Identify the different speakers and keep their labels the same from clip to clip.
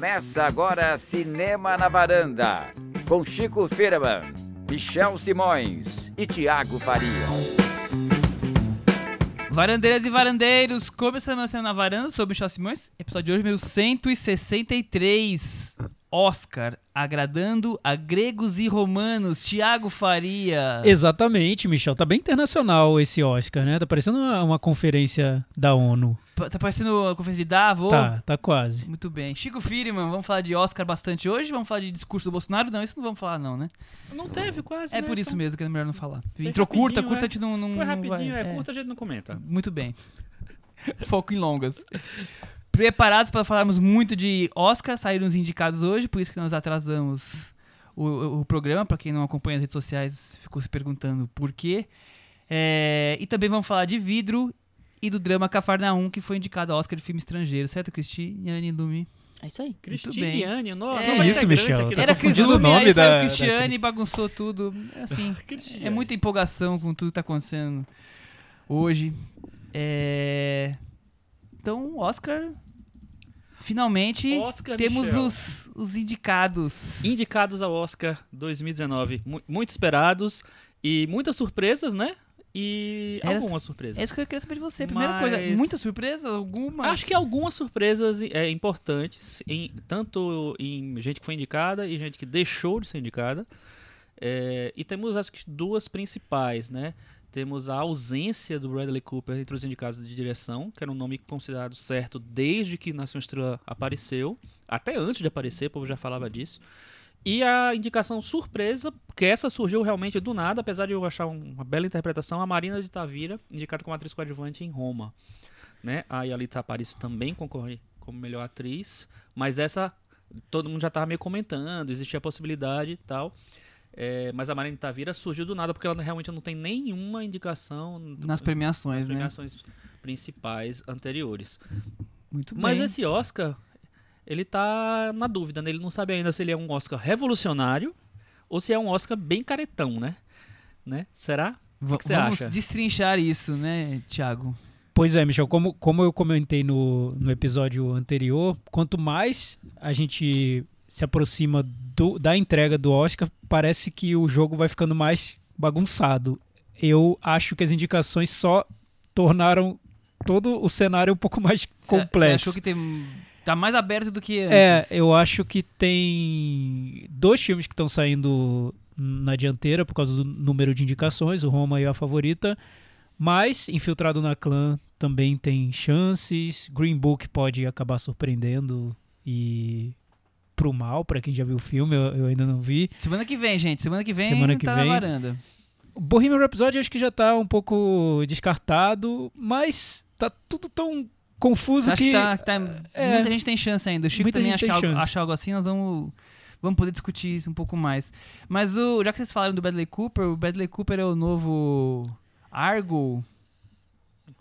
Speaker 1: Começa agora Cinema na Varanda, com Chico Firman, Michel Simões e Tiago Faria.
Speaker 2: Varandeiras e varandeiros, começando a Cinema na Varanda, sou o Michel Simões, episódio de hoje, meu 163. Oscar, agradando a gregos e romanos, Tiago Faria.
Speaker 3: Exatamente, Michel. Tá bem internacional esse Oscar, né? Tá parecendo uma, uma conferência da ONU.
Speaker 2: Tá parecendo a conferência de Davos?
Speaker 3: Tá, tá quase.
Speaker 2: Muito bem. Chico Firman, vamos falar de Oscar bastante hoje? Vamos falar de discurso do Bolsonaro? Não, isso não vamos falar não, né?
Speaker 4: Não teve quase,
Speaker 2: É
Speaker 4: né?
Speaker 2: por isso mesmo que é melhor não falar.
Speaker 4: Foi
Speaker 2: Entrou curta, curta a
Speaker 4: é.
Speaker 2: gente não, não
Speaker 4: Foi
Speaker 2: não
Speaker 4: rapidinho,
Speaker 2: vai-
Speaker 4: é, curta, a gente não comenta.
Speaker 2: Muito bem. Foco em longas. Preparados para falarmos muito de Oscar, saíram os indicados hoje, por isso que nós atrasamos o, o- programa. Para quem não acompanha as redes sociais, ficou se perguntando por quê. É, e também vamos falar de Vidro e do drama Cafarnaum, que foi indicado ao Oscar de filme estrangeiro, certo, Cristiane Lumi?
Speaker 5: É isso aí.
Speaker 4: Cristiane, nossa,
Speaker 2: É
Speaker 4: nova
Speaker 3: isso, Michel? Tá
Speaker 4: da-
Speaker 2: Era
Speaker 3: confundindo o nome
Speaker 2: aí saiu
Speaker 3: da- da
Speaker 2: Cristiane,
Speaker 3: atriz.
Speaker 2: bagunçou tudo. É assim, é muita empolgação com tudo que tá acontecendo hoje. É... Então, Oscar. Finalmente
Speaker 4: Oscar
Speaker 2: temos
Speaker 4: Michel.
Speaker 2: os, os indicados.
Speaker 4: Indicados ao Oscar 2019. Mu- muito esperados e muitas surpresas, né? E
Speaker 2: Era-
Speaker 4: algumas surpresas.
Speaker 2: É isso que eu queria saber de você. Primeira
Speaker 4: Mas-
Speaker 2: coisa, muita surpresa? Algumas?
Speaker 4: Acho que algumas surpresas é, importantes, em, tanto em gente que foi indicada e gente que deixou de ser indicada. É, e temos acho que duas principais, né? Temos a ausência do Bradley Cooper entre os indicados de direção, que era um nome considerado certo desde que Nação Estrela apareceu, até antes de aparecer, o povo já falava disso. E a indicação surpresa, porque essa surgiu realmente do nada, apesar de eu achar um- uma bela interpretação, a Marina de Tavira, indicada como atriz coadjuvante em Roma né? A Yalitza Aparicio também concorre como melhor atriz, mas essa todo mundo já estava meio comentando, existia a possibilidade e tal. É, mas a Marina Tavira surgiu do nada porque ela realmente não tem nenhuma indicação
Speaker 2: Nas premiações,
Speaker 4: nas
Speaker 2: né?
Speaker 4: premiações principais anteriores.
Speaker 2: Muito
Speaker 4: Mas
Speaker 2: bem.
Speaker 4: esse Oscar, ele tá na dúvida, né? Ele não sabe ainda se ele é um Oscar revolucionário ou se é um Oscar bem caretão, né? né? Será?
Speaker 2: Va-
Speaker 4: que você
Speaker 2: vamos
Speaker 4: acha?
Speaker 2: destrinchar isso, né, Thiago?
Speaker 3: Pois é, Michel, como, como eu comentei no, no episódio anterior, quanto mais a gente se aproxima do- da entrega do Oscar, parece que o jogo vai ficando mais bagunçado. Eu acho que as indicações só tornaram todo o cenário um pouco mais
Speaker 2: Cê- Você
Speaker 3: complexo.
Speaker 2: achou que tem, tá mais aberto do que
Speaker 3: É,
Speaker 2: antes?
Speaker 3: eu acho que tem dois filmes que estão saindo na dianteira por causa do número de indicações, o Roma e a Favorita, mas Infiltrado na Clã também tem chances, Green Book pode acabar surpreendendo e pro mal, pra quem já viu o filme, eu, eu ainda não vi.
Speaker 2: Semana que vem, gente. Semana que vem
Speaker 3: Semana que
Speaker 2: tá
Speaker 3: vem.
Speaker 2: na varanda.
Speaker 3: Bohemian Rhapsody eu acho que já tá um pouco descartado, mas tá tudo tão confuso
Speaker 2: Acho que, tá, que tá-
Speaker 3: é.
Speaker 2: muita gente tem chance ainda. O Chico
Speaker 3: Muita
Speaker 2: também acha, algo, acha algo assim, nós vamos, vamos poder discutir isso um pouco mais. Mas o, já que vocês falaram do Bradley Cooper, o Bradley Cooper é o novo Argo,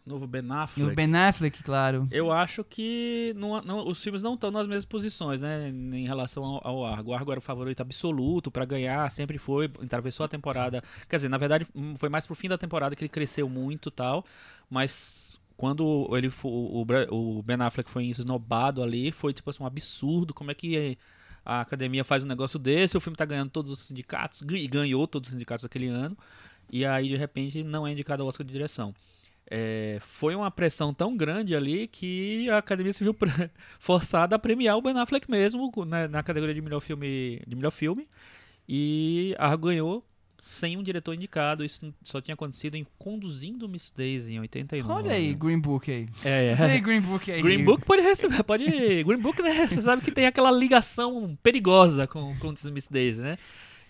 Speaker 4: Novo Ben Affleck.
Speaker 2: novo Ben Affleck, claro.
Speaker 4: Eu acho que não- não- os filmes não estão nas mesmas posições, né? Em relação ao, ao Argo. O Argo era o favorito absoluto pra ganhar, sempre foi, atravessou a temporada. Quer dizer, na verdade, hum, foi mais pro fim da temporada que ele cresceu muito e tal. Mas quando ele o, o Ben Affleck foi esnobado ali, foi tipo assim, um absurdo. Como é que a academia faz um negócio desse? O filme tá ganhando todos os sindicatos, e ganhou todos os sindicatos aquele ano. E aí, de repente, não é indicado ao Oscar de direção. É, foi uma pressão tão grande ali que a academia se viu forçada a premiar o Ben Affleck mesmo né, na categoria de melhor filme de melhor filme e Argo ganhou sem um diretor indicado isso só tinha acontecido em Conduzindo Miss Daisy em 89
Speaker 2: Olha aí, Green Book aí.
Speaker 4: é,
Speaker 2: Olha aí,
Speaker 4: é.
Speaker 2: Green Book aí.
Speaker 4: Green Book pode receber pode Green Book né, você sabe que tem aquela ligação perigosa com Conduzindo Miss Daisy né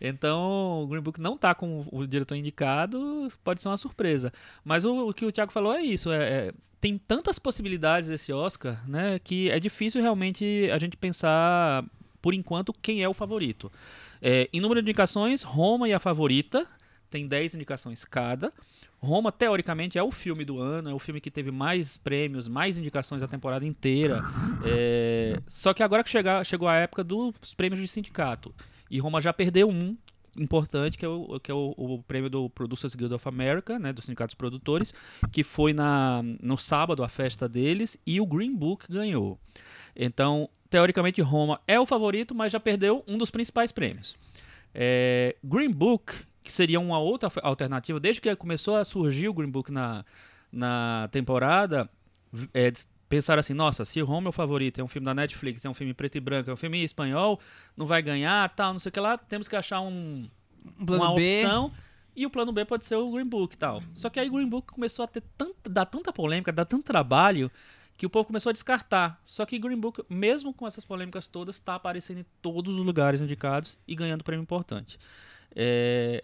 Speaker 4: então, o Green Book não tá com o diretor indicado, pode ser uma surpresa. Mas o, o que o Thiago falou é isso, é, é- tem tantas possibilidades desse Oscar, né, que é difícil realmente a gente pensar, por enquanto, quem é o favorito. É, em número de indicações, Roma e a favorita, tem 10 indicações cada. Roma, teoricamente, é o filme do ano, é o filme que teve mais prêmios, mais indicações a temporada inteira. É, Só que agora que chegar, chegou a época dos prêmios de sindicato. E Roma já perdeu um importante, que é o, que é o, o prêmio do Producers Guild of America, né, do Sindicato dos Produtores, que foi na, no sábado a festa deles, e o Green Book ganhou. Então, teoricamente, Roma é o favorito, mas já perdeu um dos principais prêmios. É, Green Book, que seria uma outra alternativa, desde que começou a surgir o Green Book na, na temporada, é, pensaram assim, nossa, se Roma é o favorito, é um filme da Netflix, é um filme preto e branco, é um filme em espanhol, não vai ganhar, tal, não sei o que lá, temos que achar um,
Speaker 2: Um
Speaker 4: uma
Speaker 2: B.
Speaker 4: opção. E o plano B pode ser o Green Book e tal. Só que aí o Green Book começou a ter tanta, dar tanta polêmica, dar tanto trabalho, que o povo começou a descartar. Só que Green Book, mesmo com essas polêmicas todas, está aparecendo em todos os lugares indicados e ganhando prêmio importante. É,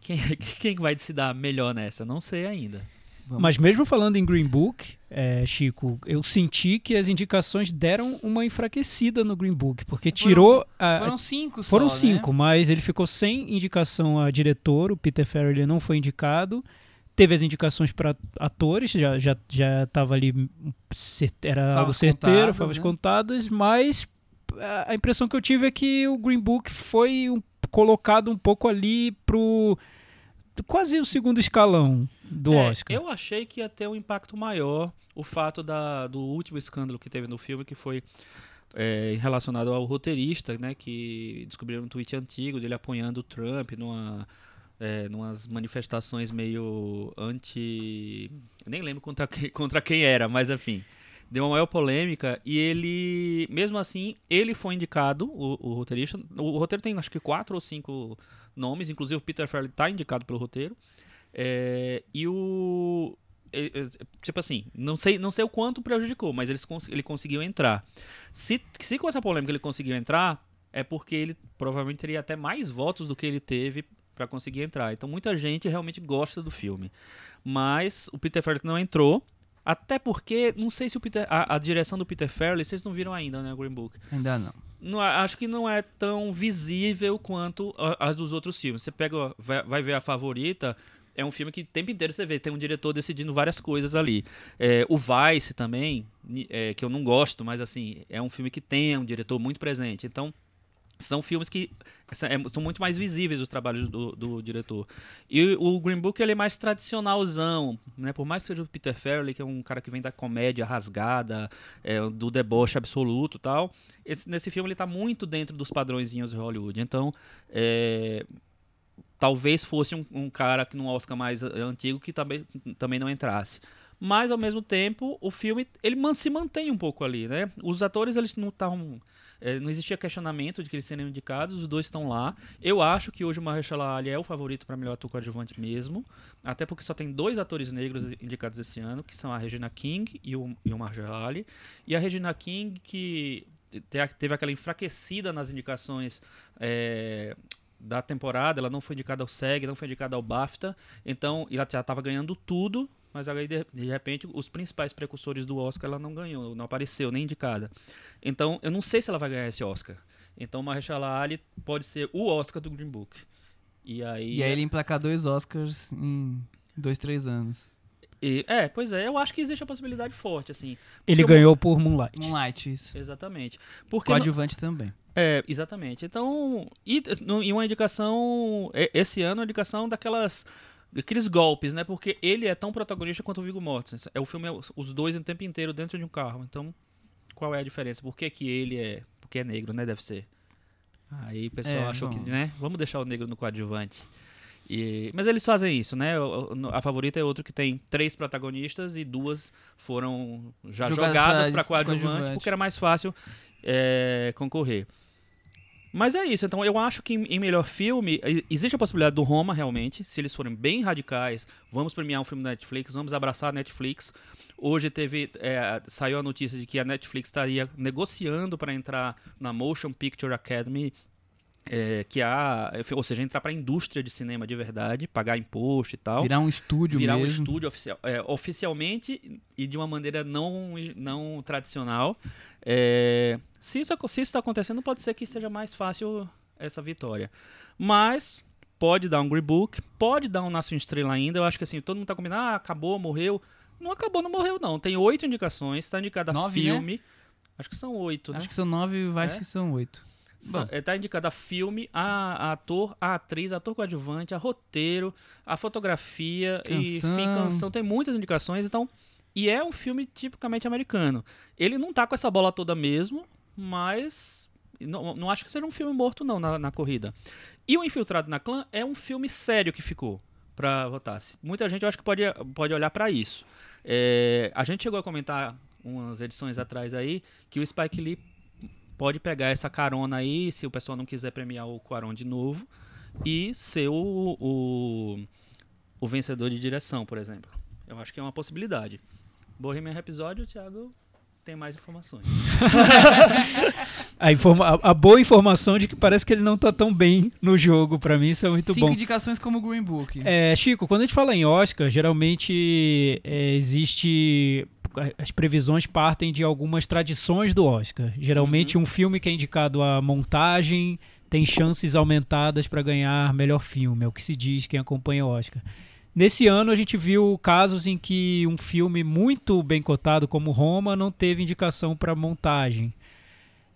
Speaker 4: Quem, quem vai se dar melhor nessa? Não sei ainda.
Speaker 2: Vamos.
Speaker 3: Mas mesmo falando em Green Book, é, Chico, eu senti que as indicações deram uma enfraquecida no Green Book, porque
Speaker 2: Foram-
Speaker 3: tirou. a-
Speaker 2: Foram cinco só,
Speaker 3: foram
Speaker 2: né?
Speaker 3: cinco, mas ele ficou sem indicação a diretor, o Peter Farrelly não foi indicado. Teve as indicações para atores, já já já estava ali era
Speaker 2: Favas
Speaker 3: algo certeiro,
Speaker 2: contadas,
Speaker 3: favas
Speaker 2: né?
Speaker 3: contadas, mas a- a impressão que eu tive é que o Green Book foi um- colocado um pouco ali pro quase o segundo escalão do
Speaker 4: É,
Speaker 3: Oscar.
Speaker 4: Eu achei que ia ter um impacto maior o fato da, do último escândalo que teve no filme, que foi é, relacionado ao roteirista, né? Que descobriram um tweet antigo dele apoiando o Trump numa. É, numas manifestações meio anti. Eu nem lembro contra quem, contra quem era, mas enfim. Deu uma maior polêmica e ele, mesmo assim, ele foi indicado, o, o roteirista. O, roteiro tem acho que quatro ou cinco nomes, inclusive o Peter Farrelly está indicado pelo roteiro. É, e o. é, Tipo assim, não sei, não sei o quanto prejudicou, mas eles ele conseguiu entrar. Se, se com essa polêmica ele conseguiu entrar, é porque ele provavelmente teria até mais votos do que ele teve para conseguir entrar. Então muita gente realmente gosta do filme. Mas o Peter Farrelly não entrou. Até porque, não sei se o Peter, a, a direção do Peter Farrelly, vocês não viram ainda, né, Green Book?
Speaker 2: Ainda não.
Speaker 4: não, acho que não é tão visível quanto as dos outros filmes. Você pega, vai, vai ver a favorita, é um filme que o tempo inteiro você vê, tem um diretor decidindo várias coisas ali. É, o Vice também, é, que eu não gosto, mas assim, é um filme que tem um diretor muito presente. Então, são filmes que é- são muito mais visíveis os trabalhos do, do diretor. E o Green Book ele é mais tradicionalzão, né? Por mais que seja o Peter Farrelly, que é um cara que vem da comédia rasgada, é, do deboche absoluto tal, esse- nesse filme ele tá muito dentro dos padrõezinhos de Hollywood. Então, é, talvez fosse um, um cara que num Oscar mais antigo que também, também não entrasse. Mas ao mesmo tempo, o filme ele se mantém um pouco ali, né? Os atores eles não estavam eh, não existia questionamento de que eles seriam indicados, os dois estão lá. Eu acho que hoje o Mahershala Ali é o favorito para melhor ator coadjuvante mesmo, até porque só tem dois atores negros indicados esse ano, que são a Regina King e o, e o Mahershala Ali. E a Regina King que te- teve aquela enfraquecida nas indicações eh, da temporada, ela não foi indicada ao SEG, não foi indicada ao BAFTA, então ela já estava ganhando tudo, mas aí de, de repente os principais precursores do Oscar ela não ganhou, não apareceu, nem indicada. Então eu não sei se ela vai ganhar esse Oscar. Então Mahershala Ali pode ser o Oscar do Green Book. E aí,
Speaker 2: E aí ele emplacar dois Oscars em dois, três anos.
Speaker 4: e- é, pois é, eu acho que existe a possibilidade forte assim.
Speaker 3: Ele ganhou por Moonlight.
Speaker 2: Moonlight, isso.
Speaker 4: Exatamente. Porque
Speaker 2: Coadjuvante também.
Speaker 4: É, exatamente. Então, e, no- e uma indicação, e- esse ano, uma indicação daquelas, daqueles golpes, né? Porque ele é tão protagonista quanto o Viggo Mortensen. É o filme, é os- dois o tempo inteiro dentro de um carro. Então, qual é a diferença? Por que, que ele é, porque é negro, né? Deve ser. Aí o pessoal
Speaker 2: É,
Speaker 4: achou
Speaker 2: bom.
Speaker 4: que, né? Vamos deixar o negro no coadjuvante. E, mas eles fazem isso, né? A favorita é outro que tem três protagonistas e duas foram já
Speaker 2: Jogadas
Speaker 4: jogadas para coadjuvante,
Speaker 2: coadjuvante.
Speaker 4: porque era mais fácil é, concorrer. Mas é isso, então eu acho que em melhor filme, existe a possibilidade do Roma realmente, se eles forem bem radicais, vamos premiar um filme da Netflix, vamos abraçar a Netflix. Hoje teve, é, saiu a notícia de que a Netflix estaria negociando para entrar na Motion Picture Academy, é, que há, ou seja, entrar para a indústria de cinema de verdade, pagar imposto e tal
Speaker 2: Virar um estúdio
Speaker 4: virar um
Speaker 2: mesmo.
Speaker 4: estúdio oficial, é, oficialmente e de uma maneira não, não tradicional. É, se isso se está acontecendo, pode ser que seja mais fácil essa vitória. Mas pode dar um Green Book, pode dar um Nasce Estrela ainda. Eu acho que assim, todo mundo tá combinando, ah, acabou, morreu. Não acabou, não morreu, não. Tem oito indicações, está indicada
Speaker 2: Nove, né?
Speaker 4: filme. Acho que são oito, né?
Speaker 2: Acho que são nove vai
Speaker 4: É?
Speaker 2: se são oito. Bom.
Speaker 4: é, Tá indicado a filme, a, a ator, a atriz, ator coadjuvante, a roteiro, a fotografia, e, enfim,
Speaker 2: Canção.
Speaker 4: canção. Tem muitas indicações, então E é um filme tipicamente americano. Ele não tá com essa bola toda mesmo, mas não, não acho que seja um filme morto não na, na corrida. E o Infiltrado na Clã é um filme sério que ficou para votar. Muita gente eu acho que pode, pode olhar para isso. É, a gente chegou a comentar umas edições atrás aí que o Spike Lee pode pegar essa carona aí, se o pessoal não quiser premiar o Quaron de novo, e ser o, o, o vencedor de direção, por exemplo. Eu acho que é uma possibilidade. Bohemian episódio, o Thiago tem mais informações.
Speaker 3: a, informa a, a, boa informação de que parece que ele não tá tão bem no jogo, para mim isso é muito
Speaker 2: Cinco
Speaker 3: bom.
Speaker 2: Cinco indicações como Green Book.
Speaker 3: É, Chico, quando a gente fala em Oscar, geralmente é, existe as previsões partem de algumas tradições do Oscar. Geralmente uhum. um filme que é indicado a montagem tem chances aumentadas para ganhar melhor filme, é o que se diz quem acompanha o Oscar. Nesse ano a gente viu casos em que um filme muito bem cotado como Roma não teve indicação para montagem.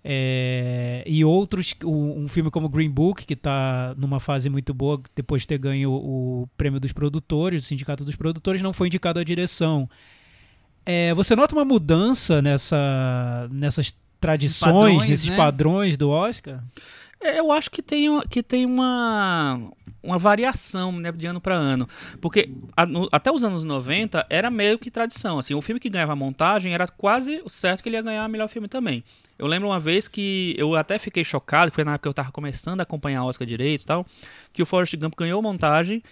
Speaker 3: É, e outros, um, filme como Green Book, que está numa fase muito boa depois de ter ganho o prêmio dos produtores, o sindicato dos produtores, não foi indicado à direção. É, você nota uma mudança nessa, nessas tradições, padrões, nesses né? padrões do Oscar?
Speaker 4: É, eu acho que tem, que tem uma, uma variação né, de ano para ano. Porque a, no, até os anos 90 era meio que tradição. Assim, o filme que ganhava montagem era quase certo que ele ia ganhar o melhor filme também. Eu lembro uma vez que eu até fiquei chocado, que foi na época que eu estava começando a acompanhar a Oscar direito e tal, que o Forrest Gump ganhou montagem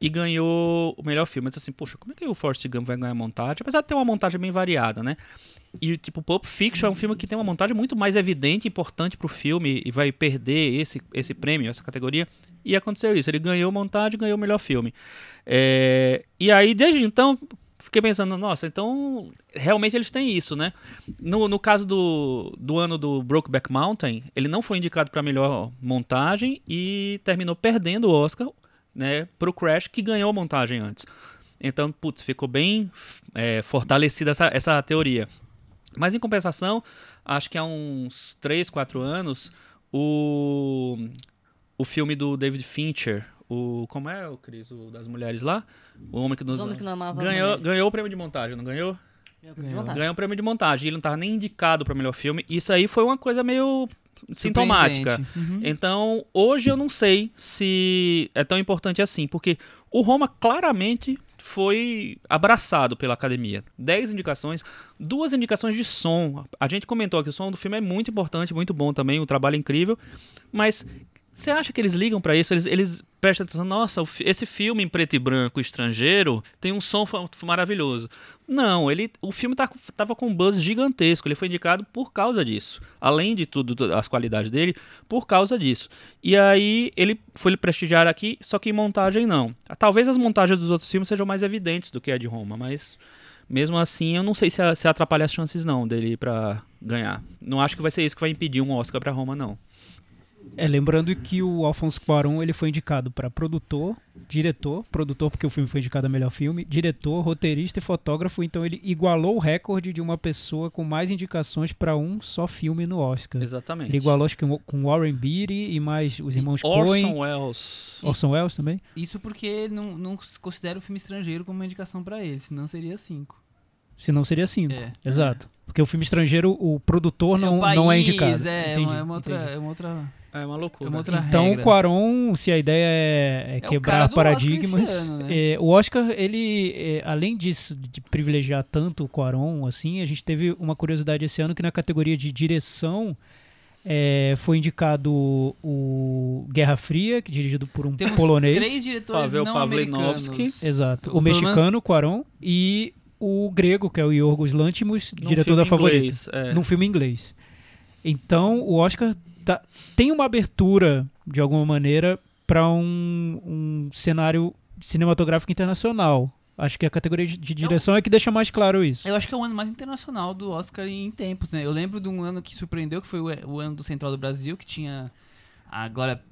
Speaker 4: e ganhou o melhor filme. Eu disse assim, poxa, como é que o Forrest Gump vai ganhar montagem? Apesar de ter uma montagem bem variada, né? E, tipo, Pulp Fiction é um filme que tem uma montagem muito mais evidente importante pro filme e vai perder esse, esse prêmio, essa categoria. E aconteceu isso. Ele ganhou montagem ganhou o melhor filme. É... E aí, desde então, fiquei pensando, nossa, então realmente eles têm isso, né? No, no caso do, do ano do Brokeback Mountain, ele não foi indicado para melhor montagem e terminou perdendo o Oscar né, pro Crash, que ganhou a montagem antes. Então, putz, ficou bem é, fortalecida essa, essa teoria. Mas em compensação, acho que há uns 3, 4 anos, o, o filme do David Fincher, o. Como é, o Cris? O das mulheres lá? O Homem que nos.
Speaker 5: Os que não amavam
Speaker 4: ganhou, ganhou o prêmio de montagem, não ganhou?
Speaker 5: Ganhou,
Speaker 4: ganhou o prêmio de montagem. Ele não estava nem indicado para melhor filme. Isso aí foi uma coisa meio sintomática. Uhum. Então, hoje eu não sei se é tão importante assim, porque o Roma claramente foi abraçado pela academia. Dez indicações, duas indicações de som. A gente comentou que o som do filme é muito importante, muito bom também, o um trabalho é incrível, mas você acha que eles ligam para isso? Eles, eles prestam atenção, nossa, esse filme em preto e branco estrangeiro tem um som maravilhoso. Não, ele, o filme tá, tava com um buzz gigantesco. Ele foi indicado por causa disso. Além de tudo, as qualidades dele, por causa disso. E aí ele foi prestigiar aqui, só que em montagem não. Talvez as montagens dos outros filmes sejam mais evidentes do que a de Roma, mas mesmo assim eu não sei se, se atrapalha as chances não dele para ganhar. Não acho que vai ser isso que vai impedir um Oscar para Roma não.
Speaker 3: É, lembrando que o Alfonso Cuarón ele foi indicado para produtor, diretor, produtor porque o filme foi indicado a melhor filme, diretor, roteirista e fotógrafo, então ele igualou o recorde de uma pessoa com mais indicações para um só filme no Oscar.
Speaker 4: Exatamente.
Speaker 3: Ele igualou acho que com Warren Beatty e mais os irmãos
Speaker 4: e
Speaker 3: Coen.
Speaker 4: Orson Welles.
Speaker 3: Orson Welles também?
Speaker 2: Isso porque não, não considera o filme estrangeiro como uma indicação para ele, senão seria cinco.
Speaker 3: Senão seria cinco. É. Exato. Porque o filme estrangeiro, o produtor
Speaker 2: é
Speaker 3: não,
Speaker 2: país,
Speaker 3: não é indicado.
Speaker 2: É, entendi, é uma outra, é uma outra
Speaker 4: é uma loucura. É
Speaker 2: uma outra
Speaker 3: então,
Speaker 2: regra.
Speaker 3: o Quaron, se a ideia é, é, é quebrar paradigmas, ano, né? é, o Oscar, ele, é, além disso, de privilegiar tanto o Quaron, assim, a gente teve uma curiosidade esse ano que na categoria de direção é, foi indicado o Guerra Fria, que é dirigido por um
Speaker 2: Temos
Speaker 3: polonês.
Speaker 2: três diretores Pavel não Pavlinovski.
Speaker 3: Exato. O, o mexicano, o Quaron, e o grego, que é o Yorgos Lantimos, diretor da Favorita. Inglês, é. Num filme inglês. Então, o Oscar tá, tem uma abertura, de alguma maneira, para um, um cenário cinematográfico internacional. Acho que a categoria de, direção eu, é que deixa mais claro isso.
Speaker 2: Eu acho que é o ano mais internacional do Oscar em tempos, né? Eu lembro de um ano que surpreendeu, que foi o, o ano do Central do Brasil, que tinha agora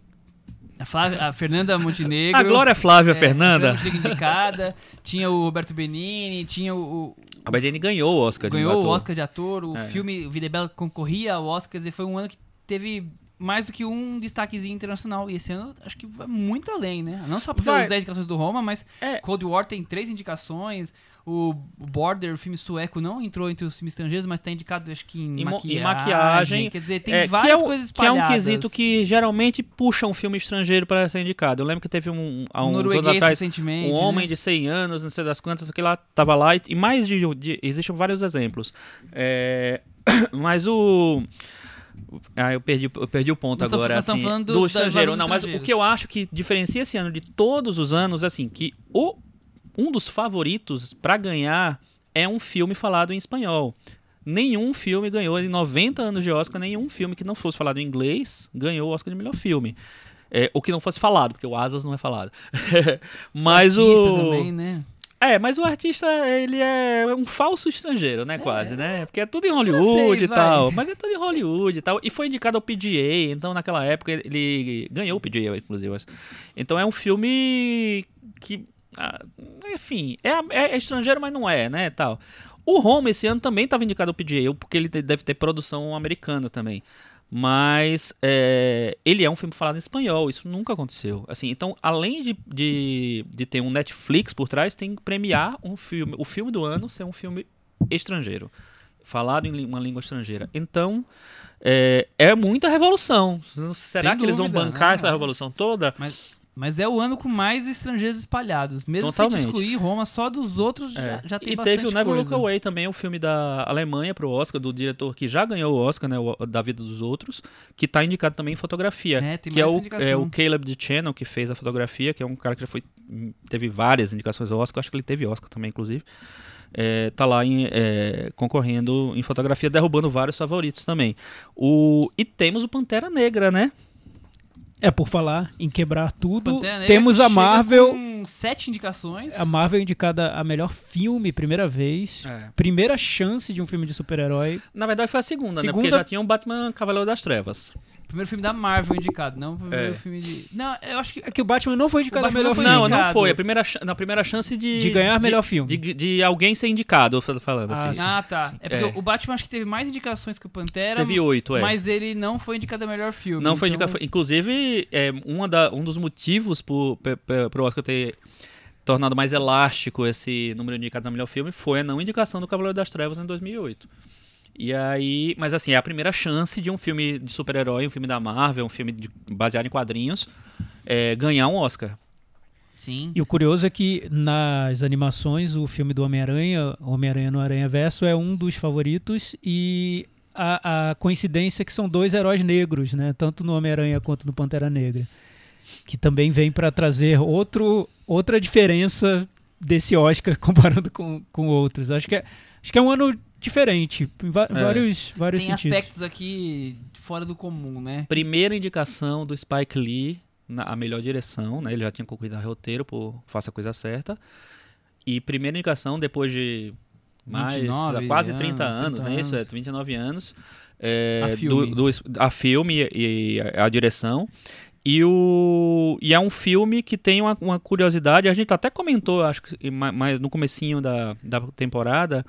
Speaker 2: a, Flávia, a Fernanda Montenegro.
Speaker 4: a Glória Flávia é, Fernanda.
Speaker 2: A indicada. tinha o Roberto Benini, tinha o.
Speaker 4: o Benini ganhou o Oscar
Speaker 2: ganhou de ator. Ganhou o Oscar de ator. O é. filme Vida Bela concorria ao Oscar. E foi um ano que teve mais do que um destaquezinho internacional. E esse ano acho que vai muito além, né? Não só por
Speaker 4: Vai.
Speaker 2: as 10 indicações do Roma, mas
Speaker 4: É.
Speaker 2: Cold War tem três indicações. O Border, o filme sueco, não entrou entre os filmes estrangeiros, mas tá indicado, acho que em,
Speaker 4: Em
Speaker 2: maquiagem.
Speaker 4: em maquiagem.
Speaker 2: Quer dizer, tem
Speaker 4: É,
Speaker 2: várias
Speaker 4: que é um,
Speaker 2: coisas
Speaker 4: Que é um
Speaker 2: espalhadas.
Speaker 4: quesito que geralmente puxa um filme estrangeiro para ser indicado. Eu lembro que teve um, há
Speaker 2: Um
Speaker 4: anos atrás
Speaker 2: recentemente.
Speaker 4: um homem
Speaker 2: né?
Speaker 4: de 100 anos, não sei das quantas, que lá tava lá e, e mais de, de existem vários exemplos. É, mas o ah, eu perdi, eu perdi o ponto
Speaker 2: Nós
Speaker 4: agora.
Speaker 2: nós
Speaker 4: assim,
Speaker 2: falando
Speaker 4: do,
Speaker 2: do-
Speaker 4: estrangeiro. Não, mas o que eu acho que diferencia esse ano de todos os anos, assim, que o, um dos favoritos para ganhar é um filme falado em espanhol. Nenhum filme ganhou em 90 anos de Oscar, nenhum filme que não fosse falado em inglês ganhou o Oscar de melhor filme. É, o que não fosse falado, porque o Asas não é falado. mas o.
Speaker 2: também, né?
Speaker 4: É, mas o artista, ele é um falso estrangeiro, né, quase, né? Porque é tudo em Hollywood
Speaker 2: Francês,
Speaker 4: e
Speaker 2: vai.
Speaker 4: tal. Mas é tudo em Hollywood e tal. E foi indicado ao PGA, então naquela época ele ganhou o PGA, inclusive. Então é um filme que, ah, enfim, é, é- é estrangeiro, mas não é, né, tal. O Roma esse ano também estava indicado ao PGA, porque ele deve ter produção americana também. Mas é, ele é um filme falado em espanhol, isso nunca aconteceu. Assim, então, além de, de, de ter um Netflix por trás, tem que premiar um filme, o filme do ano ser um filme estrangeiro, falado em uma língua estrangeira. Então, é, é muita revolução. Será
Speaker 2: Sem
Speaker 4: que eles vão
Speaker 2: dúvida,
Speaker 4: bancar essa
Speaker 2: é.
Speaker 4: revolução toda?
Speaker 2: Mas, mas é o ano com mais estrangeiros espalhados. Mesmo se
Speaker 4: Totalmente.
Speaker 2: excluir Roma, só dos outros
Speaker 4: É.
Speaker 2: já, já tem
Speaker 4: e
Speaker 2: bastante
Speaker 4: teve o Never. Look Away também, o filme da Alemanha pro Oscar, do diretor que já ganhou o Oscar, né, o- da vida dos outros, que tá indicado também em fotografia.
Speaker 2: É, tem
Speaker 4: que é o, é o Caleb de Channel que fez a fotografia, que é um cara que já foi teve várias indicações ao Oscar, acho que ele teve Oscar também, inclusive. É, tá lá em, é, concorrendo em fotografia, derrubando vários favoritos também. O, e temos o Pantera Negra, né?
Speaker 3: É, por falar em quebrar tudo,
Speaker 2: Pantera
Speaker 3: temos a Marvel.
Speaker 2: Com sete indicações.
Speaker 3: A Marvel indicada a melhor filme, primeira vez. Primeira chance de um filme de super-herói.
Speaker 4: Na verdade foi a segunda, né?
Speaker 3: Segunda-
Speaker 4: Porque já tinha o Batman Cavaleiro das Trevas.
Speaker 2: Primeiro filme da Marvel indicado, não o primeiro
Speaker 4: É.
Speaker 2: filme de. Não, eu acho que.
Speaker 3: É que o Batman não foi indicado
Speaker 2: O
Speaker 3: a
Speaker 2: Batman
Speaker 3: melhor
Speaker 2: não
Speaker 3: filme.
Speaker 4: Não, não
Speaker 2: indicado.
Speaker 4: foi. A primeira, na primeira chance de...
Speaker 3: De ganhar melhor filme.
Speaker 4: De, de alguém ser indicado, eu tô falando
Speaker 3: Ah,
Speaker 4: assim.
Speaker 3: sim.
Speaker 2: Ah, tá. É porque
Speaker 4: É.
Speaker 2: o Batman acho que teve mais indicações que o Pantera.
Speaker 4: Teve oito, é.
Speaker 2: Mas ele não foi indicado a melhor filme.
Speaker 4: Não foi
Speaker 2: então-
Speaker 4: indicado. foi- Inclusive, é, uma da, um dos motivos pe- pro Oscar ter tornado mais elástico esse número de indicados a melhor filme foi a não indicação do Cavaleiro das Trevas em 2008. E aí, mas assim, é a primeira chance de um filme de super-herói, um filme da Marvel, um filme de- baseado em quadrinhos, é, ganhar um Oscar.
Speaker 2: Sim.
Speaker 3: E o curioso é que nas animações, o filme do Homem-Aranha, Homem-Aranha no Aranha Verso, é um dos favoritos e a, a coincidência é que são dois heróis negros, né? Tanto no Homem-Aranha quanto no Pantera Negra. Que também vem para trazer outro, outra diferença desse Oscar comparando com, com outros. Acho que é, acho que é um ano diferente, em va-
Speaker 4: É.
Speaker 3: vários, vários
Speaker 2: Tem
Speaker 3: sentidos.
Speaker 2: aspectos aqui fora do comum, né?
Speaker 4: Primeira indicação do Spike Lee na a melhor direção, né? Ele já tinha concorrido a roteiro por Faça a Coisa Certa. E primeira indicação depois de mais
Speaker 2: 29
Speaker 4: quase 30
Speaker 2: anos,
Speaker 4: anos,
Speaker 2: 30
Speaker 4: né? Isso é
Speaker 2: anos.
Speaker 4: 29 anos. É,
Speaker 2: A
Speaker 4: do-
Speaker 2: filme.
Speaker 4: Do, a filme e, e a, a direção. E, o, e é um filme que tem uma, uma curiosidade, a gente até comentou, acho que ma- mais no comecinho da, da temporada,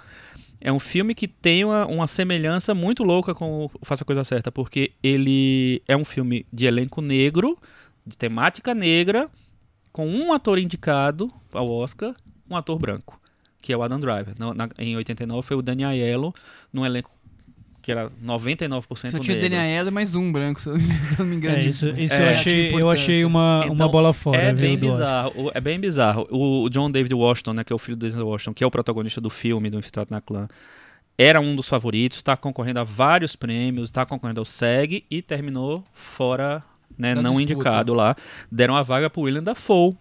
Speaker 4: é um filme que tem uma, uma semelhança muito louca com o Faça a Coisa Certa, porque ele é um filme de elenco negro, de temática negra, com um ator indicado ao Oscar, um ator branco, que é o Adam Driver. Na- na- em 89 foi o Danny Aiello, num elenco que era 99%
Speaker 2: Só tinha
Speaker 4: negro.
Speaker 2: Daniel Aiello e mais um branco, se eu não me engano.
Speaker 3: É, isso isso
Speaker 4: É.
Speaker 3: eu achei, eu
Speaker 2: Importância.
Speaker 3: achei uma, uma
Speaker 4: Então,
Speaker 3: bola fora.
Speaker 4: É bem bizarro, o- é bem bizarro. O, o John David Washington, né, que é o filho do Denzel Washington, que é o protagonista do filme do Infiltrado na Clã, era um dos favoritos, está concorrendo a vários prêmios, está concorrendo ao SEG e terminou fora, né, não
Speaker 2: disputa.
Speaker 4: indicado lá. Deram a vaga pro William Dafoe.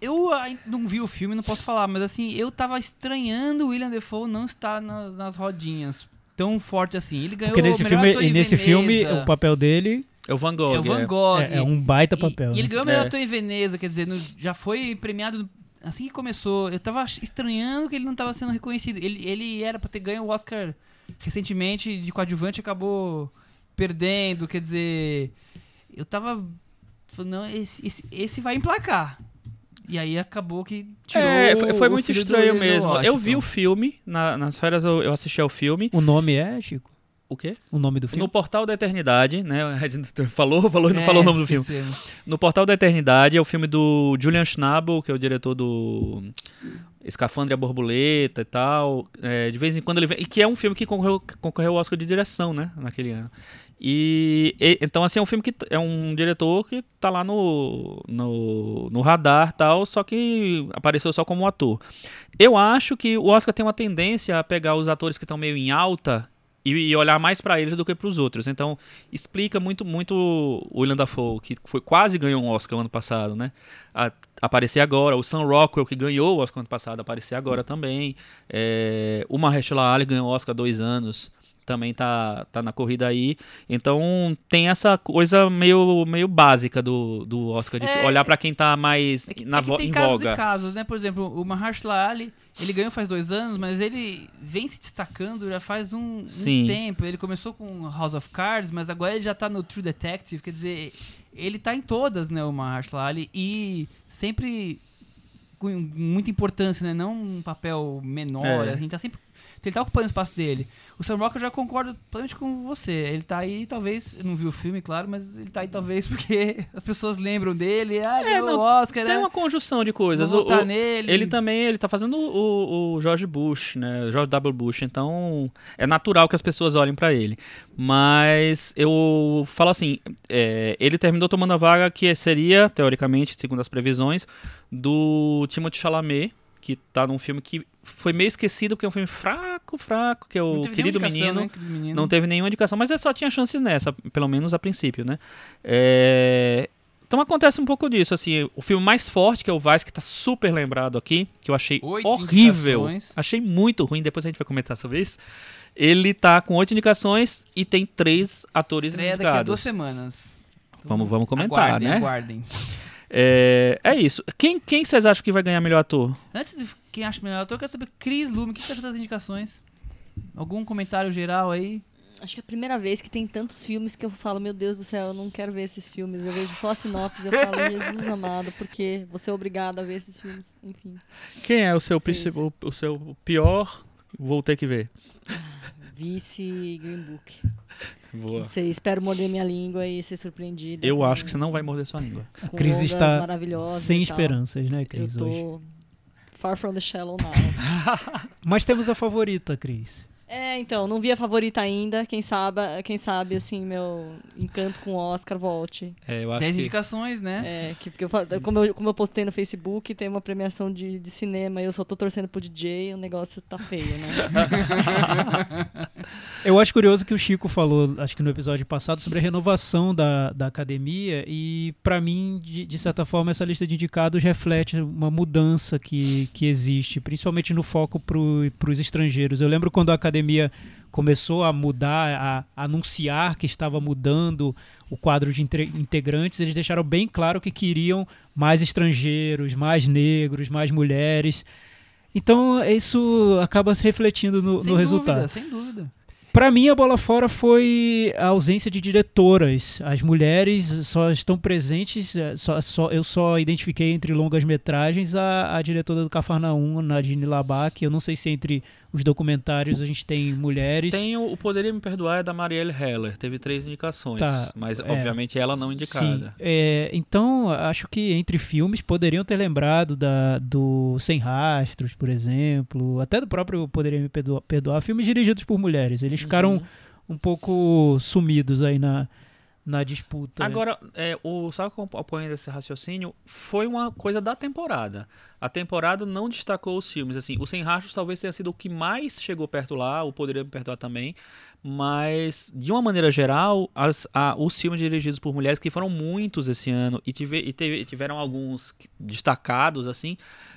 Speaker 2: Eu não vi o filme, não posso falar, mas assim, eu tava estranhando o William Defoe não estar nas, nas rodinhas tão forte assim. Ele ganhou
Speaker 3: Porque nesse
Speaker 2: o melhor
Speaker 3: filme,
Speaker 2: ator
Speaker 3: e nesse filme o papel dele
Speaker 4: É o Van Gogh.
Speaker 2: é o Van Gogh.
Speaker 3: é, é um baita
Speaker 2: E-
Speaker 3: papel.
Speaker 2: E, ele
Speaker 3: né?
Speaker 2: ganhou o melhor
Speaker 4: É.
Speaker 2: ator em Veneza, quer dizer, no- já foi premiado assim que começou. Eu tava estranhando que ele não tava sendo reconhecido. Ele, ele era pra ter ganho o Oscar recentemente de coadjuvante e acabou perdendo, quer dizer, eu tava falando, não, esse, esse, esse vai emplacar. E aí acabou que tirou
Speaker 4: É, foi, foi
Speaker 2: o
Speaker 4: muito
Speaker 2: do
Speaker 4: estranho mesmo. Eu vi o
Speaker 2: Washington.
Speaker 4: filme, na- nas férias eu, eu assisti ao filme.
Speaker 3: O nome é, Chico?
Speaker 4: O quê?
Speaker 3: O nome do filme?
Speaker 4: No Portal da Eternidade, né? A gente falou, falou e não
Speaker 2: É,
Speaker 4: falou o nome do filme. No Portal da Eternidade é o filme do Julian Schnabel, que é o diretor do Escafandre e a Borboleta e tal. É, de vez em quando ele vem. E que é um filme que concorreu, concorreu ao Oscar de direção, né? Naquele ano. E, e- então, assim, é um filme que é um diretor que tá lá no, no, no radar tal, só que apareceu só como ator. Eu acho que o Oscar tem uma tendência a pegar os atores que estão meio em alta e, e olhar mais pra eles do que pros outros. Então, explica muito muito o William Dafoe, que foi, quase ganhou um Oscar ano passado, né? A- aparecer agora. O Sam Rockwell, que ganhou o Oscar ano passado, aparecer agora também. É, o Mahershala Ali ganhou o Oscar há dois anos. Também tá, tá na corrida aí. Então tem essa coisa meio, meio básica do, do Oscar, de
Speaker 2: É,
Speaker 4: olhar pra quem tá mais
Speaker 2: É que,
Speaker 4: na
Speaker 2: é
Speaker 4: vo-
Speaker 2: tem
Speaker 4: em
Speaker 2: casos
Speaker 4: voga.
Speaker 2: e casos, né? Por exemplo, o Mahershala Ali, ele ganhou faz dois anos, mas ele vem se destacando já faz um, um tempo. Ele começou com House of Cards, mas agora ele já tá no True Detective, quer dizer, ele tá em todas, né, o Mahershala Ali, e sempre com muita importância, né? Não um papel menor,
Speaker 4: É.
Speaker 2: a gente tá sempre... Ele tá ocupando o espaço dele. O Sam Rockwell eu já concordo plenamente com você. Ele tá aí, talvez, não vi o filme, claro, mas ele tá aí talvez porque as pessoas lembram dele. Ah,
Speaker 4: É,
Speaker 2: ganhou
Speaker 4: não,
Speaker 2: o Oscar,
Speaker 4: Tem
Speaker 2: né?
Speaker 4: uma conjunção de coisas.
Speaker 2: Vou votar
Speaker 4: o-
Speaker 2: nele.
Speaker 4: Ele também, ele tá fazendo o, o George Bush, né? O George W. Bush. Então, é natural que as pessoas olhem pra ele. Mas eu falo assim, é, ele terminou tomando a vaga que seria, teoricamente, segundo as previsões, do Timothée Chalamet, que tá num filme que foi meio esquecido, porque é um filme fraco, fraco, que é o Querido Menino.
Speaker 2: né, Menino.
Speaker 4: Não teve nenhuma indicação, mas só tinha chance nessa, pelo menos a princípio, né? É, Então acontece um pouco disso, assim, o filme mais forte, que é o Vice, que tá super lembrado aqui, que eu achei
Speaker 2: Oito
Speaker 4: horrível,
Speaker 2: indicações.
Speaker 4: achei muito ruim, depois a gente vai comentar sobre isso. Ele tá com oito indicações e tem três atores
Speaker 2: Estreia daqui a duas
Speaker 4: indicados.
Speaker 2: semanas.
Speaker 4: Vamos, vamos comentar,
Speaker 2: aguardem,
Speaker 4: né?
Speaker 2: Aguardem.
Speaker 4: É, é isso. Quem, quem vocês acham que vai ganhar melhor ator?
Speaker 2: Antes de quem acha melhor ator, eu quero saber, Cris Lume, o que você achou das indicações? Algum comentário geral aí?
Speaker 5: Acho que é a primeira vez que tem tantos filmes que eu falo, meu Deus do céu, eu não quero ver esses filmes. Eu vejo só a sinopse e eu falo, Jesus amado, porque você é obrigado a ver esses filmes. Enfim.
Speaker 4: Quem é o seu,
Speaker 5: É
Speaker 4: principal, o seu pior? Vou ter que ver.
Speaker 5: Vice Green Book.
Speaker 4: Boa.
Speaker 5: Sei, espero morder minha língua e ser surpreendida.
Speaker 4: Eu
Speaker 5: com-
Speaker 4: acho que você não vai morder sua língua.
Speaker 3: A Cris está sem esperanças, né,
Speaker 5: Eu
Speaker 3: Cris, hoje.
Speaker 5: Far from the shallow now.
Speaker 3: Mas temos a favorita, Cris.
Speaker 5: É, então, não vi a favorita ainda. Quem sabe, quem sabe assim, meu encanto com o Oscar volte.
Speaker 4: É, eu acho
Speaker 2: Dez
Speaker 4: que...
Speaker 2: indicações, né?
Speaker 5: É, que, porque eu, como, eu, como eu postei no Facebook, tem uma premiação de, de cinema e eu só tô torcendo pro DJ, o negócio tá feio, né?
Speaker 3: Eu acho curioso que o Chico falou, acho que no episódio passado, sobre a renovação da, da academia e, pra mim, de, de certa forma, essa lista de indicados reflete uma mudança que, que existe, principalmente no foco para os estrangeiros. Eu lembro quando a academia começou a mudar, a anunciar que estava mudando o quadro de integrantes, eles deixaram bem claro que queriam mais estrangeiros, mais negros, mais mulheres. Então, isso acaba se refletindo no,
Speaker 2: sem
Speaker 3: no
Speaker 2: dúvida,
Speaker 3: resultado.
Speaker 2: sem dúvida.
Speaker 3: Pra mim, a bola fora foi a ausência de diretoras. As mulheres só estão presentes, eh, só, só- eu só identifiquei entre longas metragens a, a diretora do Cafarnaum, Nadine Labac. Eu não sei se entre os documentários a gente tem mulheres.
Speaker 4: Tem o, o Poderia Me Perdoar é da Marielle Heller, teve três indicações,
Speaker 3: Tá,
Speaker 4: mas
Speaker 3: é.
Speaker 4: obviamente ela não
Speaker 3: Sim,
Speaker 4: indicada.
Speaker 3: é, então acho que entre filmes poderiam ter lembrado da, do Sem Rastros, por exemplo, até do próprio Poderia Me Perdoar, Perdoar filmes dirigidos por mulheres. Eles ficaram
Speaker 4: Uhum.
Speaker 3: um pouco sumidos aí na, na disputa.
Speaker 4: Agora, é, o só acompanhando esse raciocínio, foi uma coisa da temporada. A temporada não destacou os filmes. Assim, o Sem Rastros talvez tenha sido o que mais chegou perto lá, o Poderia Me Perdoar também. Mas, de uma maneira geral, as, a- os filmes dirigidos por mulheres, que foram muitos esse ano, e, tive- e teve- tiveram alguns que- destacados, assim,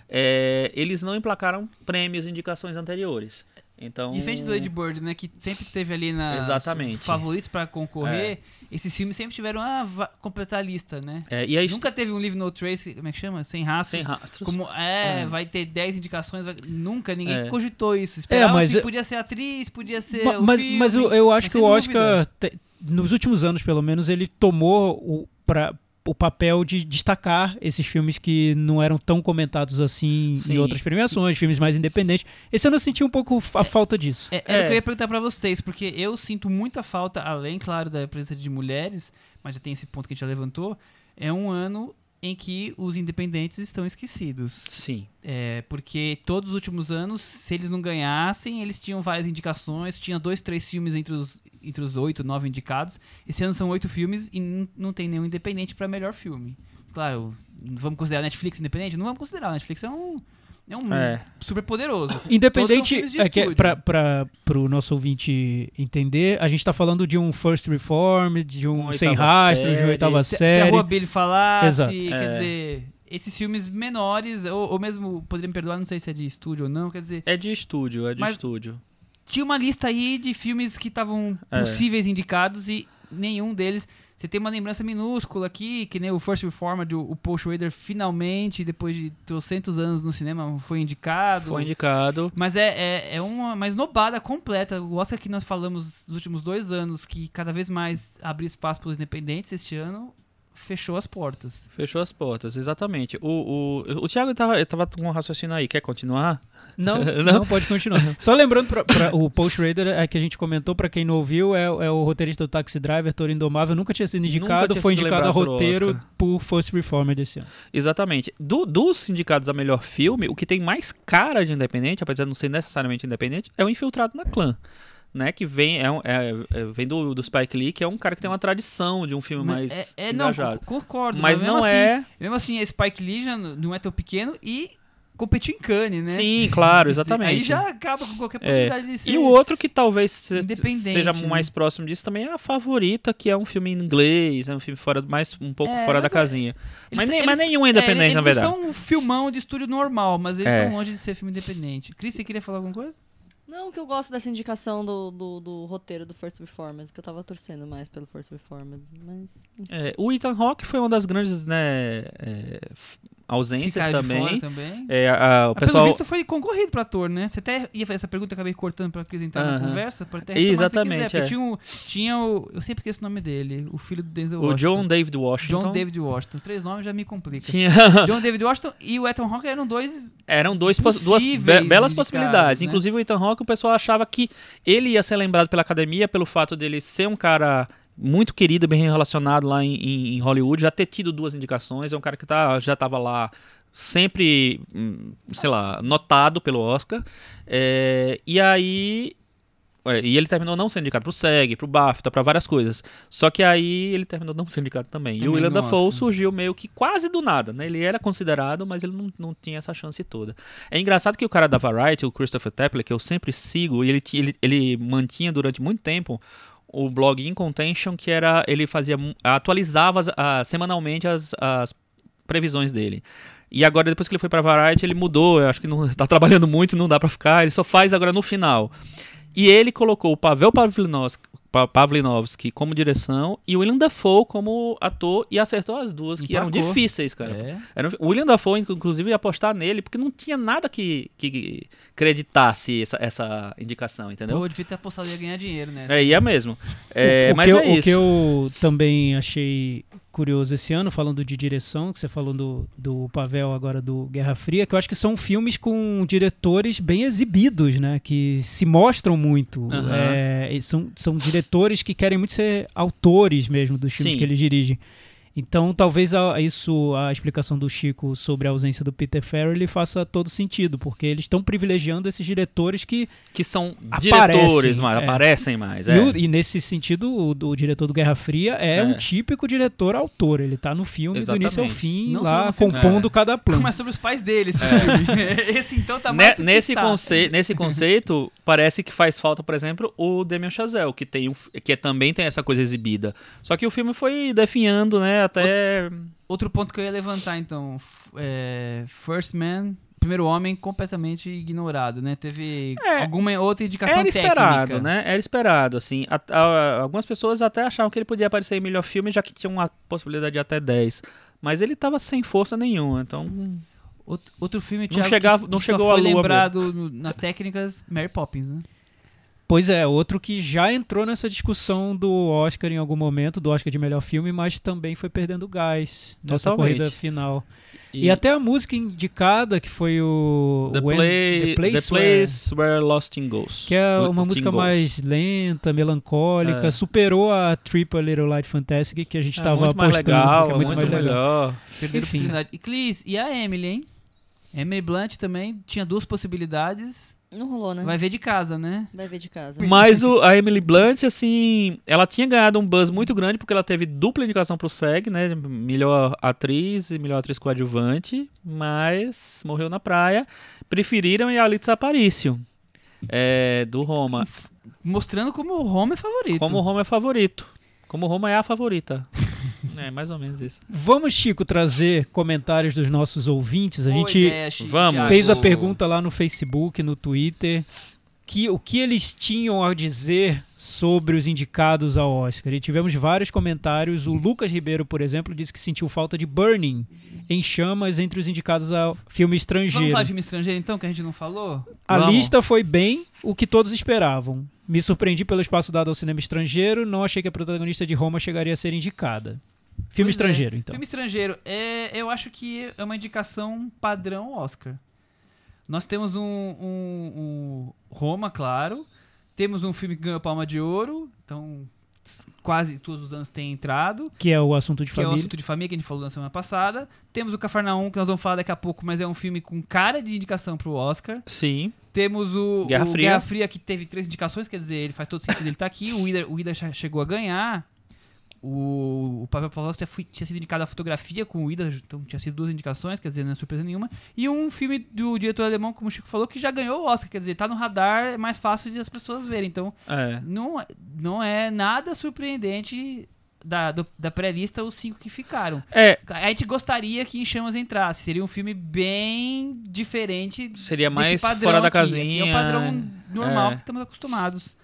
Speaker 4: é, eles não emplacaram prêmios e indicações anteriores. Então,
Speaker 2: Diferente do Lady Bird, né? Que sempre teve ali na
Speaker 4: Exatamente.
Speaker 2: favoritos pra concorrer. Esses filmes sempre tiveram a completar a lista, né?
Speaker 4: é, e aí,
Speaker 2: Nunca teve um Live No Trace, como é que chama? Sem rastros.
Speaker 4: Sem Rastros.
Speaker 2: Como, é,
Speaker 4: É.
Speaker 2: vai ter 10 indicações. vai- Nunca, ninguém
Speaker 4: É.
Speaker 2: cogitou isso. Esperava
Speaker 3: mas
Speaker 2: assim,
Speaker 3: eu-
Speaker 2: podia ser atriz, podia ser.
Speaker 3: Mas,
Speaker 2: filme,
Speaker 3: mas eu, eu acho que o. Oscar, te- nos últimos anos pelo menos, ele tomou o, pra, o papel de destacar esses filmes que não eram tão comentados assim
Speaker 4: Sim.
Speaker 3: em outras premiações, filmes mais independentes. Esse ano eu senti um pouco a falta disso.
Speaker 2: É, era o
Speaker 4: É.
Speaker 2: que eu ia perguntar pra vocês, porque eu sinto muita falta, além, claro, da presença de mulheres, mas já tem esse ponto que a gente já levantou, é um ano em que os independentes estão esquecidos.
Speaker 4: Sim.
Speaker 2: É, porque todos os últimos anos, se eles não ganhassem, eles tinham várias indicações, tinha dois, três filmes entre os, entre os oito, nove indicados. Esse ano são oito filmes e não tem nenhum independente pra melhor filme. Claro, vamos considerar a Netflix independente? Não vamos considerar, a Netflix é um, é um
Speaker 4: É.
Speaker 2: super poderoso.
Speaker 3: Independente, é que
Speaker 2: estúdio.
Speaker 3: para o nosso ouvinte entender, a gente está falando de um First Reform, de um
Speaker 4: Uma
Speaker 3: Sem Rastro, de uma
Speaker 4: série.
Speaker 3: oitava
Speaker 2: Se, se a
Speaker 3: série.
Speaker 2: Rua Billy falasse,
Speaker 3: Exato.
Speaker 2: quer
Speaker 4: É.
Speaker 2: dizer, esses filmes menores, ou, ou mesmo, poderia me perdoar, não sei se é de estúdio ou não, quer dizer,
Speaker 4: É de estúdio, é de
Speaker 2: Mas-
Speaker 4: estúdio.
Speaker 2: tinha uma lista aí de filmes que estavam
Speaker 4: É.
Speaker 2: possíveis indicados e nenhum deles. Você tem uma lembrança minúscula aqui, que nem o First Reformed, o, o Paul Schrader finalmente, depois de 300 anos no cinema, foi indicado.
Speaker 4: Foi indicado.
Speaker 2: Mas é, é, é uma mais nobada completa. O Oscar que nós falamos nos últimos dois anos, que cada vez mais abriu espaço para os independentes, este ano fechou as portas.
Speaker 4: Fechou as portas, exatamente. O, o, o Thiago tava, tava com um raciocínio aí, quer continuar?
Speaker 3: Não,
Speaker 4: Não?
Speaker 3: não, pode continuar. Só lembrando, pra, pra- o Paul Schrader, é, que a gente comentou, pra quem não ouviu, é, é o roteirista do Taxi Driver, Toro Indomável, nunca tinha sido indicado,
Speaker 4: tinha
Speaker 3: foi
Speaker 4: sido
Speaker 3: indicado a roteiro por First Reformer desse ano.
Speaker 4: Exatamente. Do- dos sindicatos a melhor filme, o que tem mais cara de independente, apesar de não ser necessariamente independente, é o Infiltrado na Clã. Né, que vem, é, é- é- vem do, do Spike Lee, que é um cara que tem uma tradição de um filme
Speaker 2: Mas
Speaker 4: mais
Speaker 2: é, é, não,
Speaker 4: engajado.
Speaker 2: co- concordo.
Speaker 4: Mas
Speaker 2: mesmo
Speaker 4: não
Speaker 2: assim-
Speaker 4: é.
Speaker 2: Mesmo assim, a Spike Lee já não é tão pequeno e competiu em Cannes, né?
Speaker 4: Sim, claro, exatamente.
Speaker 2: Aí já acaba com qualquer
Speaker 4: É.
Speaker 2: possibilidade de ser.
Speaker 4: E o outro que talvez se- seja
Speaker 2: né?
Speaker 4: mais próximo disso também é a Favorita, que é um filme em inglês, é um filme fora mais um pouco
Speaker 2: É,
Speaker 4: fora da
Speaker 2: mas é-
Speaker 4: casinha.
Speaker 2: Eles-
Speaker 4: mas, nem-
Speaker 2: eles-
Speaker 4: mas nenhum é independente,
Speaker 2: eles
Speaker 4: na verdade.
Speaker 2: Eles não são um filmão de estúdio normal, mas eles
Speaker 4: É.
Speaker 2: estão longe de ser filme independente. Cris, você queria falar alguma coisa?
Speaker 5: Não, que eu gosto dessa indicação do, do, do roteiro do First Reformed, que eu tava torcendo mais pelo First Reformed, mas...
Speaker 4: É, o Ethan Hawke foi uma das grandes né, é, ausências
Speaker 2: fora
Speaker 4: também.
Speaker 2: também.
Speaker 4: É, a- o
Speaker 2: Mas,
Speaker 4: pessoal.
Speaker 2: Pelo visto foi concorrido pra ator, né? Você até ia fazer essa pergunta, acabei cortando pra Cris entrar na
Speaker 4: Aham.
Speaker 2: conversa. Pra até
Speaker 4: Exatamente,
Speaker 2: quiser,
Speaker 4: é.
Speaker 2: tinha, o, tinha o... Eu sempre esqueço o nome dele. O filho do Denzel
Speaker 4: O
Speaker 2: Washington.
Speaker 4: John David Washington.
Speaker 2: John David Washington. Três nomes já me complica.
Speaker 4: Tinha,
Speaker 2: John David Washington e o Ethan Hawke eram dois...
Speaker 4: eram dois, duas be- belas possibilidades.
Speaker 2: né?
Speaker 4: Inclusive o Ethan Hawke, o pessoal achava que ele ia ser lembrado pela academia pelo fato dele ser um cara muito querido, bem relacionado lá em, em- Hollywood, já ter tido duas indicações. É um cara que tá, já estava lá sempre, hum, sei lá, notado pelo Oscar. É, e aí. E ele terminou não sendo indicado pro SEG, pro BAFTA, pra várias coisas. Só que aí ele terminou não sendo indicado também. e
Speaker 2: Também
Speaker 4: o William Dafoe surgiu meio que quase do nada, né? Ele era considerado, mas ele não, não tinha essa chance toda. É engraçado que o cara da Variety, o Christopher Tappler, que eu sempre sigo, e ele, ele, ele mantinha durante muito tempo o blog In Contention, que era. Ele fazia. atualizava semanalmente as, as previsões dele. E agora, depois que ele foi pra Variety, ele mudou. Eu acho que não tá trabalhando muito, não dá pra ficar. Ele só faz agora no final. E ele colocou o Pavel Pavlinovski, Pa- Pavlinovski como direção e o William Dafoe como ator e acertou as duas, que eram
Speaker 2: Emplacou.
Speaker 4: difíceis, cara.
Speaker 2: É.
Speaker 4: Era o William Dafoe, inclusive, ia apostar nele, porque não tinha nada que, que creditasse essa, essa indicação, entendeu?
Speaker 2: Pô, eu devia ter apostado ia ganhar dinheiro, né?
Speaker 4: É, ia mesmo. É,
Speaker 3: o, o
Speaker 4: mas
Speaker 3: que eu,
Speaker 4: é
Speaker 3: o
Speaker 4: isso.
Speaker 3: que eu também achei curioso esse ano, falando de direção, que você falou do, do Pavel agora do Guerra Fria, que eu acho que são filmes com diretores bem exibidos, né? Que se mostram muito.
Speaker 4: Aham.
Speaker 3: É, são, são diretores que querem muito ser autores mesmo dos filmes
Speaker 4: Sim.
Speaker 3: que eles dirigem. Então, talvez a, isso, a explicação do Chico sobre a ausência do Peter Farrelly faça todo sentido, porque eles estão privilegiando esses diretores que
Speaker 4: Que são
Speaker 3: Aparecem,
Speaker 4: diretores mais,
Speaker 3: é.
Speaker 4: aparecem mais.
Speaker 3: e,
Speaker 4: É.
Speaker 3: o- e nesse sentido, o, o diretor do Guerra Fria é,
Speaker 4: É.
Speaker 3: um típico diretor-autor. Ele tá no filme do início ao
Speaker 4: Exatamente.
Speaker 3: fim,
Speaker 2: Não
Speaker 3: lá compondo
Speaker 4: é.
Speaker 3: cada plano.
Speaker 2: Mas sobre os pais dele, esse filme. Esse então tá mais
Speaker 4: Ne- nesse,
Speaker 2: está.
Speaker 4: conce nesse conceito, parece que faz falta, por exemplo, o Damien Chazelle, que, tem um, que também tem essa coisa exibida. Só que o filme foi definhando, né, até...
Speaker 2: Outro ponto que eu ia levantar, então. é, First Man, primeiro homem, completamente ignorado, né? Teve
Speaker 4: É,
Speaker 2: alguma outra indicação
Speaker 4: Era esperado,
Speaker 2: técnica.
Speaker 4: né? Era esperado, assim. A- a- algumas pessoas até achavam que ele podia aparecer em melhor filme, já que tinha uma possibilidade de até 10. Mas ele tava sem força nenhuma, então...
Speaker 2: Outro, outro filme,
Speaker 4: Não
Speaker 2: Thiago,
Speaker 4: chegava-
Speaker 2: que,
Speaker 4: não chegou
Speaker 2: só
Speaker 4: à
Speaker 2: foi
Speaker 4: lua
Speaker 2: lembrado no- nas técnicas, Mary Poppins, né?
Speaker 3: Pois é, outro que já entrou nessa discussão do Oscar em algum momento, do Oscar de melhor filme, mas também foi perdendo gás nessa
Speaker 4: Totalmente.
Speaker 3: corrida final. E, até a música indicada, que foi o
Speaker 4: The,
Speaker 3: When-
Speaker 4: Play-
Speaker 3: The Place,
Speaker 4: The Place Where Lost in Goes.
Speaker 3: que é uma música
Speaker 4: Goes.
Speaker 3: mais lenta, melancólica,
Speaker 4: É.
Speaker 3: superou a Triple Little Light Fantastic que a gente
Speaker 4: É
Speaker 3: estava
Speaker 4: muito mais
Speaker 3: apostando.
Speaker 4: legal,
Speaker 3: é muito, mais legal.
Speaker 4: melhor.
Speaker 2: Perderam a
Speaker 3: Enfim.
Speaker 2: E Clis, e a Emily, hein? Emily Blunt também tinha duas possibilidades.
Speaker 5: Não rolou, né?
Speaker 2: Vai ver de casa, né?
Speaker 5: Vai ver de casa.
Speaker 4: Mas o- a Emily Blunt, assim, ela tinha ganhado um buzz muito grande porque ela teve dupla indicação pro SEG, né? Melhor atriz e melhor atriz coadjuvante, mas morreu na praia. Preferiram a Yalitza Aparicio, é, do Roma.
Speaker 2: Mostrando como o Home é favorito.
Speaker 4: Como o Roma é favorito. Como o Roma é a favorita. é, mais ou menos isso.
Speaker 3: Vamos, Chico, trazer comentários dos nossos ouvintes. A
Speaker 2: Boa
Speaker 3: gente
Speaker 2: ideia, Chico,
Speaker 4: vamos.
Speaker 3: Fez a pergunta lá no Facebook, no Twitter, que o que eles tinham a dizer sobre os indicados ao Oscar. E tivemos vários comentários. O Lucas Ribeiro, por exemplo, disse que sentiu falta de Burning em chamas entre os indicados ao filme
Speaker 2: Vamos
Speaker 3: estrangeiro.
Speaker 2: falar de filme estrangeiro então, que a gente não falou?
Speaker 3: A
Speaker 4: Vamos.
Speaker 3: lista foi bem o que todos esperavam. Me surpreendi pelo espaço dado ao cinema estrangeiro, não achei que a protagonista de Roma chegaria a ser indicada. Filme
Speaker 2: Pois é.
Speaker 3: estrangeiro, então.
Speaker 2: Filme estrangeiro. É, eu acho que é uma indicação padrão Oscar. Nós temos um, um- um Roma, claro. Temos um filme que ganhou Palma de Ouro. Então, quase todos os anos tem entrado.
Speaker 3: Que é o assunto de
Speaker 2: que é o
Speaker 3: família.
Speaker 2: assunto de família que a gente falou na semana passada. Temos o Cafarnaum, que nós vamos falar daqui a pouco, mas é um filme com cara de indicação pro Oscar.
Speaker 4: Sim.
Speaker 2: Temos o
Speaker 4: Guerra
Speaker 2: o
Speaker 4: Fria.
Speaker 2: Guerra Fria, que teve três indicações, quer dizer, ele faz todo sentido ele estar aqui. O Ida, o Ida chegou a ganhar. O, o Pavel Pavlovsky tinha sido indicado a fotografia com o Ida, então tinha sido duas indicações, quer dizer, não é surpresa nenhuma. E um filme do diretor alemão, como o Chico falou, que já ganhou o Oscar, quer dizer, tá no radar, é mais fácil de as pessoas verem. Então,
Speaker 4: É.
Speaker 2: não, é- não é nada surpreendente da, do- da pré-lista os cinco que ficaram.
Speaker 4: É,
Speaker 2: A gente gostaria que Em Chamas entrasse. Seria um filme bem diferente
Speaker 4: seria mais
Speaker 2: padrão
Speaker 4: fora da
Speaker 2: aqui.
Speaker 4: casinha.
Speaker 2: Aqui é o padrão normal
Speaker 4: É.
Speaker 2: que estamos acostumados.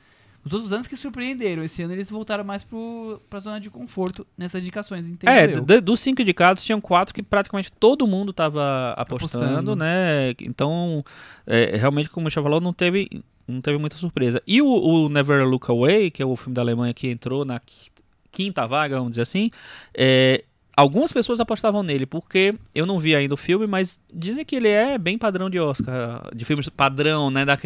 Speaker 2: Os outros anos que surpreenderam. Esse ano eles voltaram mais pro, pra zona de conforto nessas indicações, entendeu?
Speaker 4: É, dos cinco indicados, tinham quatro que praticamente todo mundo estava apostando,
Speaker 2: Apostando.
Speaker 4: né? Então, é, realmente, como o Michel falou, não teve, não teve muita surpresa. E o, o Never Look Away, que é o filme da Alemanha que entrou na qui- quinta vaga, vamos dizer assim, é, algumas pessoas apostavam nele, porque eu não vi ainda o filme, mas dizem que ele é bem padrão de Oscar, de filmes padrão, né? Da,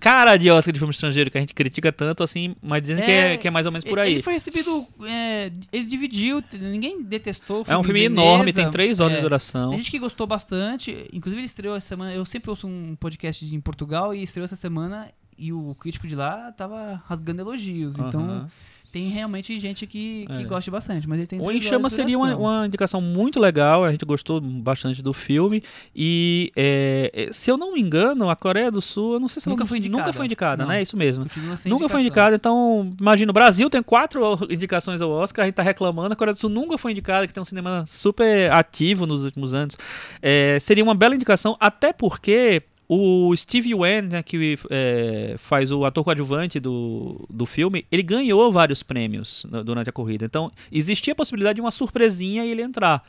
Speaker 4: cara de Oscar de filme estrangeiro, que a gente critica tanto, assim, mas dizem que, é,
Speaker 2: É,
Speaker 4: que é mais ou menos por aí.
Speaker 2: Ele foi recebido. é, ele dividiu, ninguém detestou. o
Speaker 4: É um filme
Speaker 2: em
Speaker 4: enorme,
Speaker 2: Veneza,
Speaker 4: tem três horas
Speaker 2: é.
Speaker 4: de duração.
Speaker 2: Tem gente que gostou bastante. Inclusive, ele estreou essa semana. Eu sempre ouço um podcast em Portugal e estreou essa semana. E o crítico de lá tava rasgando elogios. Então,
Speaker 4: Aham.
Speaker 2: Tem realmente gente que, que
Speaker 4: É.
Speaker 2: gosta bastante. Mas ele tem
Speaker 4: O Em Chama seria uma, uma indicação muito legal, a gente gostou bastante do filme. E é, é, se eu não me engano, a Coreia do Sul, eu não sei se
Speaker 2: Nunca
Speaker 4: ela-
Speaker 2: foi indicada.
Speaker 4: Nunca foi indicada,
Speaker 2: Não.
Speaker 4: né? Isso mesmo. Nunca foi
Speaker 2: indicação.
Speaker 4: indicada, então imagina, o Brasil tem quatro indicações ao Oscar, a gente tá reclamando, a Coreia do Sul nunca foi indicada, que tem um cinema super ativo nos últimos anos. É, seria uma bela indicação, até porque o Steve Yeun, né, que é, faz o ator coadjuvante do, do filme, ele ganhou vários prêmios durante a corrida. Então, existia a possibilidade de uma surpresinha e ele entrar.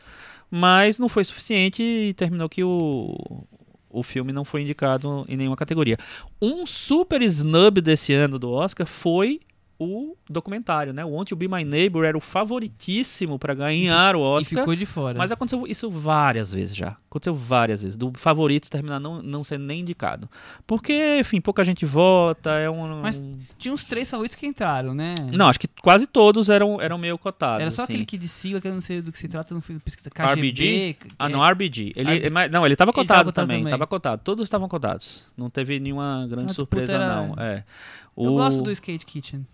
Speaker 4: Mas não foi suficiente e terminou que o, o filme não foi indicado em nenhuma categoria. Um super snub desse ano do Oscar foi o documentário, né? O Want to Be My Neighbor era o favoritíssimo para ganhar o
Speaker 2: E
Speaker 4: Oscar.
Speaker 2: ficou de fora.
Speaker 4: Mas aconteceu isso várias vezes já. Aconteceu várias vezes. Do favorito terminar não, não sendo nem indicado. Porque, enfim, pouca gente vota. É um.
Speaker 2: Mas Tinha uns três favoritos que entraram, né?
Speaker 4: Não, acho que quase todos eram, eram meio cotados.
Speaker 2: Era só
Speaker 4: assim.
Speaker 2: aquele que de sigla, que eu não sei do que se trata, não fui pesquisar.
Speaker 4: RBG?
Speaker 2: KGB.
Speaker 4: Ah,
Speaker 2: que
Speaker 4: não,
Speaker 2: é-
Speaker 4: RBG. Ele, mas- não, ele tava
Speaker 2: Ele
Speaker 4: cotado,
Speaker 2: cotado
Speaker 4: também,
Speaker 2: também.
Speaker 4: Tava cotado. Todos estavam cotados. Não teve nenhuma grande
Speaker 2: A disputa
Speaker 4: surpresa,
Speaker 2: era-
Speaker 4: não. É.
Speaker 2: Eu
Speaker 4: O-
Speaker 2: gosto do Skate Kitchen.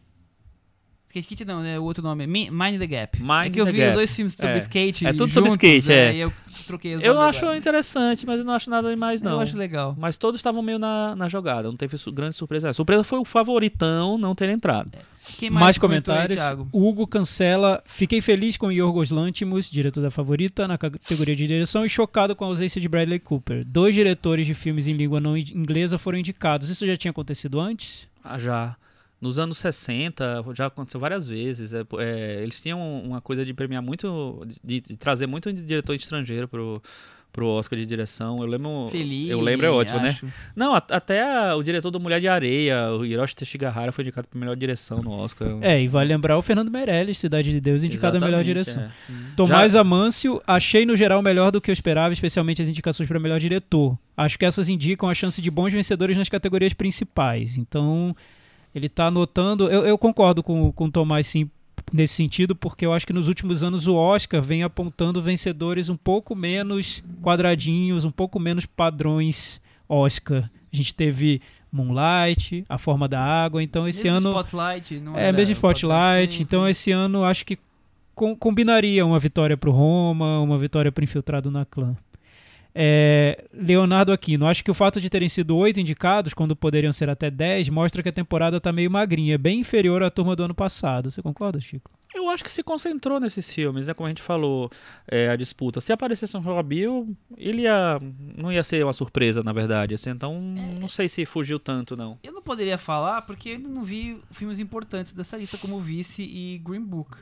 Speaker 2: Skate Kitchen não, é o outro nome. Mi- Mind the Gap.
Speaker 4: Mind
Speaker 2: é que eu
Speaker 4: the
Speaker 2: vi
Speaker 4: Gap.
Speaker 2: os dois filmes sobre
Speaker 4: É.
Speaker 2: skate.
Speaker 4: É tudo sobre
Speaker 2: juntos,
Speaker 4: skate, é.
Speaker 2: E eu troquei os
Speaker 4: Eu acho
Speaker 2: agora.
Speaker 4: interessante, mas eu não acho nada demais, não.
Speaker 2: Eu acho legal.
Speaker 4: Mas todos estavam meio na, na jogada. Não teve su- grande surpresa. A surpresa foi o favoritão não ter entrado.
Speaker 2: Quem
Speaker 3: Mais,
Speaker 2: aí,
Speaker 3: comentários. O Hugo cancela. Fiquei feliz com Yorgos Lanthimos, diretor da favorita, na categoria de direção, e chocado com a ausência de Bradley Cooper. Dois diretores de filmes em língua não inglesa foram indicados. Isso já tinha acontecido antes?
Speaker 4: Ah, já. Nos anos 60, já aconteceu várias vezes. É, é, eles tinham uma coisa de premiar muito, de, de trazer muito diretor estrangeiro pro, pro Oscar de direção. Eu lembro.
Speaker 2: Feliz.
Speaker 4: eu lembro é ótimo, né?
Speaker 2: acho.
Speaker 4: Não, a- até a- o diretor do Mulher de Areia, o Hiroshi Teshigahara, foi indicado pra melhor direção no Oscar.
Speaker 3: É, e vale lembrar o Fernando Meirelles, Cidade de Deus, indicado a melhor direção.
Speaker 4: é.
Speaker 3: Tomás Amâncio, achei no geral melhor do que eu esperava, especialmente as indicações para melhor diretor. Acho que essas indicam a chance de bons vencedores nas categorias principais. Então, ele tá anotando. Eu, eu concordo com, com o Tomás, sim, nesse sentido, porque eu acho que nos últimos anos o Oscar vem apontando vencedores um pouco menos quadradinhos, um pouco menos padrões Oscar. A gente teve Moonlight, A Forma da Água, então esse
Speaker 2: Mesmo
Speaker 3: ano.
Speaker 2: Spotlight, não
Speaker 3: É, mesmo
Speaker 2: o Spotlight.
Speaker 3: Então esse ano acho que com- combinaria uma vitória pro Roma, uma vitória pro Infiltrado na Clã. É, Leonardo Aquino, acho que o fato de terem sido oito indicados, quando poderiam ser até dez, mostra que a temporada tá meio magrinha, bem inferior à turma do ano passado. Você concorda, Chico?
Speaker 4: Eu acho que se concentrou nesses filmes, né? Como a gente falou, é, a disputa. Se aparecesse um Bill, ele ia, não ia ser uma surpresa, na verdade. Assim, então,
Speaker 2: É.
Speaker 4: não sei se fugiu tanto, não.
Speaker 2: Eu não poderia falar porque eu ainda não vi filmes importantes dessa lista, como Vice e Green Book.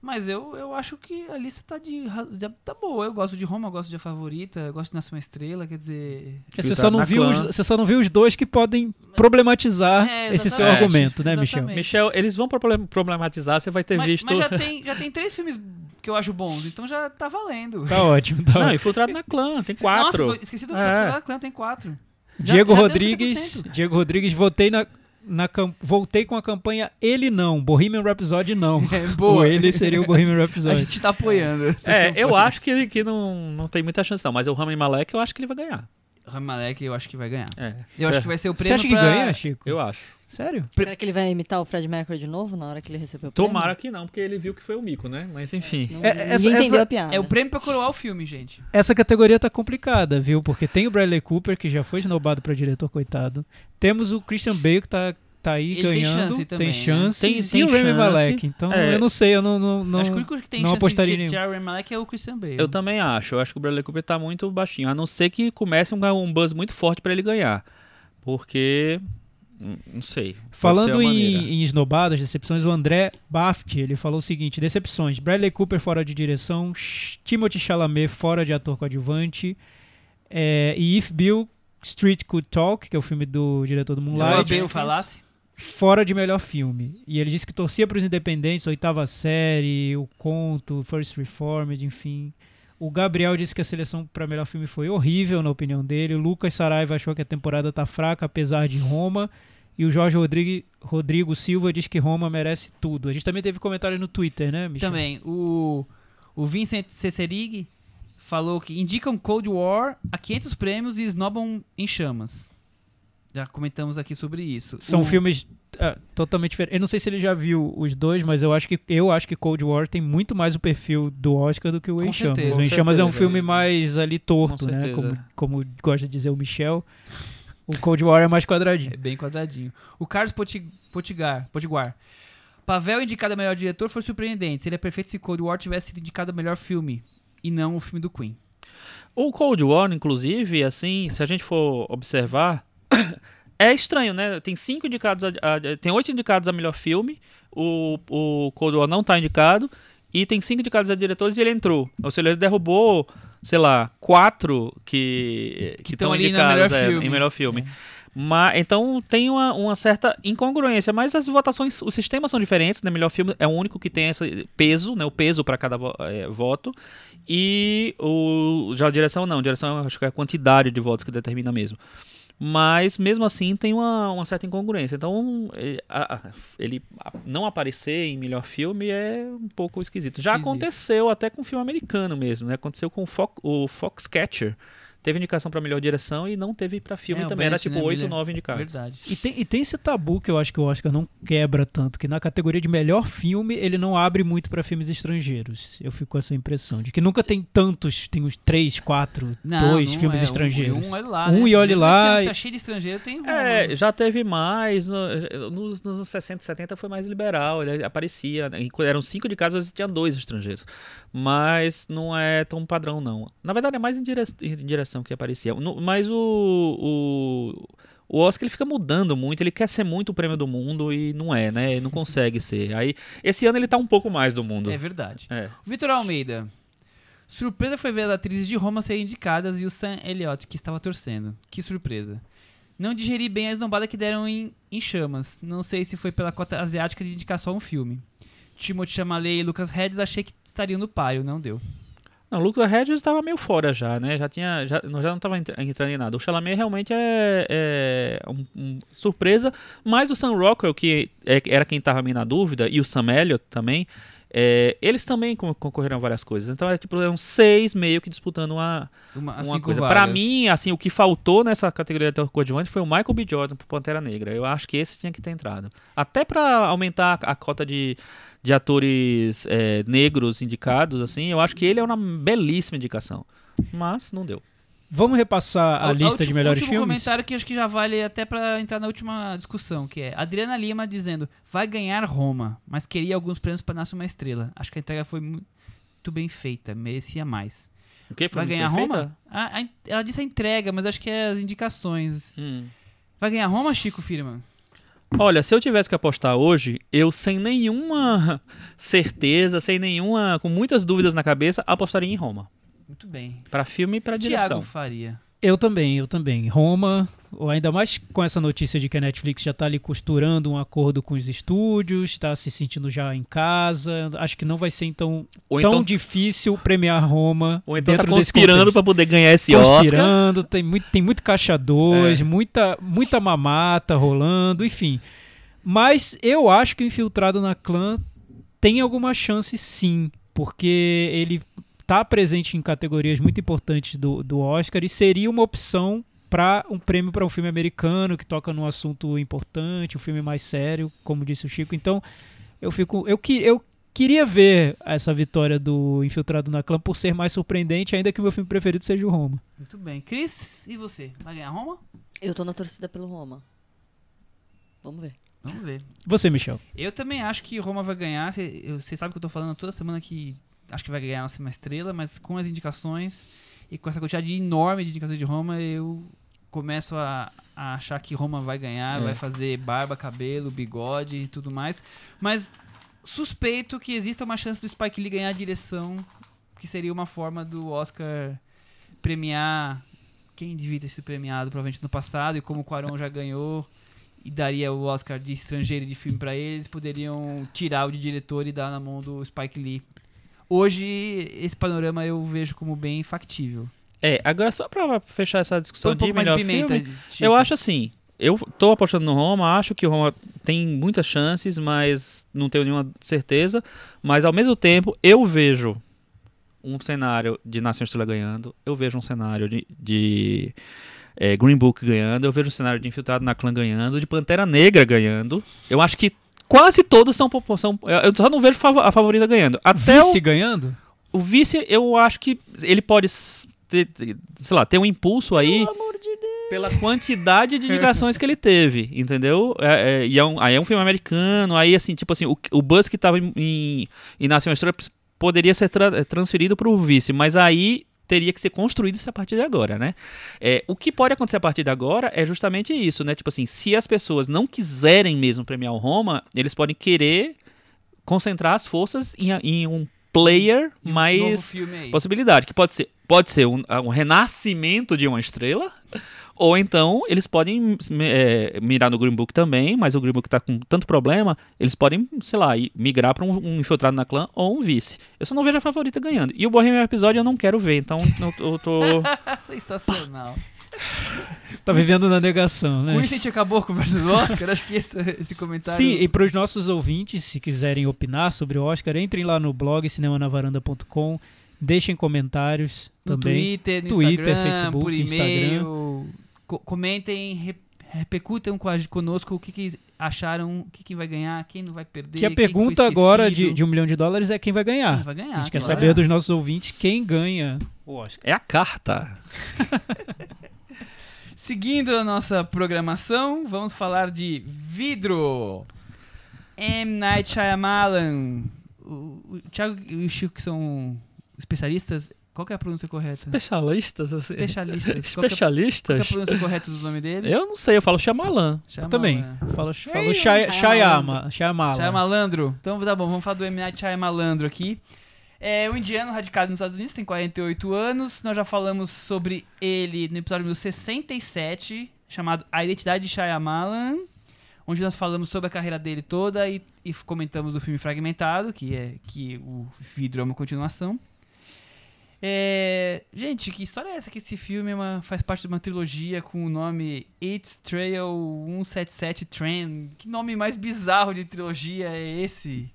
Speaker 2: Mas eu, eu acho que a lista tá, de, já tá boa. Eu gosto de Roma, eu gosto de A Favorita, eu gosto de Nasce uma Estrela, quer dizer...
Speaker 3: Você só, não
Speaker 4: na
Speaker 3: viu os, você só não viu os dois que podem problematizar
Speaker 2: É,
Speaker 3: esse seu argumento, né, Michel?
Speaker 2: exatamente.
Speaker 4: Michel, eles vão problem- problematizar, você vai ter
Speaker 2: mas,
Speaker 4: visto.
Speaker 2: mas já, tem, já tem três filmes que eu acho bons, então já tá valendo.
Speaker 3: Tá ótimo, tá
Speaker 4: Não,
Speaker 3: ótimo.
Speaker 4: Infiltrado na Clã, tem
Speaker 2: Nossa,
Speaker 4: quatro.
Speaker 2: foi- esqueci do
Speaker 4: É.
Speaker 2: é. Clã, tem quatro. Já-
Speaker 3: Diego
Speaker 2: já deu
Speaker 3: Rodrigues,
Speaker 2: 30%.
Speaker 3: Diego Rodrigues, votei na, na cam- voltei com a campanha Ele Não, Bohemian Rhapsody não.
Speaker 2: É, boa.
Speaker 3: O ele seria o Bohemian
Speaker 2: A
Speaker 3: Rhapsody.
Speaker 2: gente tá apoiando.
Speaker 4: É, eu acho que, que não, não tem muita chance, não. Mas o Rami Malek, eu acho que ele vai ganhar.
Speaker 2: Rami Malek eu acho que vai ganhar.
Speaker 4: É,
Speaker 2: Eu acho
Speaker 4: É.
Speaker 2: que vai ser o
Speaker 3: Você
Speaker 2: prêmio
Speaker 3: acha que
Speaker 2: pra-
Speaker 3: ganha, Chico?
Speaker 4: eu acho.
Speaker 3: Sério?
Speaker 5: Será que ele vai imitar o Fred Mercury de novo na hora que ele recebeu o prêmio?
Speaker 4: Tomara que não, porque ele viu que foi o mico, né? Mas enfim.
Speaker 5: Não,
Speaker 3: É,
Speaker 5: ninguém
Speaker 3: essa-
Speaker 5: entendeu
Speaker 3: essa-
Speaker 5: a piada.
Speaker 2: É o prêmio pra coroar o filme, gente.
Speaker 3: Essa categoria tá complicada, viu? Porque tem o Bradley Cooper, que já foi esnobado pra diretor, coitado. Temos o Christian Bale, que tá, tá aí
Speaker 2: Ele tem
Speaker 3: ganhando.
Speaker 2: chance também, né?
Speaker 3: chance.
Speaker 4: Tem-
Speaker 3: e
Speaker 4: tem
Speaker 3: o
Speaker 4: chance.
Speaker 3: Malek. Então,
Speaker 4: É.
Speaker 3: eu não sei, eu não... não, não
Speaker 2: acho que o único que tem
Speaker 3: não
Speaker 2: chance
Speaker 3: apostaria
Speaker 2: de tirar o Rami Malek é o Christian Bale.
Speaker 4: Eu também acho. Eu acho que o Bradley Cooper tá muito baixinho. A não ser que comece um, um buzz muito forte pra ele ganhar. Porque. Não sei.
Speaker 3: Falando em, em esnobadas, decepções, o André Baft, ele falou o seguinte, decepções, Bradley Cooper fora de direção, Timothée Chalamet fora de ator coadjuvante, é, e If Bill Street Could Talk, que é o filme do diretor do
Speaker 2: Se o
Speaker 3: Moonlight,
Speaker 2: Bale falasse,
Speaker 3: fora de melhor filme. E ele disse que torcia para os independentes, oitava série, o conto, First Reformed, enfim. O Gabriel disse que a seleção para melhor filme foi horrível, na opinião dele. O Lucas Saraiva achou que a temporada tá fraca, apesar de Roma. E o Jorge Rodrigo, Rodrigo Silva diz que Roma merece tudo. A gente também teve comentários no Twitter, né, Michel?
Speaker 2: também. O, o Vincent Cecerig falou que indicam Cold War a 500 prêmios e esnobam em chamas. Já comentamos aqui sobre isso.
Speaker 3: São
Speaker 2: O-
Speaker 3: filmes ah, totalmente diferentes. Eu não sei se ele já viu os dois, mas eu acho que eu acho que Cold War tem muito mais o perfil do Oscar do que o
Speaker 2: Com
Speaker 3: Em Chamas.
Speaker 2: certeza.
Speaker 3: O Em Chamas é um filme mais ali torto,
Speaker 4: Com
Speaker 3: né? Como, como gosta de dizer o Michel. O Cold War é mais quadradinho.
Speaker 2: É bem quadradinho. O Carlos Poti- Potigar, Potiguar. Pavel indicado a melhor diretor foi surpreendente. Seria perfeito se Cold War tivesse sido indicado a melhor filme e não o filme do Queen.
Speaker 4: O Cold War, inclusive, assim, se a gente for observar, é estranho, né? Tem cinco indicados, a, a- tem oito indicados a melhor filme, o, o Cold War não tá indicado, e tem cinco indicados a diretores e ele entrou. Ou seja, ele derrubou, sei lá, quatro que
Speaker 2: Que
Speaker 4: estão indicados
Speaker 2: melhor
Speaker 4: é, em melhor filme. Mas, então tem uma, uma certa incongruência, mas as votações, os sistemas são diferentes, né? Melhor filme é o único que tem esse peso, né? O peso para cada eh, voto. E o já a direção não, a direção acho que é a quantidade de votos que determina mesmo. Mas mesmo assim tem uma, uma certa incongruência. Então ele, a- ele não aparecer em melhor filme é um pouco esquisito. Já
Speaker 2: Esquisito.
Speaker 4: aconteceu até com filme americano mesmo, né? Aconteceu com o, Fo o Foxcatcher. Teve indicação para melhor direção e não teve para filme
Speaker 2: É,
Speaker 4: também. Era tipo
Speaker 2: né,
Speaker 4: 8,
Speaker 2: Miller.
Speaker 4: 9 indicados.
Speaker 2: Verdade.
Speaker 3: E tem, e tem esse tabu que eu acho que o Oscar não quebra tanto, que na categoria de melhor filme ele não abre muito pra filmes estrangeiros. Eu fico com essa impressão de que nunca tem tantos, tem uns três, quatro,
Speaker 2: Não,
Speaker 3: dois
Speaker 2: não
Speaker 3: filmes
Speaker 2: é, um-
Speaker 3: estrangeiros.
Speaker 2: Um, olhe lá,
Speaker 3: Um
Speaker 2: né?
Speaker 3: e olhe lá e-
Speaker 2: que Tá cheio de estrangeiro, tem um.
Speaker 4: É, já teve mais. no- Nos, nos anos 60 e 70 foi mais liberal. Ele aparecia. né, eram cinco de casa, às vezes tinha dois estrangeiros. Mas não é tão padrão, não. Na verdade, é mais em, dire- que aparecia. No- mas o. O, o Oscar ele fica mudando muito, ele quer ser muito o prêmio do mundo e não é, né? Ele não consegue ser. Aí, esse ano ele tá um pouco mais do mundo.
Speaker 2: É verdade.
Speaker 4: É.
Speaker 2: Vitor Almeida. Surpresa foi ver as atrizes de Roma serem indicadas e o Sam Elliott, que estava torcendo. Que surpresa. Não digeri bem a esnobada que deram em, em chamas. Não sei se foi pela cota asiática de indicar só um filme. Timothée Chalamet e Lucas Hedges achei que estariam no páreo, não deu.
Speaker 4: Não, o Lucas Hedges estava meio fora já, né? Já tinha, já, já não estava entrando em nada. O Chalamet realmente é, é um, um, surpresa, mas o Sam Rockwell, que é, era quem estava meio na dúvida, e o Sam Elliott também, é, eles também concorreram a várias coisas. Então é tipo é um seis meio que disputando uma,
Speaker 2: Uma,
Speaker 4: uma coisa. Pra mim, assim, o que faltou nessa categoria de coadjuvante foi o Michael B. Jordan pro Pantera Negra. Eu acho que esse tinha que ter entrado. Até pra aumentar a cota de, de atores é, negros indicados, assim, eu acho que ele é uma belíssima indicação. Mas não deu.
Speaker 3: Vamos repassar a,
Speaker 2: O-
Speaker 3: lista de
Speaker 2: último-
Speaker 3: melhores
Speaker 2: último
Speaker 3: filmes?
Speaker 2: comentário que acho que já vale até pra entrar na última discussão, que é Adriana Lima dizendo, vai ganhar Roma, mas queria alguns prêmios pra nascer uma estrela. Acho que a entrega foi muito bem feita, merecia mais.
Speaker 4: O que foi
Speaker 2: Vai ganhar
Speaker 4: perfeita?
Speaker 2: Roma? A- a- ela disse a entrega, mas acho que é as indicações.
Speaker 4: Hum.
Speaker 2: Vai ganhar Roma, Chico Firman?
Speaker 4: Olha, se eu tivesse que apostar hoje, eu sem nenhuma certeza, sem nenhuma, com muitas dúvidas na cabeça, apostaria em Roma.
Speaker 2: Muito bem.
Speaker 4: Pra filme e pra direção.
Speaker 2: Tiago Faria.
Speaker 3: Eu também, eu também. Roma, ou ainda mais com essa notícia de que a Netflix já tá ali costurando um acordo com os estúdios, está se sentindo já em casa. Acho que não vai ser então
Speaker 4: Ou
Speaker 3: tão
Speaker 4: então,
Speaker 3: difícil premiar Roma
Speaker 4: ou então tá
Speaker 3: dentro desse
Speaker 4: conspirando pra poder ganhar esse Oscar.
Speaker 3: conspirando, tem muito, tem muito caixa dois,
Speaker 4: É.
Speaker 3: muita, muita mamata rolando, enfim. Mas eu acho que o Infiltrado na Clã tem alguma chance sim, porque ele tá presente em categorias muito importantes do, do Oscar e seria uma opção para um prêmio para um filme americano que toca num assunto importante, um filme mais sério, como disse o Chico. Então, eu fico eu que eu queria ver essa vitória do Infiltrado na Clã por ser mais surpreendente, ainda que o meu filme preferido seja o Roma.
Speaker 2: Muito bem. Cris, e você? Vai ganhar Roma?
Speaker 5: Eu tô na torcida pelo Roma. Vamos ver.
Speaker 2: Vamos ver.
Speaker 3: Você, Michel.
Speaker 2: Eu também acho que Roma vai ganhar. Você sabe que eu tô falando toda semana que acho que vai ganhar nossa uma estrela, mas com as indicações e com essa quantidade enorme de indicações de Roma, eu começo a, a achar que Roma vai ganhar,
Speaker 4: É.
Speaker 2: vai fazer barba, cabelo, bigode e tudo mais. Mas suspeito que exista uma chance do Spike Lee ganhar a direção, que seria uma forma do Oscar premiar quem devia ter sido premiado provavelmente no passado e como o Quaron já ganhou e daria o Oscar de estrangeiro de filme pra eles, poderiam tirar o de diretor e dar na mão do Spike Lee. Hoje, esse panorama eu vejo como bem factível.
Speaker 4: É, agora só pra fechar essa discussão
Speaker 2: um pouco
Speaker 4: de
Speaker 2: mais de
Speaker 4: melhor
Speaker 2: pimenta.
Speaker 4: filme,
Speaker 2: Chico.
Speaker 4: eu acho assim, eu tô apostando no Roma, acho que o Roma tem muitas chances, mas não tenho nenhuma certeza, mas ao mesmo tempo eu vejo um cenário de Nação Estrela ganhando, eu vejo um cenário de, de é, Green Book ganhando, eu vejo um cenário de Infiltrado na Clã ganhando, de Pantera Negra ganhando, eu acho que quase todos são, são eu só não vejo a favorita ganhando. Até o,
Speaker 3: Vice ganhando?
Speaker 4: o vice, eu acho que ele pode ter, sei lá, ter um impulso aí
Speaker 5: Pelo amor de Deus.
Speaker 4: pela quantidade de indicações que ele teve, entendeu? É, é, e é um, aí é um filme americano, aí assim, tipo assim, o, o buzz que tava em, em, em Estrela poderia ser tra- transferido para o vice, mas aí teria que ser construído isso a partir de agora, né? É, o que pode acontecer a partir de agora é justamente isso, né? Tipo assim, se as pessoas não quiserem mesmo premiar o Roma, eles podem querer concentrar as forças em, em um player
Speaker 2: Um novo
Speaker 4: mais possibilidade, que pode ser, pode ser um, um renascimento de uma estrela, ou então eles podem é, mirar no Green Book também, mas o Green Book tá com tanto problema, eles podem, sei lá, migrar para um, um infiltrado na clã ou um vice. Eu só não vejo a favorita ganhando. E o Bohemian Episódio eu não quero ver, então eu, eu tô.
Speaker 2: Sensacional.
Speaker 3: Você tá vivendo na negação, né?
Speaker 2: Com isso a gente acabou a conversa do Oscar. Acho que esse, esse comentário...
Speaker 3: Sim, e para os nossos ouvintes, se quiserem opinar sobre o Oscar, entrem lá no blog cinemanavaranda.com, deixem comentários
Speaker 2: no
Speaker 3: também.
Speaker 2: Twitter, no
Speaker 3: Twitter,
Speaker 2: Instagram,
Speaker 3: Facebook,
Speaker 2: por e-mail. Co- comentem, re- repercutam conosco o que, que acharam, o que, que vai ganhar, quem não vai perder.
Speaker 3: Que a pergunta agora de, de um milhão de dólares é quem vai ganhar.
Speaker 2: Quem vai ganhar,
Speaker 3: a gente quer saber dos nossos ouvintes quem ganha o Oscar.
Speaker 4: É a carta.
Speaker 2: Seguindo a nossa programação, vamos falar de vidro. M. Night Shyamalan. O, o Thiago e o Chico, que são especialistas, qual que é a pronúncia correta?
Speaker 4: Especialistas, assim.
Speaker 2: Especialistas. Qual que é, qual que é
Speaker 4: Especialistas?
Speaker 2: a pronúncia correta do nome dele?
Speaker 4: Eu não sei, eu falo Shyamalan.
Speaker 3: Eu também.
Speaker 2: Shyamalan.
Speaker 5: Ei,
Speaker 3: Shy-
Speaker 5: Shyamalan.
Speaker 3: Shyama, Shyamala.
Speaker 2: Shyamalandro. Então tá bom, vamos falar do M. Night Shyamalandro aqui. É um indiano radicado nos Estados Unidos, tem 48 anos. Nós já falamos sobre ele no episódio número 67, chamado A Identidade de Shyamalan, onde nós falamos sobre a carreira dele toda e, e comentamos do filme Fragmentado, que é que o vidro é uma continuação. É, gente, que história é essa que esse filme é uma- faz parte de uma trilogia com o nome It's Trail 177 Train? Que nome mais bizarro de trilogia é esse?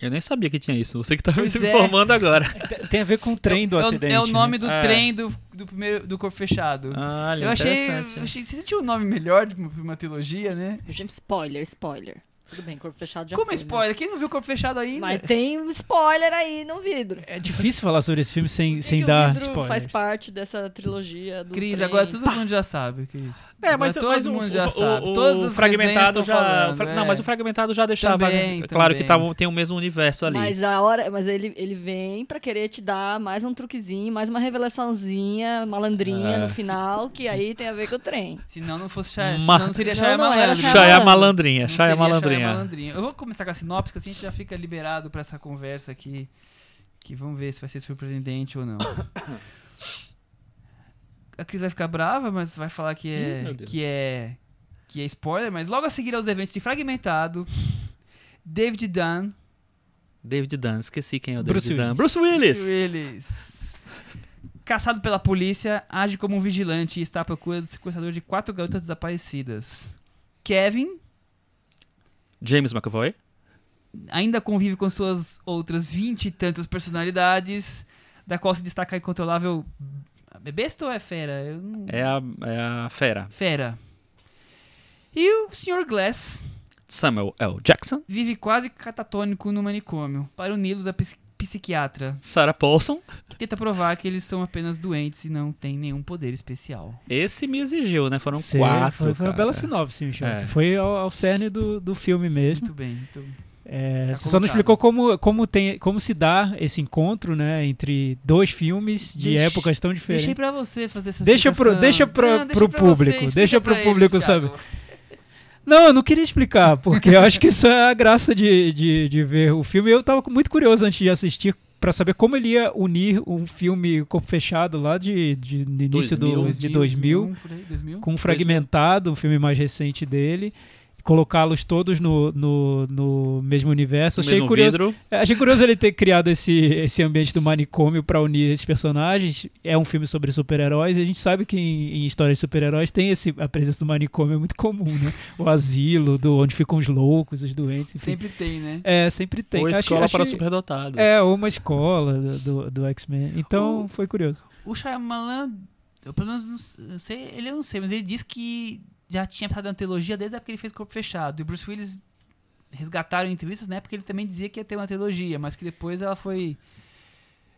Speaker 4: Eu nem sabia que tinha isso. Você que tá
Speaker 2: Pois
Speaker 4: se
Speaker 2: é.
Speaker 4: informando agora.
Speaker 3: Tem- a ver com o trem do
Speaker 2: é,
Speaker 3: acidente.
Speaker 2: É o nome
Speaker 3: né?
Speaker 2: do
Speaker 4: É.
Speaker 2: trem do, do primeiro do corpo fechado.
Speaker 4: Olha,
Speaker 2: eu achei,
Speaker 4: interessante.
Speaker 2: eu achei. Você tinha um nome melhor de uma, pra uma trilogia, né?
Speaker 5: Spoiler, spoiler. Tudo bem, corpo fechado já
Speaker 2: Como
Speaker 5: foi,
Speaker 2: spoiler?
Speaker 5: Mas...
Speaker 2: Quem não viu corpo fechado ainda?
Speaker 5: mas tem um spoiler aí no vidro.
Speaker 3: É difícil falar sobre esse filme sem,
Speaker 5: que
Speaker 3: sem
Speaker 5: que o
Speaker 3: dar
Speaker 5: vidro
Speaker 3: spoilers.
Speaker 5: faz parte dessa trilogia do
Speaker 2: Cris,
Speaker 5: trem?
Speaker 2: agora todo mundo já sabe, Cris.
Speaker 4: É, mas,
Speaker 2: Agora
Speaker 4: mas
Speaker 2: todo
Speaker 4: o,
Speaker 2: mundo já
Speaker 4: o-
Speaker 2: sabe.
Speaker 4: o-
Speaker 2: Todas
Speaker 4: o
Speaker 2: as
Speaker 4: fragmentado já.
Speaker 2: falando,
Speaker 4: o fra-
Speaker 2: é.
Speaker 4: Não, mas o fragmentado já deixava.
Speaker 2: Também,
Speaker 4: claro que
Speaker 2: também.
Speaker 4: tava, tem o mesmo universo ali.
Speaker 5: Mas a hora, mas ele, ele vem pra querer te dar mais um truquezinho, mais uma revelaçãozinha, malandrinha
Speaker 4: É.
Speaker 5: no final, que aí tem a ver com o trem.
Speaker 2: Se não, não fosse Chaya,
Speaker 4: Ma-
Speaker 2: não seria Chaya Malandro.
Speaker 5: Chaya
Speaker 4: malandrinha, Chaya
Speaker 2: seria
Speaker 4: malandrinha.
Speaker 2: Malandrinha. Eu vou começar com a sinopse, que assim a gente já fica liberado pra essa conversa aqui. Que vamos ver se vai ser surpreendente ou não. A Cris vai ficar brava, mas vai falar que
Speaker 4: Ih,
Speaker 2: é,
Speaker 4: Deus.
Speaker 2: que é que é spoiler, mas logo a seguir aos eventos de Fragmentado, David Dunn,
Speaker 4: David Dunn, esqueci quem é o
Speaker 3: Bruce
Speaker 4: David Dunn.
Speaker 3: Willis.
Speaker 4: Bruce Willis!
Speaker 2: Bruce Willis. Caçado pela polícia, age como um vigilante e está à procura do sequestrador de quatro garotas desaparecidas. Kevin
Speaker 4: James McAvoy.
Speaker 2: ainda convive com suas outras vinte e tantas personalidades, da qual se destaca a incontrolável. É besta ou é fera? Não-
Speaker 4: É a, é a fera.
Speaker 2: Fera. E o Sr. Glass
Speaker 4: Samuel L. Jackson.
Speaker 2: vive quase catatônico no manicômio, para uni-los psi- psiquiatra,
Speaker 4: Sarah Paulson.
Speaker 2: que tenta provar que eles são apenas doentes e não têm nenhum poder especial.
Speaker 4: Esse me exigiu, né? Foram
Speaker 3: Cê-
Speaker 4: quatro.
Speaker 3: Foi, foi uma
Speaker 4: cara.
Speaker 3: bela sinopse, Michel.
Speaker 4: É.
Speaker 3: Você Foi ao, ao cerne do, do filme mesmo.
Speaker 2: Muito bem. Então,
Speaker 3: É,
Speaker 2: Tá
Speaker 3: você só não
Speaker 2: colocado.
Speaker 3: explicou como, como, tem, como se dá esse encontro, né, entre dois filmes de
Speaker 2: Deixa-
Speaker 3: épocas tão diferentes.
Speaker 2: deixei pra você fazer essa
Speaker 3: Deixa pro-
Speaker 2: explicação.
Speaker 3: deixa pro-
Speaker 2: Não,
Speaker 3: pro
Speaker 2: você,
Speaker 3: público,
Speaker 2: explica
Speaker 3: deixa pro público
Speaker 2: eles,
Speaker 3: saber.
Speaker 2: Thiago.
Speaker 3: Não, eu não queria explicar, porque eu acho que isso é a graça de, de, de ver o filme. Eu tava muito curioso antes de assistir pra saber como ele ia unir um filme corpo fechado lá de, de, início do, de 2000
Speaker 2: por aí, 2000.
Speaker 3: com um fragmentado, um filme mais recente dele, colocá-los todos no, no, no mesmo universo. Achei
Speaker 4: mesmo
Speaker 3: curioso,
Speaker 4: vidro.
Speaker 3: é, Achei curioso ele ter criado esse, esse ambiente do manicômio pra unir esses personagens. É um filme sobre super-heróis e a gente sabe que em, em histórias de super-heróis tem esse, a presença do manicômio, é muito comum, né? O asilo, do, onde ficam os loucos, os doentes, enfim.
Speaker 2: Sempre tem, né?
Speaker 3: É, sempre tem.
Speaker 4: Ou
Speaker 3: Achei-
Speaker 4: escola para
Speaker 3: achei-
Speaker 4: superdotados.
Speaker 3: É, ou uma escola do, do, do X-Men. Então,
Speaker 2: O-
Speaker 3: foi curioso.
Speaker 2: O Shyamalan, eu pelo menos não sei, ele eu não sei, mas ele disse que já tinha passado na trilogia desde a época que ele fez Corpo Fechado. E Bruce Willis resgataram em entrevistas na época que ele também dizia que ia ter uma trilogia, mas que depois ela foi,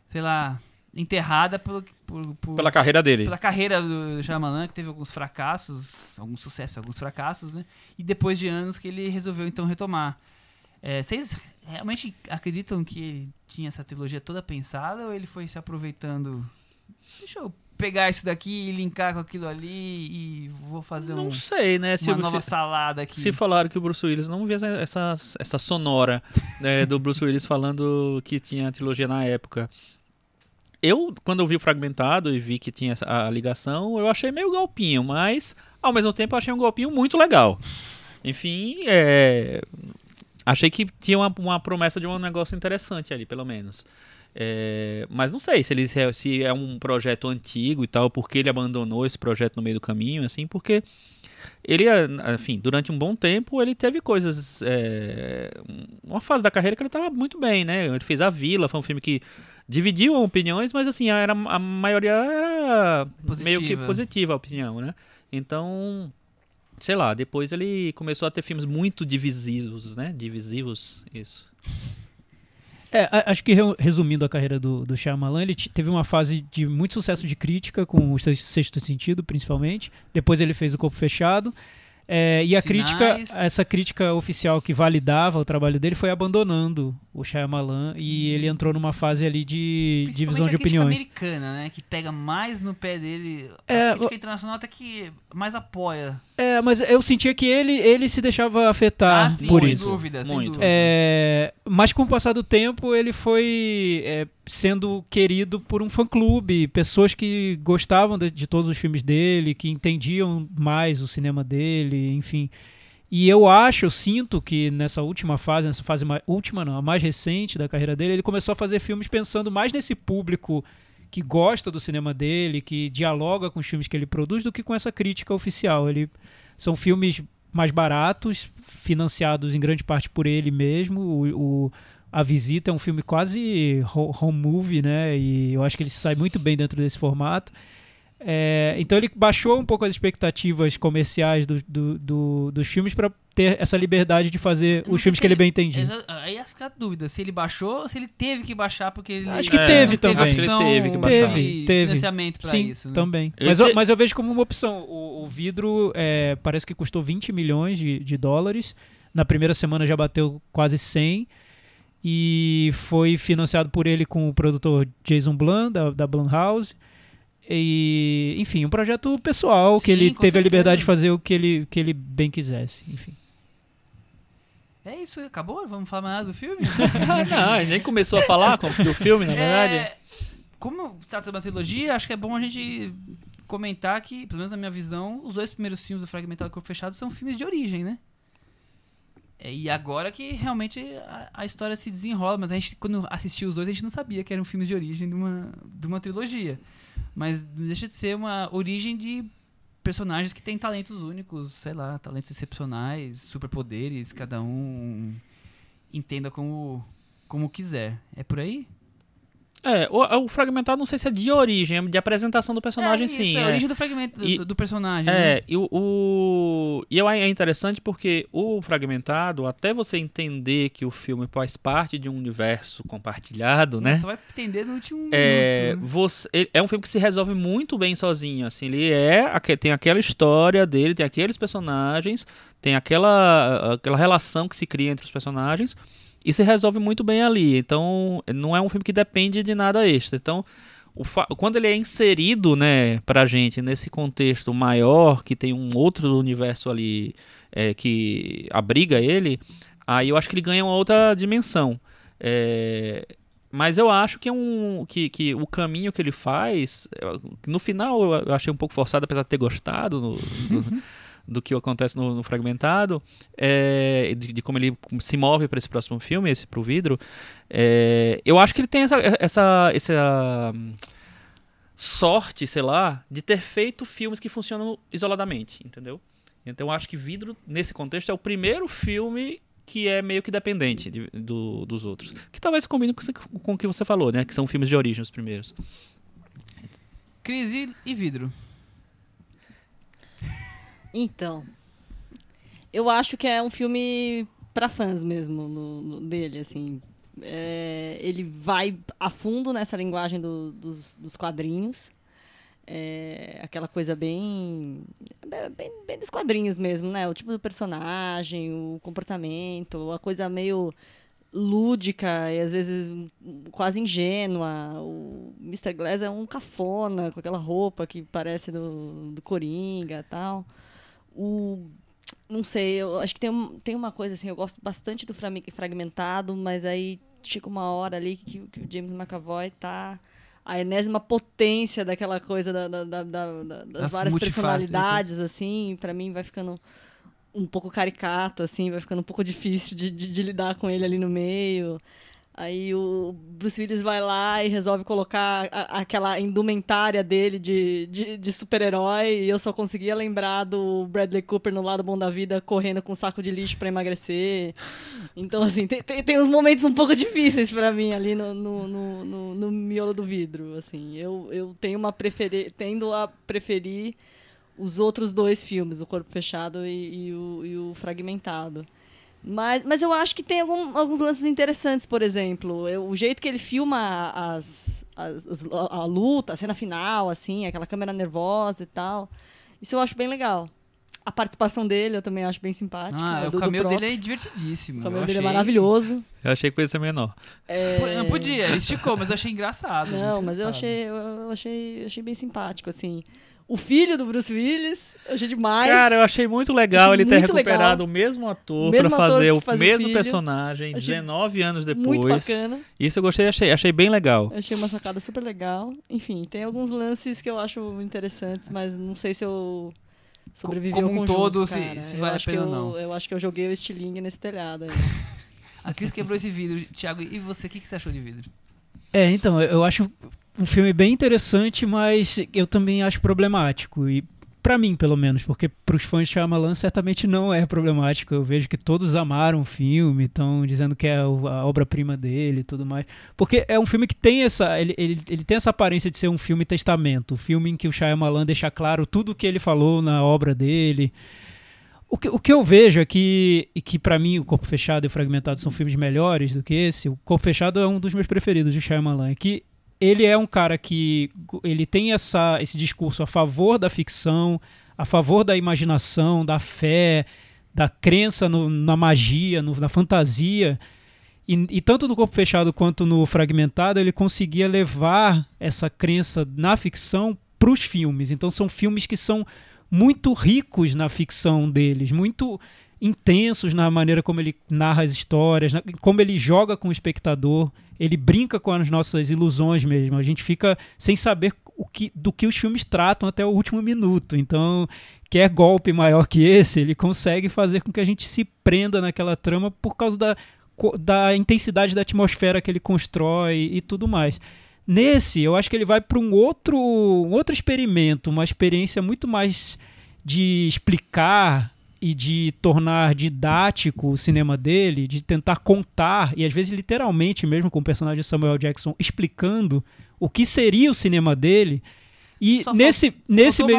Speaker 2: sei lá, enterrada por, por, por-
Speaker 4: Pela carreira dele.
Speaker 2: pela carreira do Shyamalan, que teve alguns fracassos, alguns sucessos, alguns fracassos, né? E depois de anos que ele resolveu então retomar. É, vocês realmente acreditam que ele tinha essa trilogia toda pensada ou ele foi se aproveitando? Deixa eu pegar isso daqui e linkar com aquilo ali e vou fazer
Speaker 4: Não
Speaker 2: um-
Speaker 4: sei, né? Se,
Speaker 2: uma nova
Speaker 4: se,
Speaker 2: salada aqui.
Speaker 4: se falaram que o Bruce Willis não via essa, essa, sonora né, do Bruce Willis falando que tinha a trilogia na época. Eu, quando eu vi o fragmentado e vi que tinha a ligação, eu achei meio golpinho, mas ao mesmo tempo eu achei um golpinho muito legal. Enfim, é, achei que tinha uma, uma promessa de um negócio interessante ali, pelo menos. É, mas não sei se ele se é um projeto antigo e tal, porque ele abandonou esse projeto no meio do caminho, assim, porque ele, enfim, durante um bom tempo ele teve coisas, é, uma fase da carreira que ele estava muito bem, né? Ele fez a Vila, foi um filme que dividiu opiniões, mas assim era a maioria era meio que
Speaker 2: Positiva.
Speaker 4: positiva a opinião, né? Então, sei lá, depois ele começou a ter filmes muito divisivos, né? Divisivos, isso.
Speaker 3: É, acho que re- resumindo a carreira do, do Shyamalan, ele teve uma fase de muito sucesso de crítica, com o Sex- Sexto Sentido, principalmente. Depois ele fez o Corpo Fechado. É, e a
Speaker 2: Sinais.
Speaker 3: crítica, essa crítica oficial que validava o trabalho dele foi abandonando o Shyamalan, e ele entrou numa fase ali de divisão
Speaker 2: a
Speaker 3: de
Speaker 2: crítica
Speaker 3: opiniões.
Speaker 2: americana, né? Que pega mais no pé dele.
Speaker 3: É,
Speaker 2: a crítica internacional até que mais apoia.
Speaker 3: É, mas eu sentia que ele, ele se deixava afetar
Speaker 2: ah, sim,
Speaker 3: por
Speaker 2: sem
Speaker 3: isso.
Speaker 2: dúvida, sem
Speaker 4: Muito.
Speaker 2: dúvida.
Speaker 3: É, mas com o passar do tempo, ele foi é, sendo querido por um fã-clube, pessoas que gostavam de, de todos os filmes dele, que entendiam mais o cinema dele, enfim. E eu acho, eu sinto que nessa última fase, nessa fase mais, última não, a mais recente da carreira dele, ele começou a fazer filmes pensando mais nesse público que gosta do cinema dele, que dialoga com os filmes que ele produz, do que com essa crítica oficial. Ele são filmes mais baratos, financiados em grande parte por ele mesmo. O, o- a Visita é um filme quase ho- home movie, né? E eu acho que ele sai muito bem dentro desse formato. É, então ele baixou um pouco as expectativas comerciais do- do- do- dos filmes para ter essa liberdade de fazer
Speaker 2: Eu
Speaker 3: os filmes que ele bem entendia.
Speaker 2: Aí ia ficar a dúvida se ele baixou ou se ele teve que baixar porque ele.
Speaker 3: Acho que
Speaker 2: não
Speaker 3: teve também.
Speaker 2: opção
Speaker 4: Acho que ele teve que baixar.
Speaker 3: Teve, teve.
Speaker 2: financiamento
Speaker 3: Sim,
Speaker 2: isso. né?
Speaker 3: também.
Speaker 4: Ele
Speaker 3: Mas, eu,
Speaker 4: te-
Speaker 3: mas eu vejo como uma opção. O, o vidro é, parece que custou 20 milhões de, de dólares. Na primeira semana já bateu quase 100. E foi financiado por ele com o produtor Jason Blum, da, da Blumhouse. E, enfim, um projeto pessoal que
Speaker 2: Sim,
Speaker 3: ele
Speaker 2: com
Speaker 3: teve a liberdade de
Speaker 2: certeza.
Speaker 3: fazer o que ele, que ele bem quisesse. Enfim.
Speaker 2: É isso, acabou? Vamos falar mais nada do filme?
Speaker 4: não, nem começou a falar do filme, na verdade.
Speaker 2: É, como se trata de uma trilogia, acho que é bom a gente comentar que, pelo menos na minha visão, os dois primeiros filmes do Fragmentado e Corpo Fechado são filmes de origem, né? É, e agora que realmente a, a história se desenrola, mas a gente, quando assistiu os dois, a gente não sabia que eram filmes de origem de uma, de uma trilogia. Mas deixa de ser uma origem de personagens que têm talentos únicos, sei lá, talentos excepcionais, superpoderes, cada um entenda como, como quiser. É por aí?
Speaker 4: É, o, o fragmentado não sei se é de origem, é de apresentação do personagem,
Speaker 2: é isso,
Speaker 4: sim.
Speaker 2: É a
Speaker 4: é.
Speaker 2: origem do fragmento do,
Speaker 4: E-
Speaker 2: do- personagem. né?
Speaker 4: É, e o, o- e é interessante porque o fragmentado, até você entender que o filme faz parte de um universo compartilhado, né?
Speaker 2: Só vai entender no último
Speaker 4: É,
Speaker 2: minuto. né?
Speaker 4: você, é um filme que se resolve muito bem sozinho, assim, ele é, tem aquela história dele, tem aqueles personagens, tem aquela, aquela relação que se cria entre os personagens e se resolve muito bem ali. Então, não é um filme que depende de nada extra. Então, quando ele é inserido, né, pra gente nesse contexto maior, que tem um outro universo ali é, que abriga ele, aí eu acho que ele ganha uma outra dimensão. É, mas eu acho que é um que, que o caminho que ele faz, eu- no final eu achei um pouco forçado, apesar de ter gostado no- do, do que acontece no, no fragmentado, é, de, de como ele se move para esse próximo filme, esse pro vidro. é, eu acho que ele tem essa, essa, essa sorte, sei lá, de ter feito filmes que funcionam isoladamente, entendeu? Então eu acho que Vidro, nesse contexto, é o primeiro filme que é meio que dependente de- do- dos outros. Que talvez combine com, com o que você falou, né? Que são filmes de origem os primeiros.
Speaker 2: Crise e vidro.
Speaker 5: Então, eu acho que é um filme pra fãs mesmo no- no- dele, assim. É, ele vai a fundo nessa linguagem do- dos, dos quadrinhos. É, aquela coisa bem, bem bem dos quadrinhos mesmo, né? O tipo do personagem, o comportamento, a coisa meio lúdica e às vezes quase ingênua. O Mr. Glass é um cafona com aquela roupa que parece do, do Coringa tal. O não sei, eu acho que tem, tem uma coisa assim, eu gosto bastante do fragmentado, mas aí chega uma hora ali que, que o James McAvoy tá a enésima potência daquela coisa da, da- da- da- da- das várias personalidades, assim, pra mim vai ficando um pouco caricato, assim, vai ficando um pouco difícil de, de- de lidar com ele ali no meio. Aí o Bruce Willis vai lá e resolve colocar a- aquela indumentária dele de, de, de super-herói e eu só conseguia lembrar do Bradley Cooper no lado bom da vida correndo com um saco de lixo pra emagrecer. Então, assim, tem, tem, tem uns momentos um pouco difíceis pra mim ali no, no, no, no- no miolo do vidro, assim. Eu, eu tenho uma preferi tendo a preferir os outros dois filmes, O Corpo Fechado e, e o, e o Fragmentado. Mas, mas eu acho que tem algum- alguns lances interessantes, por exemplo. eu- o jeito que ele filma as, as- as- a, a luta, a cena final, assim, aquela câmera nervosa e tal. Isso eu acho bem legal. A participação dele eu também acho bem simpática.
Speaker 2: Ah,
Speaker 5: né,
Speaker 2: o
Speaker 5: do- do
Speaker 2: cameo
Speaker 5: próprio.
Speaker 2: dele é divertidíssimo.
Speaker 5: O
Speaker 2: eu
Speaker 5: dele é
Speaker 2: achei-
Speaker 5: maravilhoso.
Speaker 4: Eu achei que podia ser menor.
Speaker 5: É,
Speaker 2: Não podia, ele esticou, mas eu achei engraçado.
Speaker 5: Não, mas eu
Speaker 2: engraçado.
Speaker 5: achei, eu achei, eu achei bem simpático, assim. O filho do Bruce Willis, eu achei demais.
Speaker 4: Cara, eu achei muito legal
Speaker 5: Achei
Speaker 4: ele ter
Speaker 5: muito
Speaker 4: recuperado
Speaker 5: legal.
Speaker 4: o mesmo ator
Speaker 5: ator
Speaker 4: fazer o mesmo
Speaker 5: filho.
Speaker 4: personagem
Speaker 5: Achei
Speaker 4: 19 anos
Speaker 5: Muito
Speaker 4: depois.
Speaker 5: bacana.
Speaker 4: Isso eu gostei, achei, achei bem legal.
Speaker 5: Eu achei uma sacada super legal. Enfim, tem alguns lances que eu acho interessantes, mas não sei se eu sobrevivi
Speaker 2: Como
Speaker 5: ao
Speaker 2: um
Speaker 5: conjunto,
Speaker 2: todo, se-
Speaker 5: cara.
Speaker 2: se
Speaker 5: Eu
Speaker 2: vale a
Speaker 5: acho que
Speaker 2: pena
Speaker 5: eu-
Speaker 2: ou não.
Speaker 5: Eu acho que eu joguei o estilingue nesse telhado. aí.
Speaker 2: A Cris quebrou esse vidro. Thiago, e você, o que, que você achou de vidro?
Speaker 3: É, então, eu acho um filme bem interessante, mas eu também acho problemático. E pra mim, pelo menos, porque pros fãs de Shyamalan certamente não é problemático. Eu vejo que todos amaram o filme, estão dizendo que é a obra-prima dele e tudo mais. Porque é um filme que tem essa. Ele, ele, ele tem essa aparência de ser um filme testamento. Um filme em que o Shyamalan deixa claro tudo o que ele falou na obra dele. O que, o que eu vejo é que, e que para mim o Corpo Fechado e o Fragmentado são filmes melhores do que esse, o Corpo Fechado é um dos meus preferidos de Shyamalan, é que ele é um cara que ele tem essa, esse discurso a favor da ficção, a favor da imaginação, da fé, da crença no- na magia, no- na fantasia. E, e tanto no Corpo Fechado quanto no Fragmentado, ele conseguia levar essa crença na ficção para os filmes. Então são filmes que são muito ricos na ficção deles, muito intensos na maneira como ele narra as histórias, como ele joga com o espectador, ele brinca com as nossas ilusões mesmo. A gente fica sem saber o que, do que os filmes tratam até o último minuto. Então, quer golpe maior que esse, ele consegue fazer com que a gente se prenda naquela trama por causa da, da intensidade da atmosfera que ele constrói e tudo mais. Nesse, eu acho que ele vai para um outro, um outro experimento, uma experiência muito mais de explicar e de tornar didático o cinema dele, de tentar contar, e às vezes literalmente, mesmo com o personagem de Samuel Jackson explicando o que seria o cinema dele. E
Speaker 2: Só
Speaker 3: nesse, nesse
Speaker 2: Faltou o
Speaker 3: meio,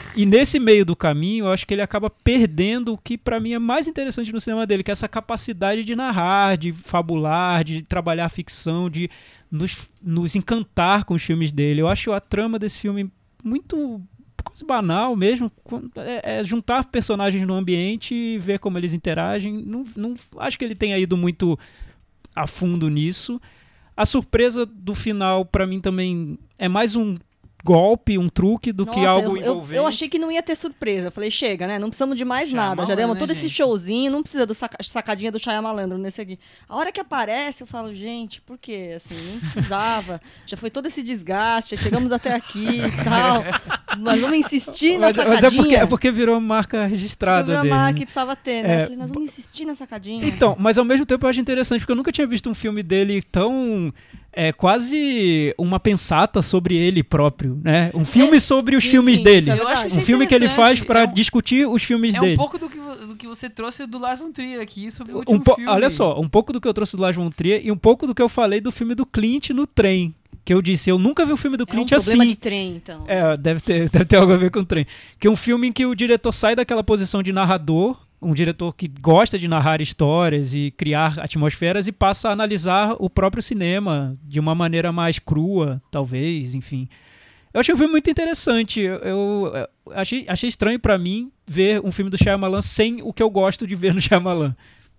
Speaker 3: e nesse meio do caminho, eu acho que ele acaba perdendo o que pra mim é mais interessante no cinema dele, que é essa capacidade de narrar, de fabular, de trabalhar a ficção, de nos, nos encantar com os filmes dele. Eu acho a trama desse filme muito quase banal mesmo. É, é juntar personagens no ambiente e ver como eles interagem. Não, não acho que ele tenha ido muito a fundo nisso. A surpresa do final, pra mim, também é mais um golpe, um truque do que
Speaker 5: Nossa,
Speaker 3: algo
Speaker 5: eu, eu,
Speaker 3: envolvente.
Speaker 5: eu achei que não ia ter surpresa. Eu falei, chega, né? Não precisamos de mais nada. Já
Speaker 2: Shyamalan,
Speaker 5: demos
Speaker 2: né,
Speaker 5: todo esse
Speaker 2: gente?
Speaker 5: showzinho, não precisa do saca- sacadinha do Malandro nesse aqui. A hora que aparece, eu falo, gente, por quê? Assim, não precisava. Já foi todo esse desgaste, chegamos até aqui e tal. Mas vamos insistir na
Speaker 3: mas,
Speaker 5: sacadinha.
Speaker 3: mas é porque, é porque virou marca registrada
Speaker 5: Eu vi a
Speaker 3: dele.
Speaker 5: marca
Speaker 3: né?
Speaker 5: que precisava ter, né?
Speaker 3: É,
Speaker 5: falei, nós vamos insistir na sacadinha.
Speaker 3: Então, mas ao mesmo tempo eu acho interessante, porque eu nunca tinha visto um filme dele tão. É quase uma pensata sobre ele próprio, né? Um filme sobre os
Speaker 5: sim,
Speaker 3: filmes
Speaker 5: sim,
Speaker 3: dele.
Speaker 5: é
Speaker 3: Um filme que ele faz pra
Speaker 2: é um-
Speaker 3: discutir os filmes
Speaker 2: É
Speaker 3: dele.
Speaker 2: um pouco do que, do que você trouxe do Lars von Trier aqui sobre o último
Speaker 3: Um
Speaker 2: filme.
Speaker 3: Olha só, um pouco do que eu trouxe do Lars von Trier e um pouco do que eu falei do filme do Clint no trem. Que eu disse, eu nunca vi o filme do
Speaker 5: É um
Speaker 3: Clint
Speaker 5: problema
Speaker 3: assim.
Speaker 5: de trem, então.
Speaker 3: É, deve ter, deve ter algo a ver com o trem. Que é um filme em que o diretor sai daquela posição de narrador, um diretor que gosta de narrar histórias e criar atmosferas e passa a analisar o próprio cinema de uma maneira mais crua, talvez, enfim. Eu achei o filme muito interessante. Eu, achei, achei estranho pra mim ver um filme do Shyamalan sem o que eu gosto de ver no Shyamalan.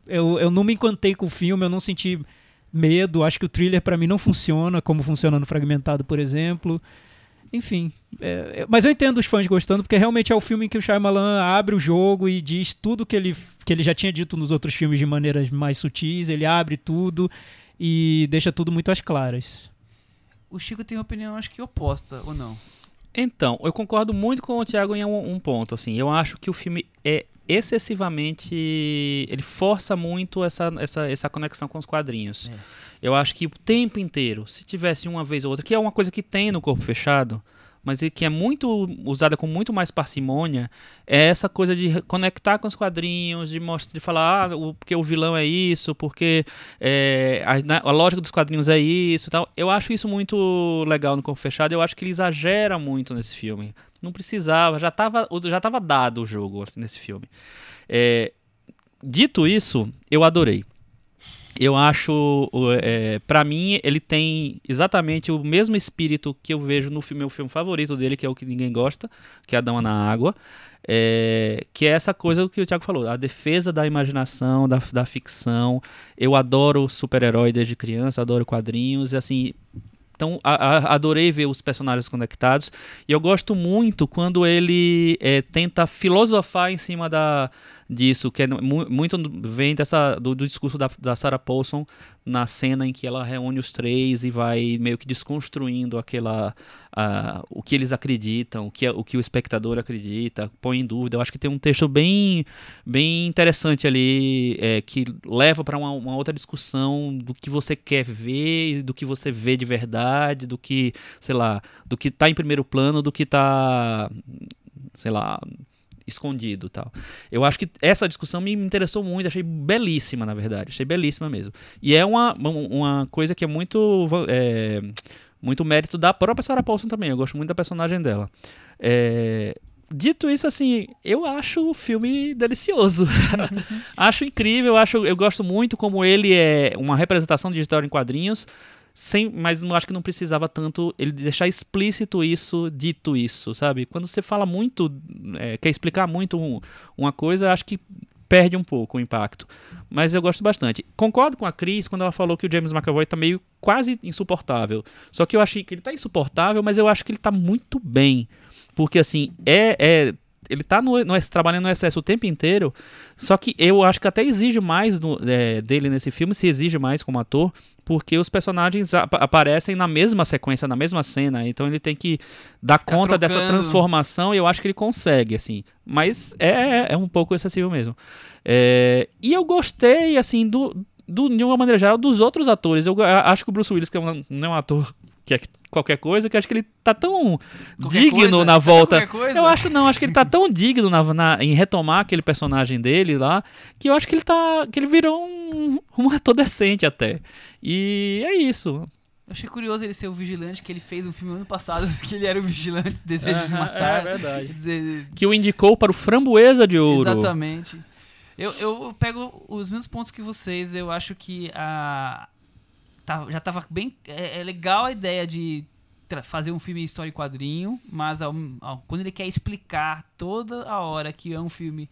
Speaker 3: Eu, eu não me encantei com o filme, eu não senti medo. Acho que o thriller pra mim não funciona como funciona no Fragmentado, por exemplo. Enfim, é, é- mas eu entendo os fãs gostando, porque realmente é o filme em que o Shyamalan abre o jogo e diz tudo que ele, que ele já tinha dito nos outros filmes de maneiras mais sutis, ele abre tudo e deixa tudo muito às claras.
Speaker 2: O Chico tem uma opinião, acho que oposta, ou não?
Speaker 4: Então, eu concordo muito com o Thiago em um, um ponto. Assim, eu acho que o filme é excessivamente. Ele força muito essa, essa, essa conexão com os quadrinhos.
Speaker 2: É.
Speaker 4: Eu acho que o tempo inteiro, se tivesse uma vez ou outra, que é uma coisa que tem no corpo fechado, mas que é muito usada com muito mais parcimônia, é essa coisa de conectar com os quadrinhos, de mostrar, de falar, ah, o, porque o vilão é isso, porque é, a, na- a lógica dos quadrinhos é isso e tal. Eu acho isso muito legal no corpo fechado, eu acho que ele exagera muito nesse filme. Não precisava, já estava já tava dado o jogo nesse filme. É, dito isso, eu adorei. eu acho, é, para mim, ele tem exatamente o mesmo espírito que eu vejo no filme, meu filme favorito dele, que é o que ninguém gosta, que é A Dama na Água. é, que é essa coisa que o Thiago falou, a defesa da imaginação, da, da ficção. Eu adoro super-herói desde criança, adoro quadrinhos, e assim. Então, a- a- adorei ver os personagens conectados. E eu gosto muito quando ele é, tenta filosofar em cima da, disso, que é mu- muito vem dessa, do, do discurso da, da Sarah Paulson na cena em que ela reúne os três e vai meio que desconstruindo aquela ah, o que eles acreditam, o que, é- o que o espectador acredita, põe em dúvida. Eu acho que tem um texto bem, bem interessante ali é, que leva para uma, uma outra discussão do que você quer ver, do que você vê de verdade, do que, sei lá, do que tá em primeiro plano, do que tá, sei lá, escondido tal. Eu acho que essa discussão me interessou muito, achei belíssima, na verdade, achei belíssima mesmo. E é uma, uma coisa que é muito é, muito mérito da própria Sarah Paulson também, eu gosto muito da personagem dela. É, Dito isso, assim, eu acho o filme delicioso. acho incrível, acho, eu gosto muito como ele é uma representação de história em quadrinhos, sem, mas não acho que não precisava tanto ele deixar explícito isso, dito isso, sabe? Quando você fala muito, é, quer explicar muito um- uma coisa, acho que perde um pouco o impacto. Mas eu gosto bastante. Concordo com a Cris quando ela falou que o James McAvoy tá meio quase insuportável. Só que eu achei que ele tá insuportável, mas eu acho que ele tá muito bem. Porque assim, é. é ele tá no, no, trabalhando no excesso o tempo inteiro. Só que eu acho que até exige mais no- é, dele nesse filme, se exige mais como ator, porque os personagens ap- aparecem na mesma sequência, na mesma cena. Então ele tem que dar conta dessa
Speaker 2: trocando.
Speaker 4: transformação e eu acho que ele consegue, assim. Mas é, é um pouco excessivo mesmo. É, e eu gostei, assim, do, do, de uma maneira geral, dos outros atores. Eu acho que o Bruce Willis, que é um, não é um ator que é qualquer coisa, que eu acho que ele tá tão
Speaker 2: Qualquer
Speaker 4: digno
Speaker 2: coisa?
Speaker 4: na volta. Eu acho não, acho que ele tá tão digno na, na- em retomar aquele personagem dele lá, que eu acho que ele tá. que ele virou um, um ator decente até. E é isso.
Speaker 2: Eu achei curioso ele ser o vigilante que ele fez um filme ano passado, que ele era o vigilante, desejo de
Speaker 4: Aham,
Speaker 2: matar.
Speaker 4: é verdade.
Speaker 2: Dizer,
Speaker 4: Que o indicou para o Framboesa de Ouro.
Speaker 2: Exatamente. Eu, eu pego os mesmos pontos que vocês. Eu acho que a. tá- já tava bem. É, é legal a ideia de fazer um filme história e quadrinho, mas ao- ao- quando ele quer explicar toda a hora que é um filme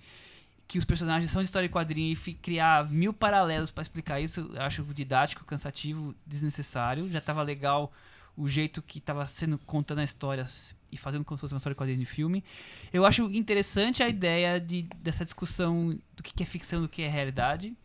Speaker 2: que os personagens são de história e quadrinho e criar mil paralelos pra explicar isso, eu acho didático, cansativo, desnecessário. Já tava legal o jeito que tava sendo contando a história e fazendo como se fosse uma história quadrinho de filme. Eu acho interessante a ideia de, dessa discussão do que que é ficção do que é realidade,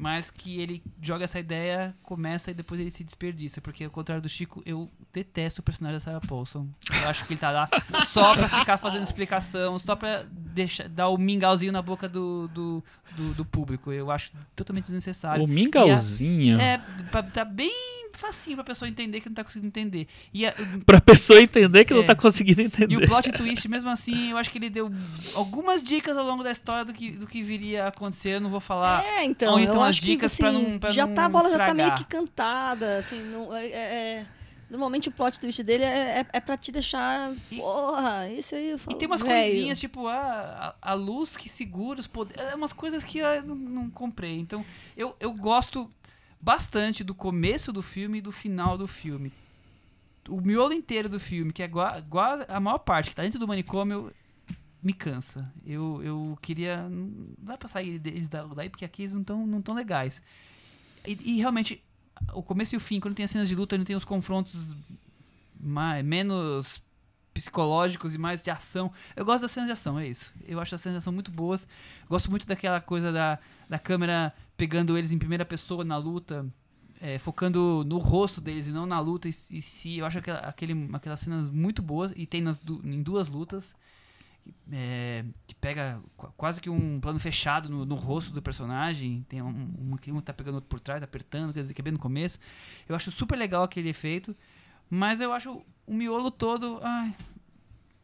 Speaker 2: mas que ele joga essa ideia, começa e depois ele se desperdiça, porque ao contrário do Chico, eu detesto o personagem da Sarah Paulson. Eu acho que ele tá lá só pra ficar fazendo explicação, só pra deixar, dar o mingauzinho na boca do, do, do, do público. Eu acho totalmente desnecessário.
Speaker 4: O Mingauzinho.
Speaker 2: É, pra- tá bem facinho pra pessoa entender que não tá conseguindo entender. E a-
Speaker 4: Pra pessoa entender que não
Speaker 2: É.
Speaker 4: tá conseguindo
Speaker 2: e
Speaker 4: entender.
Speaker 2: o plot twist, mesmo assim, eu acho que ele deu algumas dicas ao longo da história do que, do que viria a acontecer. Eu não vou falar.
Speaker 5: É, então,
Speaker 2: onde
Speaker 5: eu
Speaker 2: estão as
Speaker 5: acho
Speaker 2: dicas
Speaker 5: que,
Speaker 2: pra
Speaker 5: assim,
Speaker 2: não- pra
Speaker 5: já
Speaker 2: não
Speaker 5: tá, a bola já tá meio
Speaker 2: estragar.
Speaker 5: que cantada, assim, não, é, é- é- normalmente o plot twist dele é, é, é pra te deixar,
Speaker 2: E-
Speaker 5: porra, isso aí eu
Speaker 2: E
Speaker 5: falo,
Speaker 2: tem umas
Speaker 5: velho.
Speaker 2: coisinhas, tipo, a, a, a luz que segura os poderes. É umas coisas que eu não, não comprei. Então, eu, eu gosto bastante do começo do filme e do final do filme. O miolo inteiro do filme, que é a maior parte, que tá dentro do manicômio, me cansa. Eu, eu queria. Não dá pra daí, porque aqui eles não estão não tão legais. E, e realmente, o começo e o fim, quando tem as cenas de luta, não tem os confrontos mais, menos psicológicos e mais de ação. Eu gosto das cenas de ação, é isso. Eu acho as cenas de ação muito boas. Gosto muito daquela coisa da, da câmera pegando eles em primeira pessoa na luta, é, focando no rosto deles e não na luta em si-. Eu acho aquela, aquele, aquelas cenas muito boas e tem nas, em duas lutas. é, que pega qu- quase que um plano fechado no, no rosto do personagem. Tem um, uma que um tá pegando outro por trás, apertando, quer dizer, que é bem no começo. Eu acho super legal aquele efeito. Mas eu acho o miolo todo. Ai,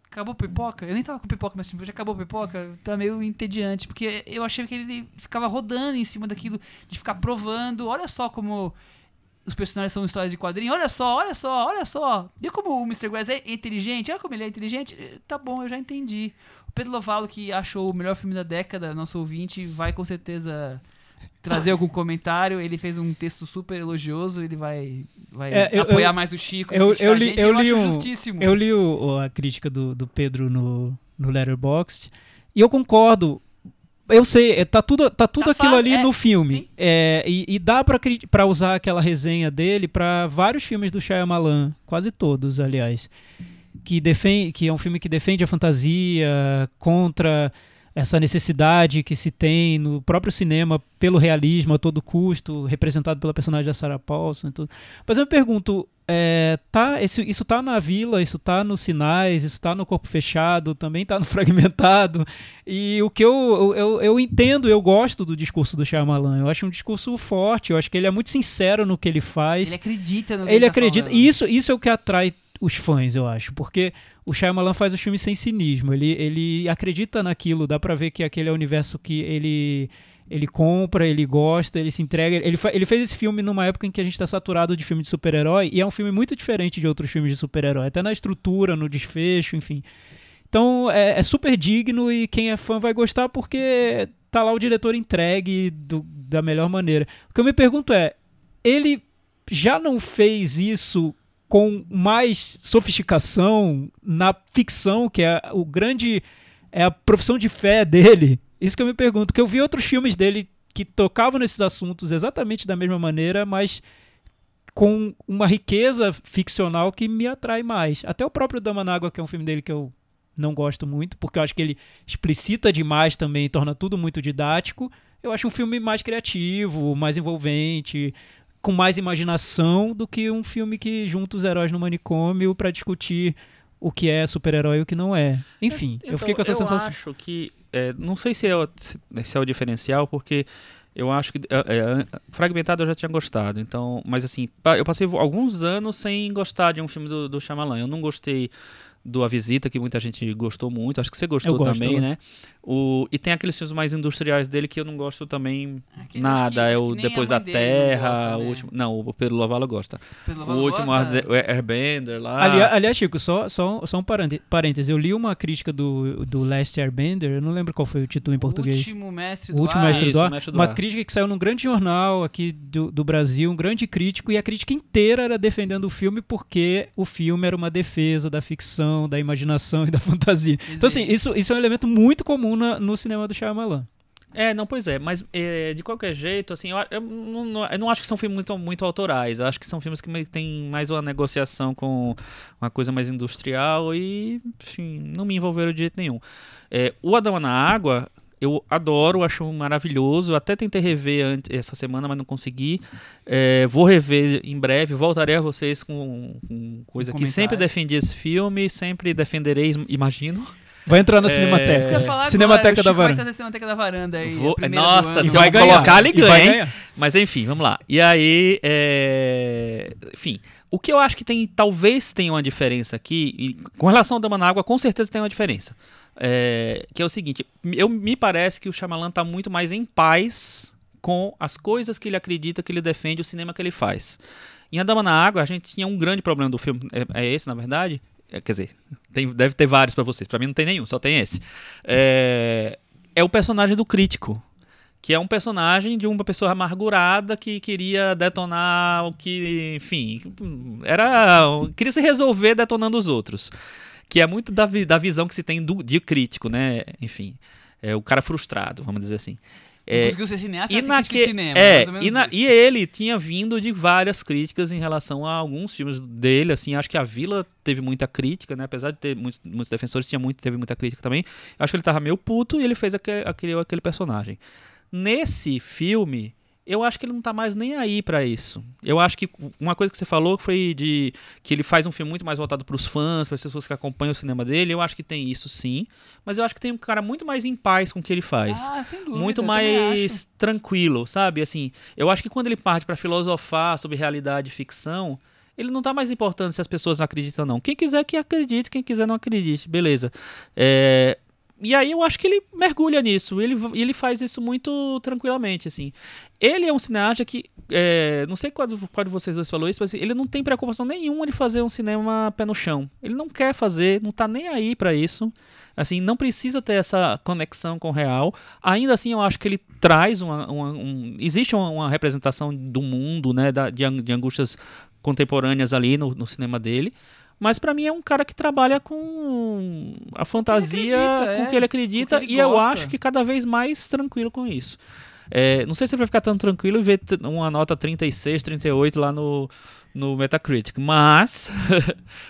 Speaker 2: acabou pipoca? Eu nem tava com pipoca, mas tipo, já acabou pipoca? Tá meio entediante. Porque eu achei que ele ficava rodando em cima daquilo, de ficar provando. Olha só como os personagens são histórias de quadrinho. Olha só, olha só, olha só. E como o Mr. Grass é inteligente. Olha como ele é inteligente. Tá bom, eu já entendi. O Pedro Lovalo, que achou o melhor filme da década, nosso ouvinte, vai com certeza trazer algum comentário. Ele fez um texto super elogioso, ele vai, vai
Speaker 3: É, eu-
Speaker 2: apoiar
Speaker 3: eu-
Speaker 2: mais o Chico.
Speaker 3: eu- eu li-
Speaker 2: gente,
Speaker 3: eu li um-
Speaker 2: justíssimo.
Speaker 3: Eu li o- a crítica do, do Pedro no, no Letterboxd e eu concordo. Eu sei, é, tá tudo, tá tudo
Speaker 2: Tá
Speaker 3: aquilo ali
Speaker 2: é,
Speaker 3: no filme. É, e, e dá pra, pra usar aquela resenha dele pra vários filmes do Shyamalan, quase todos, aliás. Que, defende, que é um filme que defende a fantasia contra essa necessidade que se tem no próprio cinema pelo realismo a todo custo, representado pela personagem da Sarah Paulson e tudo. Mas eu me pergunto, é, tá, esse- isso tá na vila, isso tá nos sinais, isso tá no corpo fechado, também tá no fragmentado. E o que eu, eu, eu, entendo, eu gosto do discurso do Shyamalan. Eu acho um discurso forte, eu acho que ele é muito sincero no que ele faz.
Speaker 2: Ele acredita no que
Speaker 3: Ele
Speaker 2: tá
Speaker 3: acredita. E isso, isso é o que atrai os fãs, eu acho. Porque o Shyamalan faz os filmes sem cinismo. Ele, ele acredita naquilo. Dá pra ver que aquele é o universo que ele, ele compra, ele gosta, ele se entrega. Ele, ele fez esse filme numa época em que a gente tá saturado de filme de super-herói. E é um filme muito diferente de outros filmes de super-herói. Até na estrutura, no desfecho, enfim. Então é, é super digno e quem é fã vai gostar porque tá lá o diretor entregue do- da melhor maneira. O que eu me pergunto é, ele já não fez isso com mais sofisticação na ficção, que é o grande é a profissão de fé dele? Isso que eu me pergunto, porque eu vi outros filmes dele que tocavam nesses assuntos exatamente da mesma maneira, mas com uma riqueza ficcional que me atrai mais. Até o próprio Dama na Água, que é um filme dele que eu não gosto muito, porque eu acho que ele explicita demais também, torna tudo muito didático. Eu acho um filme mais criativo, mais envolvente, com mais imaginação do que um filme que junta os heróis no manicômio pra discutir o que é super-herói e o que não é. Enfim, eu fiquei com essa
Speaker 4: Então, eu
Speaker 3: sensação.
Speaker 4: acho que. é, não sei se é, o, se é o diferencial, porque eu acho que. é, é, fragmentado eu já tinha gostado. Então. Mas assim, eu passei alguns anos sem gostar de um filme do, do Shyamalan. Eu não gostei do A Visita, que muita gente gostou muito. Acho que você gostou
Speaker 3: Eu gosto,
Speaker 4: também,
Speaker 3: eu
Speaker 4: né? O, e tem aqueles filmes mais industriais dele que eu não gosto também
Speaker 2: Aquele,
Speaker 4: nada.
Speaker 2: acho que-
Speaker 4: é o Depois da Terra,
Speaker 2: gosta,
Speaker 4: o
Speaker 2: né?
Speaker 4: último. Não, o Pedro Lavala gosta.
Speaker 2: Pedro
Speaker 4: O
Speaker 2: Lavalo
Speaker 4: último
Speaker 2: gosta?
Speaker 4: O Airbender lá.
Speaker 3: Ali- aliás, Chico, só, só, só um parêntese. Eu li uma crítica do, do Last Airbender, eu não lembro qual foi o título em português.
Speaker 2: O último mestre
Speaker 3: O
Speaker 2: do
Speaker 3: último
Speaker 2: ar.
Speaker 3: mestre
Speaker 4: Isso,
Speaker 3: do ar.
Speaker 4: Mestre do
Speaker 3: uma
Speaker 4: Ar.
Speaker 3: crítica que saiu num grande jornal aqui do, do Brasil, um grande crítico, e a crítica inteira era defendendo o filme porque o filme era uma defesa da ficção, da imaginação e da fantasia. Então, assim, isso, isso é um elemento muito comum no cinema do Shyamalan.
Speaker 4: É, não, pois é, mas é, de qualquer jeito, assim, eu, eu não, eu não acho que são filmes muito, muito autorais, acho que são filmes que tem mais uma negociação com uma coisa mais industrial e, enfim, não me envolveram de jeito nenhum. É, o Adão na Água, eu adoro, acho maravilhoso, eu até tentei rever essa semana, mas não consegui. É, vou rever em breve, voltarei a vocês com, com coisa
Speaker 2: Com
Speaker 4: que sempre defendi esse filme, sempre defenderei, imagino.
Speaker 3: Vai entrar na
Speaker 4: É,
Speaker 3: Cinemateca.
Speaker 2: Falar
Speaker 3: Cinemateca
Speaker 2: agora,
Speaker 3: da
Speaker 2: vai
Speaker 3: Varanda.
Speaker 2: trazer a Cinemateca da Varanda aí.
Speaker 4: Vou- Nossa, se
Speaker 3: vai ganhar.
Speaker 4: colocar, ele
Speaker 3: vai
Speaker 4: ganha. Mas enfim, vamos lá. E aí, é... enfim, o que eu acho que tem, talvez tenha uma diferença aqui, e com relação ao Dama na Água, com certeza tem uma diferença. É, que é o seguinte, eu me parece que o Shyamalan tá muito mais em paz com as coisas que ele acredita, que ele defende, o cinema que ele faz. Em A Dama na Água, a gente tinha um grande problema do filme, é, é esse, na verdade? É, quer dizer, tem- deve ter vários pra vocês, pra mim não tem nenhum, só tem esse. É, é o personagem do crítico que é um personagem de uma pessoa amargurada que queria detonar o que, enfim, era queria se resolver detonando os outros, que é muito da, da visão que se tem do, de crítico, né? Enfim, é o cara frustrado, vamos dizer assim. É,
Speaker 2: conseguiu ser cineasta,
Speaker 4: e,
Speaker 2: crítico de cinema.
Speaker 4: é, e, na- e ele tinha vindo de várias críticas em relação a alguns filmes dele, assim, acho que a Vila teve muita crítica, né, apesar de ter muitos, muitos defensores, tinha muito, teve muita crítica também, acho que ele tava meio puto e ele fez aquele, aquele, aquele personagem. Nesse filme, eu acho que ele não tá mais nem aí pra isso. Eu acho que uma coisa que você falou foi de que ele faz um filme muito mais voltado pros fãs, para as pessoas que acompanham o cinema dele. Eu acho que tem isso sim, mas eu acho que tem um cara muito mais em paz com o que ele faz
Speaker 2: Ah, sem dúvida.
Speaker 4: muito mais tranquilo, sabe? Assim, eu acho que quando ele parte pra filosofar sobre realidade e ficção, ele não tá mais importando se as pessoas acreditam ou não. Quem quiser que acredite, quem quiser não acredite, beleza. É, e aí eu acho que ele mergulha nisso, ele, ele faz isso muito tranquilamente, assim. Ele é um cineasta que, é, não sei qual, qual de vocês dois falou isso, mas ele não tem preocupação nenhuma de fazer um cinema pé no chão. Ele não quer fazer, não tá nem aí para isso. Assim, não precisa ter essa conexão com o real. Ainda assim, eu acho que ele traz uma. uma um, existe uma, uma, representação do mundo, né? Da, de, de angústias contemporâneas ali no, no cinema dele. Mas para mim é um cara que trabalha com a fantasia, com o que ele acredita,
Speaker 2: ele
Speaker 4: e eu
Speaker 2: gosta.
Speaker 4: acho que cada vez mais tranquilo com isso. É, não sei se vai ficar tão tranquilo e ver uma nota 36, 38 lá no, no Metacritic, mas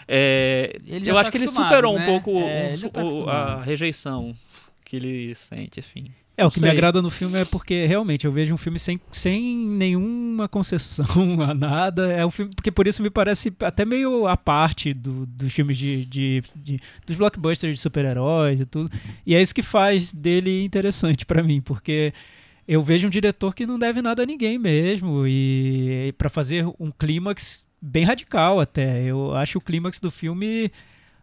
Speaker 4: é,
Speaker 2: Ele
Speaker 4: eu
Speaker 2: tá
Speaker 4: acho que ele superou
Speaker 2: né?
Speaker 4: um pouco
Speaker 2: É, ele já tá
Speaker 4: a rejeição que ele sente, enfim.
Speaker 3: É, o que me agrada no filme é porque realmente eu vejo um filme sem, sem nenhuma concessão a nada. É um filme porque por isso me parece até meio à parte do, dos filmes de, de- de- dos blockbusters de super-heróis e tudo. E é isso que faz dele interessante pra mim, porque eu vejo um diretor que não deve nada a ninguém mesmo e, para fazer um clímax bem radical até. Eu acho o clímax do filme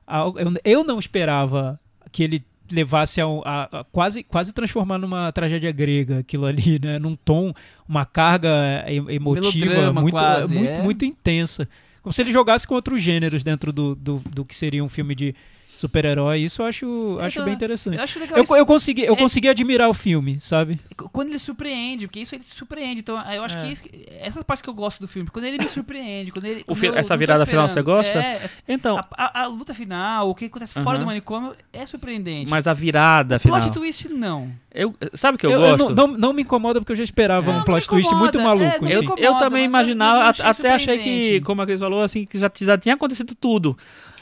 Speaker 3: eu, eu não esperava que ele levasse a, a- a quase quase transformar numa tragédia grega aquilo ali, né? Num tom, uma carga e- emotiva
Speaker 2: Melodrama
Speaker 3: muito,
Speaker 2: quase,
Speaker 3: muito,
Speaker 2: é.
Speaker 3: muito intensa. Como se ele jogasse com outros gêneros dentro do, do, do que seria um filme de super-herói. Isso eu acho, acho
Speaker 2: tô-
Speaker 3: bem interessante.
Speaker 2: Eu acho legal
Speaker 3: Eu,
Speaker 2: isso.
Speaker 3: eu, consegui, eu
Speaker 2: É-
Speaker 3: consegui admirar o filme, sabe?
Speaker 2: Quando ele surpreende, porque isso ele se surpreende. Então, eu acho
Speaker 3: É.
Speaker 2: que isso- essas partes que eu gosto do filme. Quando ele me surpreende, quando ele.
Speaker 4: O
Speaker 2: quando
Speaker 4: fi-
Speaker 2: eu
Speaker 4: essa virada final você gosta?
Speaker 2: É,
Speaker 4: Então,
Speaker 2: a, a- a luta final, o que acontece fora do manicômio é surpreendente.
Speaker 4: mas a virada
Speaker 2: Plot
Speaker 4: final.
Speaker 2: twist, não.
Speaker 4: Eu, sabe o que eu,
Speaker 3: Eu- eu
Speaker 4: gosto?
Speaker 3: não, não, não me incomoda porque eu já esperava
Speaker 2: Não,
Speaker 3: um plot twist muito
Speaker 2: é,
Speaker 3: maluco.
Speaker 2: me
Speaker 4: Eu,
Speaker 2: incomoda,
Speaker 4: eu também
Speaker 2: eu
Speaker 4: imaginava,
Speaker 2: achei
Speaker 4: até achei que, como a Cris falou, assim, que já, já tinha acontecido tudo.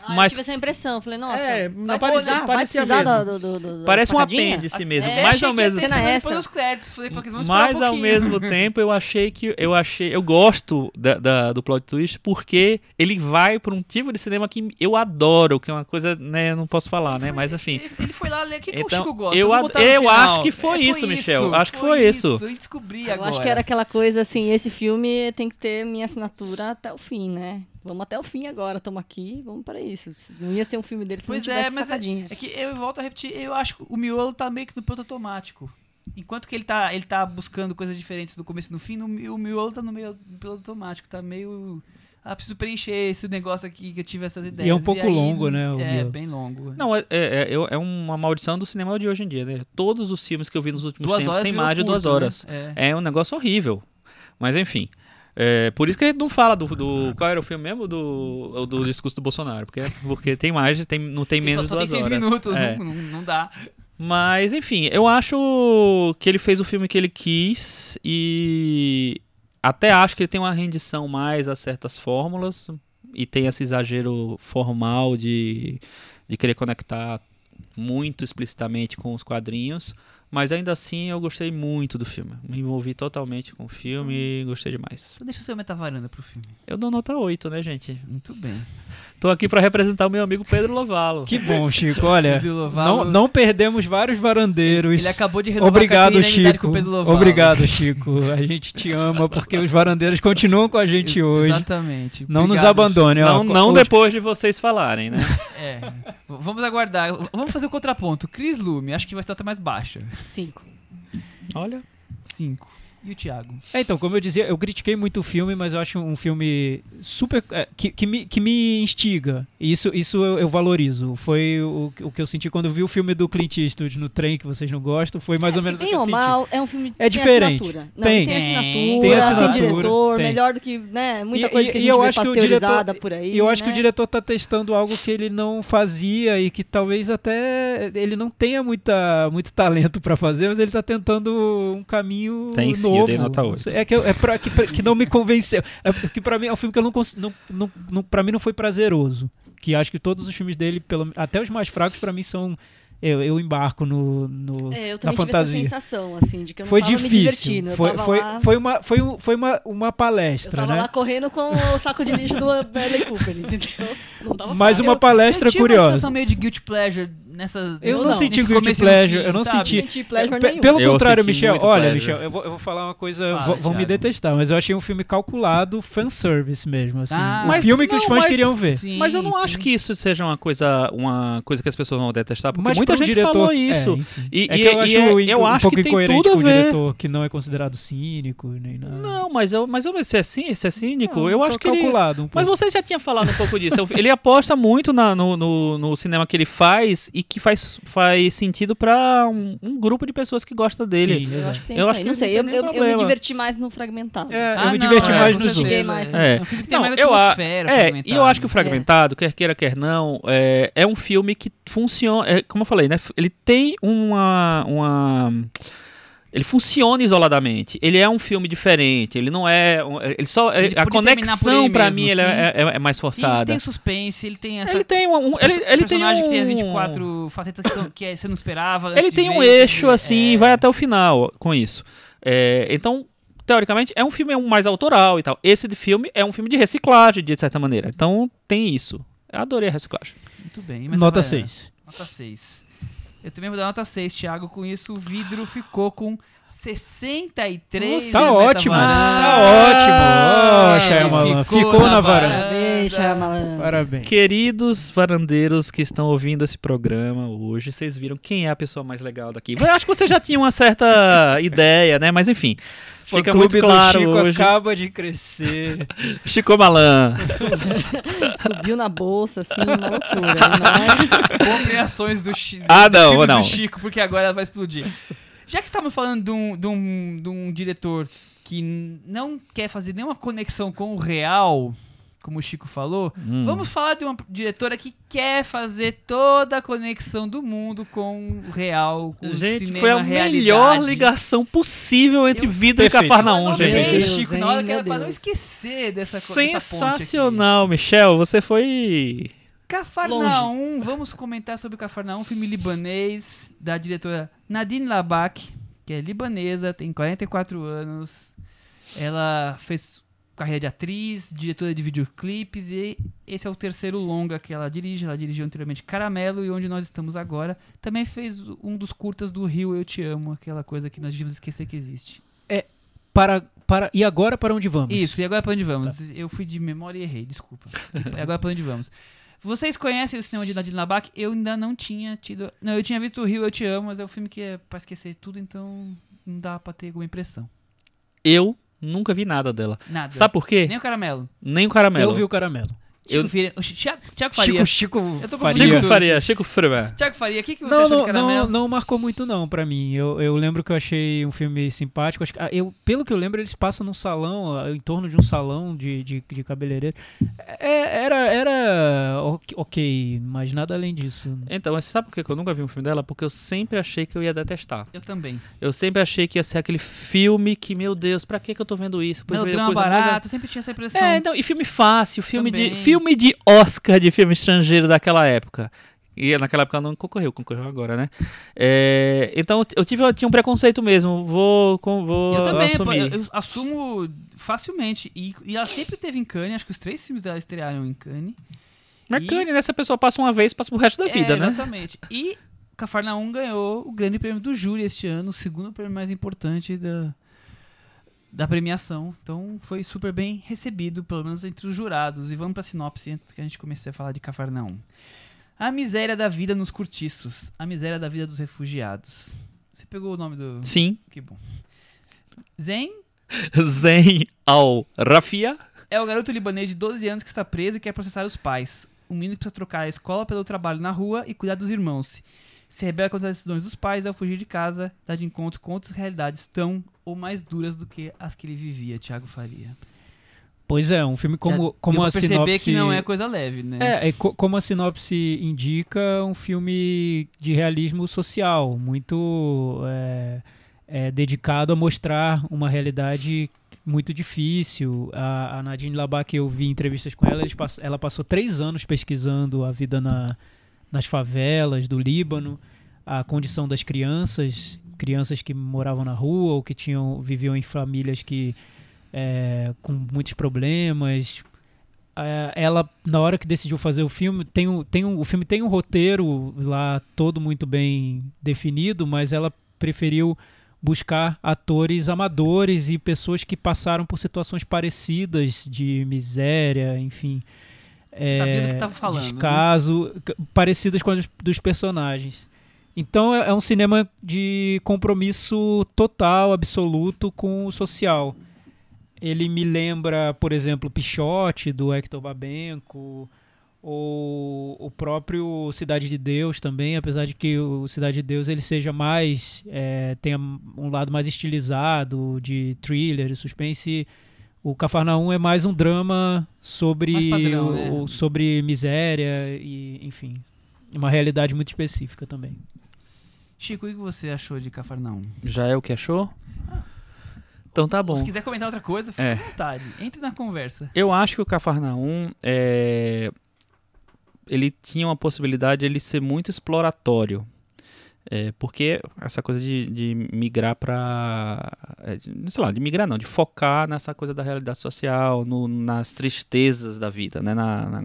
Speaker 5: Ah,
Speaker 4: Mas-
Speaker 5: eu tive essa impressão. Falei, nossa,
Speaker 4: É,
Speaker 5: vai
Speaker 4: parecia-
Speaker 5: precisar, vai
Speaker 4: parecia
Speaker 5: precisar
Speaker 4: mesmo.
Speaker 5: do, do, do, do-
Speaker 4: Parece um apêndice mesmo,
Speaker 5: É,
Speaker 4: mas ao
Speaker 2: que
Speaker 4: mesmo
Speaker 2: depois dos créditos. Falei, porque vamos esperar
Speaker 4: Mas
Speaker 2: um
Speaker 4: ao mesmo tempo eu achei que eu achei eu gosto da, da- do plot twist porque ele vai para um tipo de cinema que eu adoro, que é uma coisa, né, eu não posso falar, né, mas enfim.
Speaker 2: Ele, ele foi lá ler o que, que
Speaker 4: Então,
Speaker 2: o Chico gosta.
Speaker 4: eu ad- eu acho que foi isso, Michel. Acho que foi isso.
Speaker 2: Eu descobri
Speaker 5: Eu
Speaker 2: agora.
Speaker 5: acho que era aquela coisa assim, esse filme tem que ter minha assinatura até o fim, né? Vamos até o fim agora, estamos aqui, vamos para isso. Não ia ser um filme dele se
Speaker 2: Pois
Speaker 5: não
Speaker 2: é,
Speaker 5: tivesse
Speaker 2: mas é,
Speaker 5: sacadinha.
Speaker 2: é que eu volto a repetir, eu acho que o miolo tá meio que no piloto automático. Enquanto que ele tá, ele tá buscando coisas diferentes do começo e no fim, no, o miolo tá no meio do piloto automático, tá meio... Ah, preciso preencher esse negócio aqui que eu tive essas ideias.
Speaker 3: é um pouco longo, né, o
Speaker 2: É, bem longo.
Speaker 4: Não, é, é, é- é uma maldição do cinema de hoje em dia, né? Todos os filmes que eu vi nos últimos
Speaker 2: Duas
Speaker 4: tempos têm mais de duas
Speaker 2: né?
Speaker 4: horas.
Speaker 2: É.
Speaker 4: É um negócio horrível. Mas enfim. É, por isso que a gente não fala do, do- Qual era o filme mesmo? Do, do discurso do Bolsonaro. Porque, porque tem mais, tem, não tem menos de
Speaker 2: tem
Speaker 4: duas
Speaker 2: seis
Speaker 4: horas.
Speaker 2: minutos,
Speaker 4: É.
Speaker 2: não, não, não dá.
Speaker 4: Mas, enfim, eu acho que ele fez o filme que ele quis e até acho que ele tem uma rendição mais a certas fórmulas e tem esse exagero formal de, de querer conectar muito explicitamente com os quadrinhos. Mas ainda assim eu gostei muito do filme. Me envolvi totalmente com o filme e gostei demais.
Speaker 2: Então deixa o seu metavaranda pro filme.
Speaker 4: Eu dou nota 8, né, gente?
Speaker 2: Muito bem.
Speaker 4: Tô aqui pra representar o meu amigo Pedro Lovalo.
Speaker 3: Que bom, Chico. Olha,
Speaker 2: Lovalo-
Speaker 3: não, não perdemos vários varandeiros.
Speaker 2: Ele acabou de renovar a
Speaker 3: Obrigado,
Speaker 2: amizade
Speaker 3: Chico.
Speaker 2: com o Pedro Lovalo.
Speaker 3: Obrigado, Chico. A gente te ama porque os varandeiros continuam com a gente hoje.
Speaker 2: Exatamente.
Speaker 3: Não nos
Speaker 2: Obrigado,
Speaker 3: abandone. ó.
Speaker 4: Não, não
Speaker 3: Os-
Speaker 4: depois de vocês falarem, né?
Speaker 2: É. Vamos aguardar. Vamos fazer o contraponto. Cris Lume, acho que vai ser nota mais baixa.
Speaker 5: Cinco.
Speaker 4: Olha.
Speaker 2: 5. E o Thiago?
Speaker 3: É, então, como eu dizia, eu critiquei muito o filme, mas eu acho um filme super. é, que, que, me, que me instiga. E isso, isso eu, eu valorizo. Foi o, o que eu senti quando eu vi o filme do Clint Eastwood no trem, que vocês não gostam. Foi mais ou menos o
Speaker 5: Bem
Speaker 3: que eu
Speaker 5: ou
Speaker 3: senti.
Speaker 5: mal, é um filme
Speaker 3: É
Speaker 5: tem
Speaker 3: diferente.
Speaker 5: assinatura. Não,
Speaker 3: Tem.
Speaker 5: tem, assinatura,
Speaker 2: Tem
Speaker 5: tem,
Speaker 3: assinatura,
Speaker 5: diretor,
Speaker 3: tem.
Speaker 5: melhor do que né, muita
Speaker 3: E-
Speaker 5: coisa
Speaker 3: e-
Speaker 5: que a gente
Speaker 3: eu
Speaker 5: vê
Speaker 3: acho que
Speaker 5: pasteurizada
Speaker 3: diretor-
Speaker 5: por aí.
Speaker 3: E eu acho que
Speaker 5: né?
Speaker 3: o diretor tá testando algo que ele não fazia e que talvez até ele não tenha muita, muito talento pra fazer, mas ele tá tentando um caminho
Speaker 4: Tem sim, eu
Speaker 3: novo.
Speaker 4: dei nota oito.
Speaker 3: É que, eu- é pra, que, pra- que não me convenceu. É porque pra mim é um filme que eu não, cons- não, não, para mim não foi prazeroso. Que acho que todos os filmes dele, pelo, até os mais fracos pra mim são eu, eu embarco no, no
Speaker 5: É, eu
Speaker 3: na
Speaker 5: também tive
Speaker 3: fantasia.
Speaker 5: essa sensação, assim, de que eu não
Speaker 3: foi
Speaker 5: tava me
Speaker 3: difícil.
Speaker 5: divertindo. Eu
Speaker 3: Foi, foi,
Speaker 5: lá,
Speaker 3: foi uma foi, um- foi uma, uma
Speaker 5: eu
Speaker 3: palestra,
Speaker 5: tava
Speaker 3: né?
Speaker 5: lá correndo com o saco de lixo do Bradley Cooper, entendeu? Não tava
Speaker 3: Mais
Speaker 5: fácil.
Speaker 3: uma palestra
Speaker 2: eu tive uma
Speaker 3: curiosa.
Speaker 2: sensação meio de guilty pleasure nessa.
Speaker 3: Eu
Speaker 5: não
Speaker 3: não senti guilty pleasure,
Speaker 2: fim,
Speaker 3: eu não
Speaker 2: sabe?
Speaker 3: senti. Pe-
Speaker 5: nenhum.
Speaker 3: Pelo
Speaker 4: Eu
Speaker 3: contrário, Michel, olha,
Speaker 4: pleasure.
Speaker 3: Michel, eu vou, eu vou falar uma coisa,
Speaker 2: Fala,
Speaker 3: vou- vão me detestar, mas eu achei um filme calculado, fanservice mesmo, assim.
Speaker 2: Ah.
Speaker 3: o
Speaker 4: Mas
Speaker 3: filme que os
Speaker 4: não,
Speaker 3: fãs
Speaker 4: mas-
Speaker 3: queriam ver.
Speaker 2: Sim,
Speaker 4: Mas eu não
Speaker 2: sim.
Speaker 4: acho que isso seja uma coisa, uma coisa que as pessoas vão detestar, porque
Speaker 3: Mas
Speaker 4: muita gente
Speaker 3: diretor,
Speaker 4: falou
Speaker 3: é,
Speaker 4: isso.
Speaker 3: enfim.
Speaker 4: E,
Speaker 3: É
Speaker 4: e-
Speaker 3: que eu acho,
Speaker 4: e é-
Speaker 3: um
Speaker 4: eu acho
Speaker 3: pouco
Speaker 4: que tem
Speaker 3: incoerente com o diretor, que não é considerado cínico, nem nada.
Speaker 4: Não, mas eu, mas eu, se é, cí- se é cínico,
Speaker 3: Não,
Speaker 4: eu acho que ele,
Speaker 3: calculado um
Speaker 4: Mas você já tinha falado um pouco disso. Eu- Ele aposta muito na- no, no, no cinema que ele faz e que faz, faz sentido pra um, um grupo de pessoas que gosta dele.
Speaker 3: Sim,
Speaker 5: Eu acho que tem
Speaker 4: Eu
Speaker 5: isso
Speaker 4: acho que
Speaker 5: Não
Speaker 4: não
Speaker 5: sei, eu, eu, eu me diverti mais no fragmentado.
Speaker 3: É,
Speaker 2: Ah,
Speaker 3: eu me
Speaker 2: não,
Speaker 3: diverti
Speaker 2: é,
Speaker 3: mais nos outros.
Speaker 5: mais
Speaker 3: é.
Speaker 2: É um filme que tem
Speaker 4: Não,
Speaker 2: mais
Speaker 4: eu a-
Speaker 2: atmosfera.
Speaker 4: É, e eu acho que o Fragmentado, quer queira, quer não, é, é um filme que funciona. é, como eu falei, né? Ele tem uma. uma ele funciona isoladamente. Ele é um filme diferente. Ele não é. um- Ele só.
Speaker 2: Ele
Speaker 4: a
Speaker 2: terminar por
Speaker 4: conexão
Speaker 2: mesmo,
Speaker 4: mim ele
Speaker 2: sim.
Speaker 4: é, é- é mais
Speaker 2: Ele
Speaker 4: forçada.
Speaker 2: tem suspense, ele tem essa.
Speaker 4: Ele tem um. um- ele, ele tem
Speaker 2: personagem
Speaker 4: um,
Speaker 2: que tem as 24 facetas que, são- que é- você não esperava.
Speaker 4: Ele tem um
Speaker 2: ver,
Speaker 4: eixo
Speaker 2: é,
Speaker 4: assim, vai até o final com isso. É, então, teoricamente, é um filme mais autoral e tal. Esse de filme é um filme de reciclagem, de certa maneira. Então, tem isso. Eu adorei a reciclagem.
Speaker 2: Muito bem. mas
Speaker 3: Nota
Speaker 2: tava-
Speaker 3: 6.
Speaker 2: Nota 6. Eu também vou dar nota 6, Thiago. Com isso, o vidro ficou com 63.
Speaker 3: Tá
Speaker 2: na
Speaker 3: ótimo, tá ótimo. Ó, Shyamalan, ficou na varanda.
Speaker 5: Parabéns, Shyamalan.
Speaker 3: Parabéns.
Speaker 4: Queridos varandeiros que estão ouvindo esse programa hoje, vocês viram quem é a pessoa mais legal daqui. Eu acho que você já tinha uma certa ideia, né? Mas enfim. Fica muito claro
Speaker 3: do Chico
Speaker 4: hoje.
Speaker 3: acaba de crescer.
Speaker 4: Chico Malan.
Speaker 5: Subiu na bolsa, assim, uma loucura. Mas
Speaker 2: Comprem ações do, Chi
Speaker 4: Ah, não, não.
Speaker 2: do Chico, porque agora ela vai explodir. Já que estamos falando de um, de, um, de um diretor que não quer fazer nenhuma conexão com o real, como o Chico falou,
Speaker 4: Hum.
Speaker 2: vamos falar de uma diretora que quer fazer toda a conexão do mundo com o real, com o
Speaker 4: Gente,
Speaker 2: cinema
Speaker 4: foi a
Speaker 2: realidade.
Speaker 4: melhor ligação possível entre
Speaker 2: Eu-
Speaker 4: vidro e
Speaker 3: Perfeito.
Speaker 4: Cafarnaum,
Speaker 2: Eu
Speaker 4: gente.
Speaker 5: Deus,
Speaker 2: Chico,
Speaker 5: hein,
Speaker 2: na hora que era pra não esquecer dessa, co- dessa ponte aqui.
Speaker 4: Sensacional, Michel. Você foi.
Speaker 2: Cafarnaum, vamos comentar sobre Cafarnaum, filme libanês da diretora Nadine Labak, que é libanesa, tem 44 anos. Ela fez carreira de atriz, diretora de videoclipes e esse é o terceiro longa que ela dirige. Ela dirigiu anteriormente Caramelo e onde nós estamos agora. Também fez um dos curtas do Rio Eu Te Amo, aquela coisa que nós devíamos esquecer que existe.
Speaker 3: Para, para, e agora para onde vamos?
Speaker 2: Isso, e agora pra onde vamos? Eu fui de memória e errei, desculpa. E agora pra onde vamos? Vocês conhecem o cinema de Nadine Labak? Eu ainda não tinha tido. Não, eu tinha visto o Rio Eu Te Amo, mas é um filme que é pra esquecer tudo, então não dá pra ter alguma impressão.
Speaker 4: Eu nunca vi nada dela.
Speaker 2: Nada.
Speaker 4: Sabe por quê?
Speaker 2: Nem o caramelo.
Speaker 4: Nem o caramelo.
Speaker 3: Eu vi o caramelo.
Speaker 2: Chico
Speaker 4: Eu-
Speaker 2: Faria. o Chi- Thiago, Thiago Faria.
Speaker 3: Chico, Chico
Speaker 2: Eu tô com
Speaker 3: Faria.
Speaker 4: Chico. Faria, Chico Faria.
Speaker 2: Thiago Faria, o que, que você
Speaker 3: Não,
Speaker 2: achou
Speaker 3: não,
Speaker 2: de caramelo?
Speaker 3: não, não marcou muito não pra mim. Eu, eu lembro que eu achei um filme simpático. Acho que- ah, eu, pelo que eu lembro, eles passam num salão, ah, em torno de um salão de, de, de cabeleireiro. É, era, era ok- mas nada além disso.
Speaker 4: Então, mas sabe por que eu nunca vi um filme dela? Porque eu sempre achei que eu ia detestar.
Speaker 2: Eu também.
Speaker 4: Eu sempre achei que ia ser aquele filme que, meu Deus, pra que que eu tô vendo isso?
Speaker 2: Melodrama
Speaker 4: coisa mais-
Speaker 2: barato, eu sempre tinha essa impressão.
Speaker 4: É, então, e filme fácil, filme de,
Speaker 2: Também.
Speaker 4: Filme de Oscar de filme estrangeiro daquela época. E naquela época não concorreu, concorreu agora, né? É, então eu tive, eu tinha um preconceito mesmo, vou, com- vou
Speaker 2: Eu também,
Speaker 4: assumir.
Speaker 2: eu, eu assumo facilmente. E, e ela sempre teve em Cannes, acho que os três filmes dela estrearam em Cannes.
Speaker 4: Mas
Speaker 2: e-
Speaker 4: Kanye, né? Se a pessoa passa uma vez, passa pro resto da vida,
Speaker 2: é,
Speaker 4: né?
Speaker 2: Exatamente. E Cafarnaum ganhou o grande prêmio do júri este ano, o segundo prêmio mais importante da, da premiação. Então foi super bem recebido, pelo menos entre os jurados. E vamos pra sinopse antes que a gente comece a falar de Cafarnaum. A miséria da vida nos cortiços. A miséria da vida dos refugiados. Você pegou o nome do.
Speaker 4: Sim.
Speaker 2: Que bom. Zen
Speaker 4: Zen Al Rafia.
Speaker 2: é o garoto libanês de 12 anos que está preso e quer processar os pais. Um menino que precisa trocar a escola pelo trabalho na rua e cuidar dos irmãos. Se rebela contra as decisões dos pais ao fugir de casa, dá de encontro com outras realidades tão ou mais duras do que as que ele vivia, Thiago Faria.
Speaker 3: Pois é, um filme como,
Speaker 2: Já
Speaker 3: como a
Speaker 2: perceber
Speaker 3: sinopse...
Speaker 2: que não é coisa leve, né?
Speaker 3: É, é co- como a sinopse indica, um filme de realismo social, muito é, é, dedicado a mostrar uma realidade muito difícil. A, a Nadine Labak, eu vi entrevistas com ela, ela passou três anos pesquisando a vida na, nas favelas do Líbano, a condição das crianças, crianças que moravam na rua ou que tinham viviam em famílias que é, com muitos problemas, ela, na hora que decidiu fazer o filme, tem um, tem um, o filme tem um roteiro lá todo muito bem definido, mas ela preferiu buscar atores amadores e pessoas que passaram por situações parecidas de miséria, enfim.
Speaker 2: Sabia do que
Speaker 3: é,
Speaker 2: tava falando, né?
Speaker 3: Descaso, c- parecidas com as dos personagens. Então é é um cinema de compromisso total, absoluto com o social. Ele me lembra, por exemplo, Pichote, do Hector Babenco, ou o próprio Cidade de Deus também, apesar de que o Cidade de Deus ele seja mais, é, tenha um lado mais estilizado, de thriller e suspense, o Cafarnaum é mais um drama sobre,
Speaker 2: padrão,
Speaker 3: o-
Speaker 2: né?
Speaker 3: o- sobre miséria e, enfim, uma realidade muito específica também.
Speaker 2: Chico, o que você achou de Cafarnaum?
Speaker 4: Já é o que achou? Então tá
Speaker 2: Se
Speaker 4: bom.
Speaker 2: quiser comentar outra coisa, fique
Speaker 4: É.
Speaker 2: à vontade. Entre na conversa.
Speaker 4: Eu acho que o Cafarnaum é... ele tinha uma possibilidade de ele ser muito exploratório. É, porque essa coisa de, de migrar para. sei lá, de migrar não, de focar nessa coisa da realidade social, no- nas tristezas da vida, né? Na, na,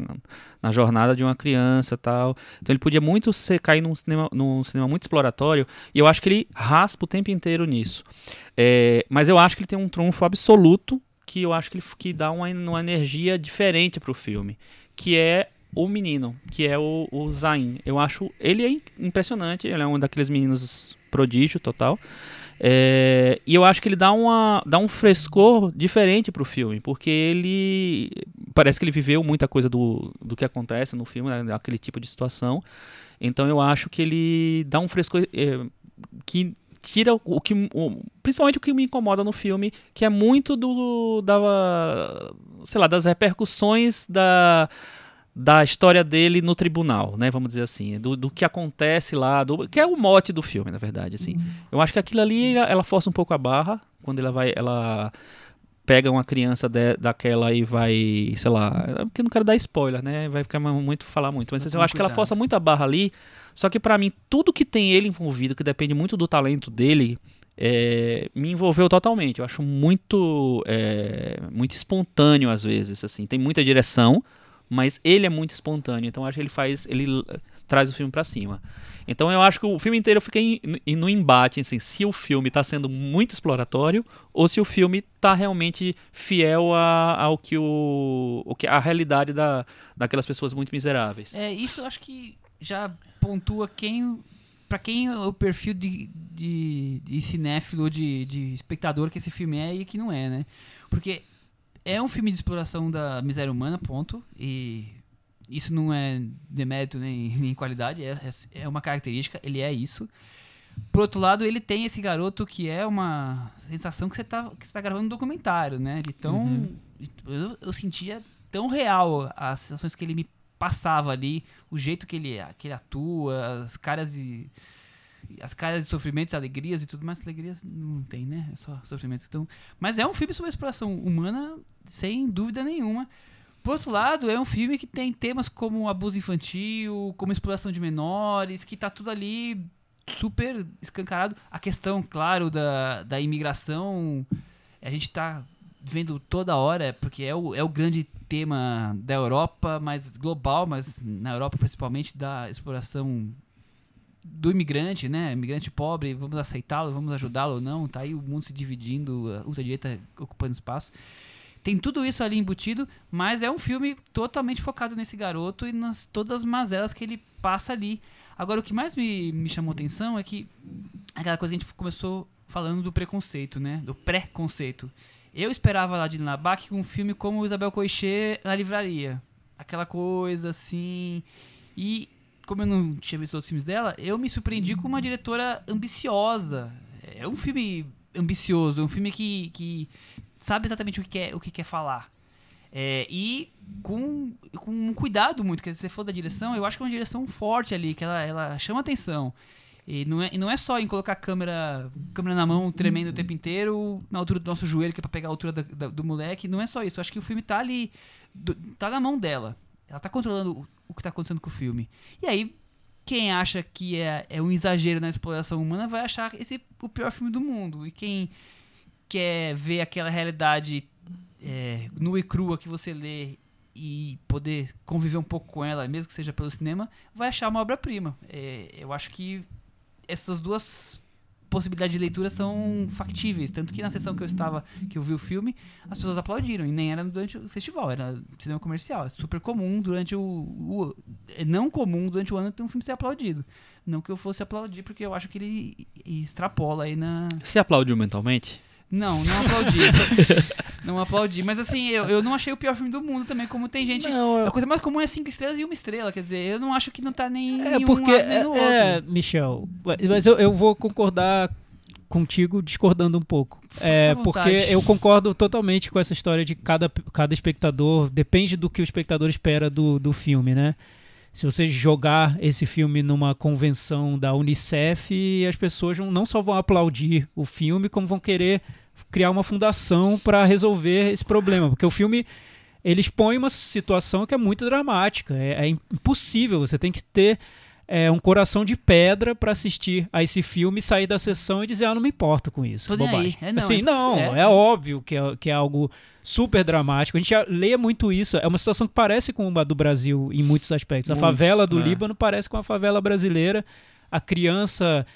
Speaker 4: na jornada de uma criança tal. Então ele podia muito ser, cair num cinema, num cinema muito exploratório, e eu acho que ele raspa o tempo inteiro nisso. É, mas eu acho que ele tem um trunfo absoluto que eu acho que ele que dá uma, uma energia diferente pro filme, que é o menino, que é o, o Zayn. Eu acho ele é im- impressionante, ele é um daqueles meninos prodígio total. É, e eu acho que ele dá, uma, dá um frescor diferente pro filme, porque ele parece que ele viveu muita coisa do, do que acontece no filme, né, aquele tipo de situação. Então eu acho que ele dá um frescor é, que tira o que o- principalmente o que me incomoda no filme, que é muito do da sei lá, das repercussões da da história dele no tribunal, né? Vamos dizer assim, do, do que acontece lá, do, que é o mote do filme, na verdade, assim. Eu acho que aquilo ali ela, força um pouco a barra quando ela vai, ela pega uma criança de- daquela e vai, sei lá, porque eu não quero dar spoiler, né? Vai ficar muito falar muito, mas assim, eu acho que ela
Speaker 2: cuidado.
Speaker 4: força muito a barra ali. Só que pra mim tudo que tem ele envolvido, que depende muito do talento dele, é, me envolveu totalmente. Eu acho muito, é, muito espontâneo às vezes, assim. Tem muita direção, mas ele é muito espontâneo. Então acho que ele faz, ele traz o filme pra cima. Então eu acho que o filme inteiro fiquei em- em- no embate, assim, se o filme tá sendo muito exploratório ou se o filme tá realmente fiel a- ao que o, o que a realidade da, daquelas pessoas muito miseráveis.
Speaker 2: É, isso eu acho que já pontua quem. Pra quem é o perfil de, de, de cinéfilo, de, de espectador que esse filme é e que não é, né? Porque é um filme de exploração da miséria humana, ponto. E isso não é demérito nem, nem qualidade, é, é- é uma característica, ele é isso. Por outro lado, ele tem esse garoto que é uma sensação que você tá, que você tá gravando um documentário, né? De tão.
Speaker 4: Uhum.
Speaker 2: Eu, eu sentia tão real as sensações que ele me passava ali, o jeito que ele, que ele atua, as caras e. As caras de sofrimentos, alegrias e tudo mais. Alegrias não tem, né? É só sofrimento. Então, mas é um filme sobre exploração humana, sem dúvida nenhuma. Por outro lado, é um filme que tem temas como abuso infantil, como exploração de menores, que tá tudo ali super escancarado. A questão, claro, da, da imigração, a gente tá vendo toda hora, porque é o, é o grande tema da Europa, mas global, mas na Europa principalmente, da exploração do imigrante, né? Imigrante pobre, vamos aceitá-lo, vamos ajudá-lo ou não? Tá aí o mundo se dividindo, a ultradireita ocupando espaço. Tem tudo isso ali embutido, mas é um filme totalmente focado nesse garoto e nas todas as mazelas que ele passa ali. Agora, o que mais me, me chamou atenção é que aquela coisa que a gente começou falando do preconceito, né? Do pré-conceito. Eu esperava lá de Nabac um filme como Isabel Coixet na livraria. Aquela coisa assim. E como eu não tinha visto outros filmes dela, eu me surpreendi com uma diretora ambiciosa. É um filme ambicioso, é um filme que, que sabe exatamente o que quer, o que quer falar. É, e com, com um cuidado muito, que se você for da direção, eu acho que é uma direção forte ali, que ela, ela chama atenção. E não é, e não é só em colocar a câmera, câmera na mão, tremendo o tempo inteiro, na altura do nosso joelho, que é pra pegar a altura da- da- do moleque. Não é só isso. Eu acho que o filme tá ali, do- tá na mão dela. Ela tá controlando o, que tá acontecendo com o filme. E aí, quem acha que é, é um exagero na exploração humana vai achar esse o pior filme do mundo. E quem quer ver aquela realidade é, nua e crua que você lê e poder conviver um pouco com ela, mesmo que seja pelo cinema, vai achar uma obra-prima. É, eu acho que essas duas possibilidades de leitura são factíveis. Tanto que na sessão que eu estava, que eu vi o filme, as pessoas aplaudiram. E nem era durante o festival, era cinema comercial. É super comum durante o. o é não comum durante o ano ter um filme ser aplaudido. Não que eu fosse aplaudir, porque eu acho que ele extrapola aí na.
Speaker 4: Você aplaudiu mentalmente?
Speaker 2: Não, não aplaudi. não aplaudi. Mas assim, eu, eu não achei o pior filme do mundo também, como tem gente.
Speaker 3: Não, eu-
Speaker 2: A coisa mais comum é cinco estrelas e uma estrela. Quer dizer, eu não acho que não tá nem
Speaker 3: É
Speaker 2: um
Speaker 3: porque,
Speaker 2: lado nem no outro.
Speaker 3: é, Michel, mas eu, eu vou concordar contigo discordando um pouco. É, porque eu concordo totalmente com essa história de cada, cada espectador, depende do que o espectador espera do, do filme, né? Se você jogar esse filme numa convenção da Unicef, as pessoas não- só vão aplaudir o filme, como vão querer criar uma fundação para resolver esse problema. Porque o filme ele expõe uma situação que é muito dramática. É, é impossível. Você tem que ter é, um coração de pedra para assistir a esse filme, sair da sessão e dizer, ah, não me importo com isso.
Speaker 2: Tô
Speaker 3: bobagem.
Speaker 2: aí. É, não,
Speaker 3: assim,
Speaker 2: é
Speaker 3: não, é,
Speaker 2: É.
Speaker 3: óbvio que é, que é algo super dramático. A gente já lê muito isso. É uma situação que parece com a do Brasil em muitos aspectos. A
Speaker 4: Muitos,
Speaker 3: favela do
Speaker 4: é.
Speaker 3: Líbano parece com a favela brasileira. A criança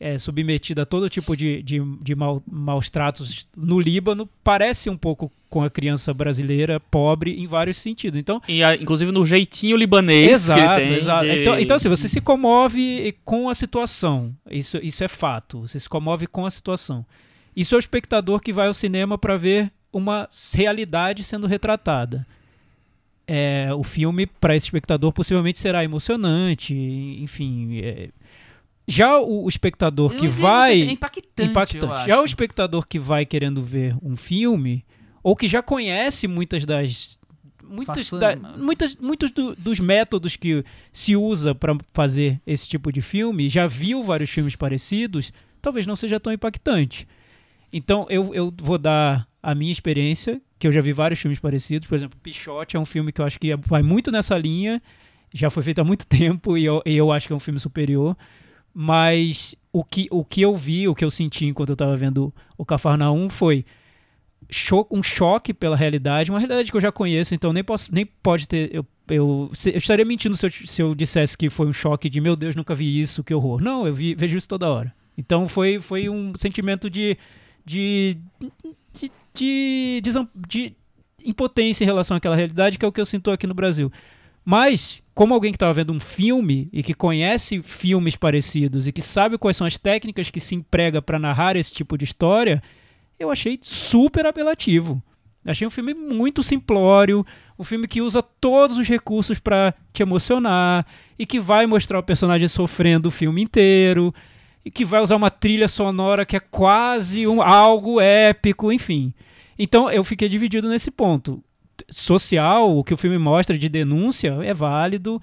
Speaker 3: é, submetida a todo tipo de, de, de mau- maus tratos no Líbano parece um pouco com a criança brasileira pobre em vários sentidos. Então,
Speaker 4: E, inclusive no jeitinho libanês
Speaker 3: exato,
Speaker 4: tem.
Speaker 3: exato.
Speaker 4: de-
Speaker 3: Então, então, assim, você se comove com a situação. Isso, isso é fato. Você se comove com a situação. Isso é o espectador que vai ao cinema para ver uma realidade sendo retratada. É, o filme, para esse espectador, possivelmente será emocionante, enfim. é. Já o, o espectador
Speaker 2: Eu
Speaker 3: que vai.
Speaker 2: seja impactante,
Speaker 3: impactante. Já o espectador que vai querendo ver um filme, ou que já conhece muitas das. Muitas, da- muitas, muitos do- dos métodos que se usa para fazer esse tipo de filme, já viu vários filmes parecidos, talvez não seja tão impactante. Então eu, eu vou dar a minha experiência, que eu já vi vários filmes parecidos. Por exemplo, Pichote é um filme que eu acho que vai muito nessa linha, já foi feito há muito tempo e eu, e eu acho que é um filme superior. Mas o que, o que eu vi, o que eu senti enquanto eu estava vendo o Cafarnaum foi cho- um choque pela realidade, uma realidade que eu já conheço, então nem, posso, nem pode ter. Eu, eu, se- eu estaria mentindo se eu, se eu dissesse que foi um choque de meu Deus, nunca vi isso, que horror. Não, eu vi- vejo isso toda hora. Então foi, foi um sentimento de. de. de, de, de impotência em relação àquela realidade, que é o que eu sinto aqui no Brasil. Mas, como alguém que estava vendo um filme e que conhece filmes parecidos e que sabe quais são as técnicas que se emprega para narrar esse tipo de história, eu achei super apelativo. Achei um filme muito simplório, um filme que usa todos os recursos para te emocionar e que vai mostrar o personagem sofrendo o filme inteiro e que vai usar uma trilha sonora que é quase um, algo épico, enfim. Então eu fiquei dividido nesse ponto. Social, o que o filme mostra de denúncia é válido.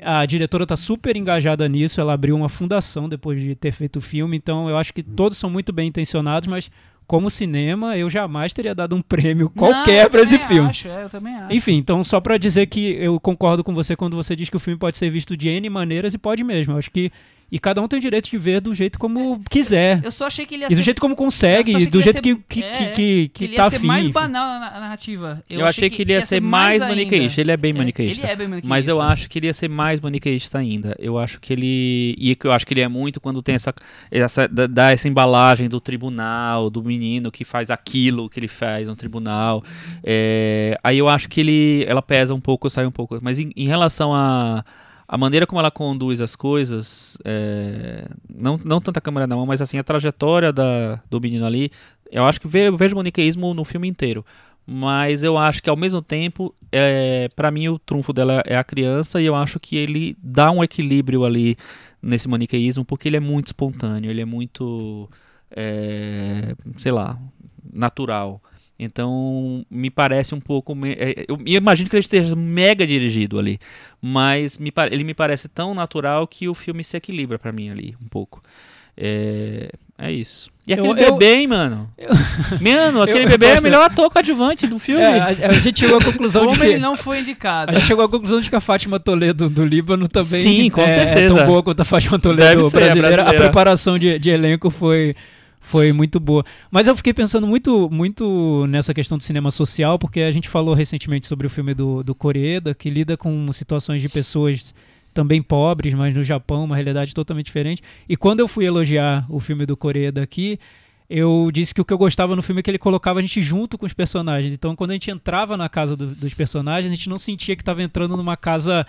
Speaker 3: A diretora está super engajada nisso. Ela abriu uma fundação depois de ter feito o filme. Então eu acho que todos são muito bem intencionados, mas como cinema, eu jamais teria dado um prêmio qualquer para esse filme.
Speaker 2: Acho, é, eu também acho.
Speaker 3: Enfim, então só pra dizer que eu concordo com você quando você diz que o filme pode ser visto de N maneiras e pode mesmo. Eu acho que e cada um tem o direito de ver do jeito como quiser.
Speaker 2: Eu só achei que ele ia
Speaker 3: E do
Speaker 2: ser
Speaker 3: jeito como
Speaker 2: Eu
Speaker 3: consegue, e
Speaker 2: achei
Speaker 3: do
Speaker 2: que ia
Speaker 3: jeito
Speaker 2: ser-
Speaker 3: que, que,
Speaker 2: é,
Speaker 3: que, que, que
Speaker 2: ele
Speaker 3: tá
Speaker 2: ia ser
Speaker 3: afim.
Speaker 2: mais banal na na narrativa.
Speaker 4: Eu, achei que ele ia ser mais maniqueísta. Ele é bem
Speaker 2: ainda.
Speaker 4: maniqueísta.
Speaker 2: Ele é bem maniqueísta.
Speaker 4: Mas eu acho que ele ia ser mais maniqueísta ainda. Eu acho que ele. E que eu acho que ele é muito quando tem essa. essa dá- dá essa embalagem do tribunal, do menino que faz aquilo que ele faz no tribunal. É, aí eu acho que ele. Ela pesa um pouco, sai um pouco. Mas em, em relação a. A maneira como ela conduz as coisas, é, não, não tanta câmera não, mas assim, a trajetória da, do menino ali, eu acho que ve- eu vejo maniqueísmo no filme inteiro. Mas eu acho que ao mesmo tempo, é, para mim o trunfo dela é a criança e eu acho que ele dá um equilíbrio ali nesse maniqueísmo porque ele é muito espontâneo, ele é muito, é, sei lá, natural. Então me parece um pouco, é, eu imagino que ele esteja mega dirigido ali, mas me ele me parece tão natural que o filme se equilibra pra mim ali um pouco. É, é isso. E
Speaker 3: Eu-
Speaker 4: aquele
Speaker 3: eu-
Speaker 4: bebê, hein, mano? Mano, aquele
Speaker 3: eu
Speaker 4: bebê é o melhor ator coadjuvante do filme.
Speaker 3: É, a, a gente chegou à conclusão de
Speaker 2: Como
Speaker 3: que
Speaker 2: ele não foi indicado.
Speaker 3: a gente chegou à conclusão de que a Fátima Toledo do Líbano também
Speaker 4: Sim, com
Speaker 3: é, é
Speaker 4: certeza.
Speaker 3: tão boa quanto a Fátima Toledo
Speaker 4: ser, a
Speaker 3: brasileira. A
Speaker 4: brasileira.
Speaker 3: preparação de, de elenco foi Foi muito boa. Mas eu fiquei pensando muito, muito nessa questão do cinema social, porque a gente falou recentemente sobre o filme do, do Koreeda, que lida com situações de pessoas também pobres, mas no Japão, uma realidade totalmente diferente. E quando eu fui elogiar o filme do Koreeda aqui, eu disse que o que eu gostava no filme é que ele colocava a gente junto com os personagens. Então, quando a gente entrava na casa do, dos personagens, a gente não sentia que estava entrando numa casa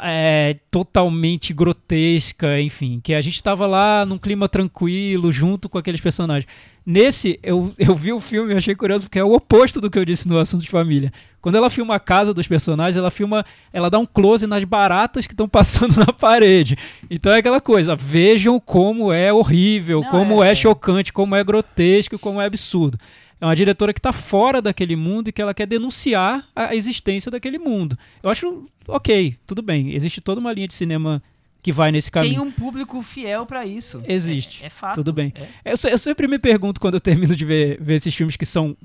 Speaker 3: é, totalmente grotesca, enfim, que a gente estava lá num clima tranquilo, junto com aqueles personagens. Nesse, eu, eu vi o filme e achei curioso, porque é o oposto do que eu disse no assunto de família. Quando ela filma a casa dos personagens, ela filma, ela dá um close nas baratas que estão passando na parede. Então é aquela coisa, vejam como é horrível,
Speaker 2: Não,
Speaker 3: como
Speaker 2: é-
Speaker 3: é chocante, como é grotesco, como é absurdo. É uma diretora que está fora daquele mundo e que ela quer denunciar a existência daquele mundo. Eu acho ok, tudo bem. Existe toda uma linha de cinema que vai nesse
Speaker 2: Tem
Speaker 3: caminho.
Speaker 2: um público fiel pra isso.
Speaker 3: Existe.
Speaker 2: É, é fato.
Speaker 3: Tudo bem.
Speaker 2: É.
Speaker 3: Eu, eu sempre me pergunto quando eu termino de ver, ver esses filmes que são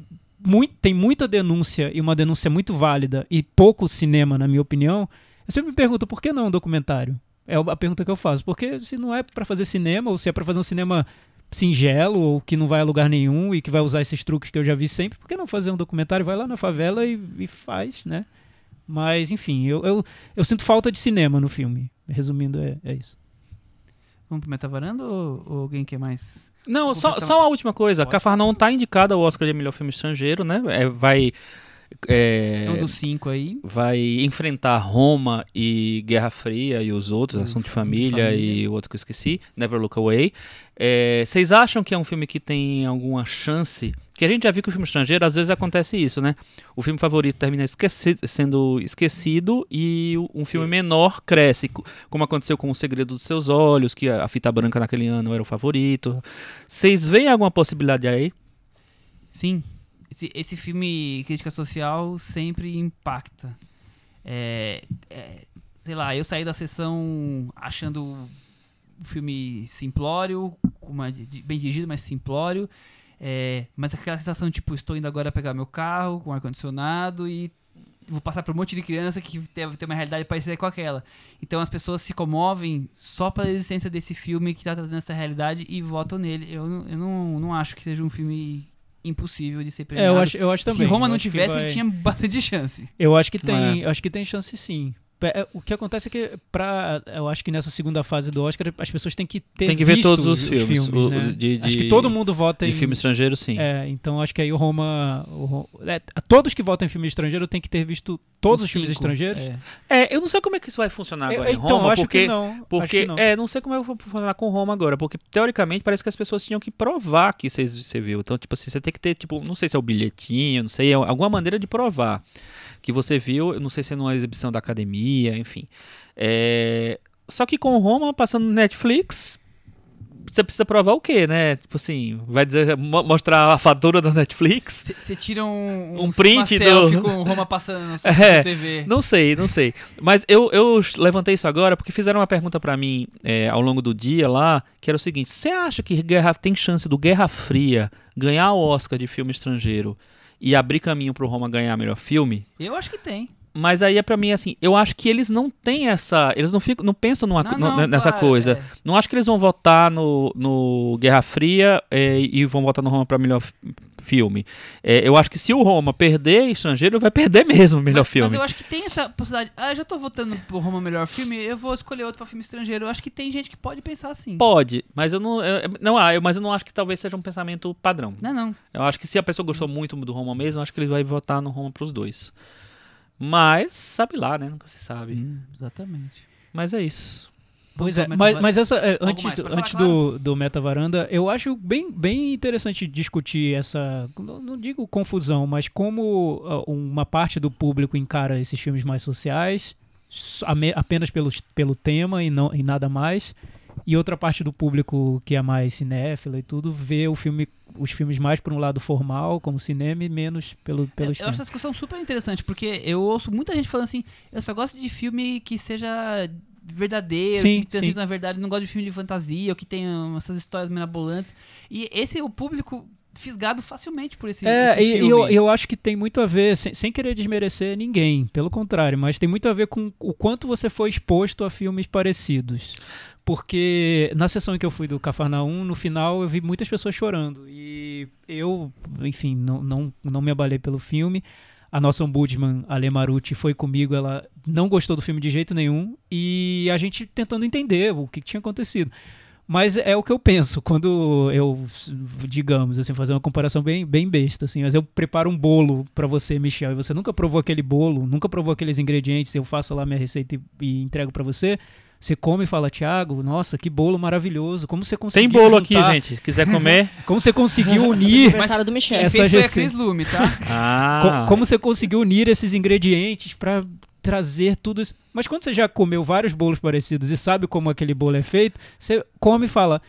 Speaker 3: muito, tem muita denúncia e uma denúncia muito válida e pouco cinema, na minha opinião. Eu sempre me pergunto por que não um documentário? É a pergunta que eu faço. Porque se não é pra fazer cinema ou se é pra fazer um cinema singelo ou que não vai a lugar nenhum e que vai usar esses truques que eu já vi sempre, por que não fazer um documentário? Vai lá na favela e, e faz, né? Mas, enfim, eu, eu, eu sinto falta de cinema no filme. Resumindo, é, é isso.
Speaker 2: Vamos pro Metavaranda ou, ou alguém quer mais?
Speaker 4: Não,
Speaker 2: Vou
Speaker 4: só, só uma última coisa.
Speaker 2: Pode.
Speaker 4: Cafarnaum tá indicado ao Oscar de melhor filme estrangeiro, né? É, vai. É,
Speaker 2: É um dos cinco aí.
Speaker 4: vai enfrentar Roma e Guerra Fria e os outros,
Speaker 2: O
Speaker 4: Assunto de
Speaker 2: Assunto de
Speaker 4: Família,
Speaker 2: Família.
Speaker 4: e o outro que eu esqueci, Never Look Away. É, Vocês acham que é um filme que tem alguma chance? Que a gente já viu que o filme estrangeiro às vezes acontece isso, né? O filme favorito termina esqueci- sendo esquecido e um filme menor cresce, co- como aconteceu com O Segredo dos Seus Olhos, que a fita branca naquele ano era o favorito. Vocês veem alguma possibilidade aí?
Speaker 2: Sim. Esse, esse filme crítica social sempre impacta. É, é, sei lá, eu saí da sessão achando o filme simplório, uma, bem dirigido, mas simplório. É, mas aquela sensação, tipo, estou indo agora pegar meu carro com ar-condicionado e vou passar por um monte de criança que deve ter uma realidade parecida com aquela. Então as pessoas se comovem só pela existência desse filme que está trazendo essa realidade e votam nele. Eu, eu não, não acho que seja um filme impossível de ser
Speaker 3: É,
Speaker 2: premiado.
Speaker 3: eu acho, eu acho também.
Speaker 2: Se Roma não tivesse,
Speaker 3: vai-
Speaker 2: ele tinha bastante chance.
Speaker 3: Eu acho que tem,
Speaker 4: É.
Speaker 3: eu acho que tem chance sim. É, O que acontece é que para, eu acho que nessa segunda fase do Oscar as pessoas têm que ter
Speaker 4: Tem que ver todos os filmes, o-
Speaker 3: né?
Speaker 4: o de-
Speaker 3: acho que
Speaker 4: de-
Speaker 3: todo mundo vota
Speaker 4: De
Speaker 3: em
Speaker 4: filme estrangeiro, sim.
Speaker 3: É, então acho que aí o Roma, o é, todos que votam em filme estrangeiro têm que ter visto todos os, filmes estrangeiros.
Speaker 2: é.
Speaker 4: É, eu não sei como é que isso vai funcionar
Speaker 3: Eu-
Speaker 4: agora em
Speaker 3: então,
Speaker 4: Roma,
Speaker 3: eu acho
Speaker 4: porque
Speaker 3: que não. acho
Speaker 4: Porque,
Speaker 3: que não.
Speaker 4: é, não sei como é que vai funcionar com Roma agora, porque teoricamente parece que as pessoas tinham que provar que vocês- você viu. Então, tipo assim, você tem que ter, tipo, não sei se é o bilhetinho, não sei, é alguma maneira de provar que você viu, eu não sei se é numa exibição da academia, enfim. É, só que com Roma passando no Netflix, você precisa provar o quê, né? Tipo assim, vai dizer, mo- mostrar a fatura da Netflix?
Speaker 2: Você tira um,
Speaker 4: Um print
Speaker 2: uma
Speaker 4: do-
Speaker 2: com Roma passando na sua
Speaker 4: É.
Speaker 2: TV.
Speaker 4: Não sei, não sei. Mas eu, eu levantei isso agora porque fizeram uma pergunta pra mim é, ao longo do dia lá, que era o seguinte: você acha que Guerra, tem chance do Guerra Fria ganhar o Oscar de filme estrangeiro e abrir caminho pro Roma ganhar melhor filme?
Speaker 2: Eu acho que tem.
Speaker 4: Mas aí é pra mim assim, eu acho que eles não têm essa, eles não ficam, não pensam numa,
Speaker 2: Não, não,
Speaker 4: nessa
Speaker 2: claro,
Speaker 4: coisa.
Speaker 2: é.
Speaker 4: Não acho que eles vão votar no, no Guerra Fria é, e vão votar no Roma pra melhor filme. É, eu acho que se o Roma perder estrangeiro, vai perder mesmo o melhor
Speaker 2: mas,
Speaker 4: filme.
Speaker 2: Mas eu acho que tem essa possibilidade. Ah, já tô votando pro Roma melhor filme, eu vou escolher outro pra filme estrangeiro. Eu acho que tem gente que pode pensar assim.
Speaker 4: Pode, mas eu não, eu- não ah, eu, mas eu não acho que talvez seja um pensamento padrão.
Speaker 2: Não, não.
Speaker 4: Eu acho que se a pessoa gostou muito do Roma mesmo, eu acho que ele vai votar no Roma pros dois. Mas, sabe lá, né? Nunca se sabe.
Speaker 2: Hum, exatamente.
Speaker 4: Mas é isso.
Speaker 3: Pois é, mas, mas essa, é, antes,
Speaker 2: mais?
Speaker 3: do- antes do, do Meta Varanda, eu acho bem, bem interessante discutir essa, não, não digo confusão, mas como ah, uma parte do público encara esses filmes mais sociais, apenas pelos, pelo tema e, não, e nada mais, e outra parte do público que é mais cinéfila e tudo, vê o filme, os filmes mais por um lado formal, como cinema, e menos pelo, pelo
Speaker 2: É, eu acho essa discussão super interessante, porque eu ouço muita gente falando assim, eu só gosto de filme que seja verdadeiro,
Speaker 3: Sim,
Speaker 2: que
Speaker 3: sim.
Speaker 2: na verdade, não gosto de filme de fantasia, ou que tenha essas histórias mirabolantes. E esse o público fisgado facilmente por esse,
Speaker 3: É,
Speaker 2: esse
Speaker 3: e, e
Speaker 2: filme.
Speaker 3: eu, eu acho que tem muito a ver, sem, sem querer desmerecer ninguém, pelo contrário, mas tem muito a ver com o quanto você foi exposto a filmes parecidos. Porque na sessão em que eu fui do Cafarnaum, no final eu vi muitas pessoas chorando. E eu, enfim, não, não, não me abalei pelo filme. A nossa ombudsman, Ale Maruti, foi comigo, ela não gostou do filme de jeito nenhum. E a gente tentando entender o que, que tinha acontecido. Mas é o que eu penso quando eu, digamos, assim, fazer uma comparação bem, bem besta, assim, mas eu preparo um bolo pra você, Michel, e você nunca provou aquele bolo, nunca provou aqueles ingredientes, eu faço lá minha receita e, e entrego pra você, você come e fala, Thiago, nossa, que bolo maravilhoso, como você conseguiu
Speaker 4: Tem bolo aqui,
Speaker 3: juntar-
Speaker 4: gente. Se quiser comer.
Speaker 3: Como você conseguiu unir,
Speaker 5: Aniversário do Michel.
Speaker 3: Essa
Speaker 2: fez foi a Cris Lume, tá?
Speaker 4: Ah.
Speaker 3: Co- como você conseguiu unir esses ingredientes pra trazer tudo isso. Mas quando você já comeu vários bolos parecidos e sabe como aquele bolo é feito, você come e fala: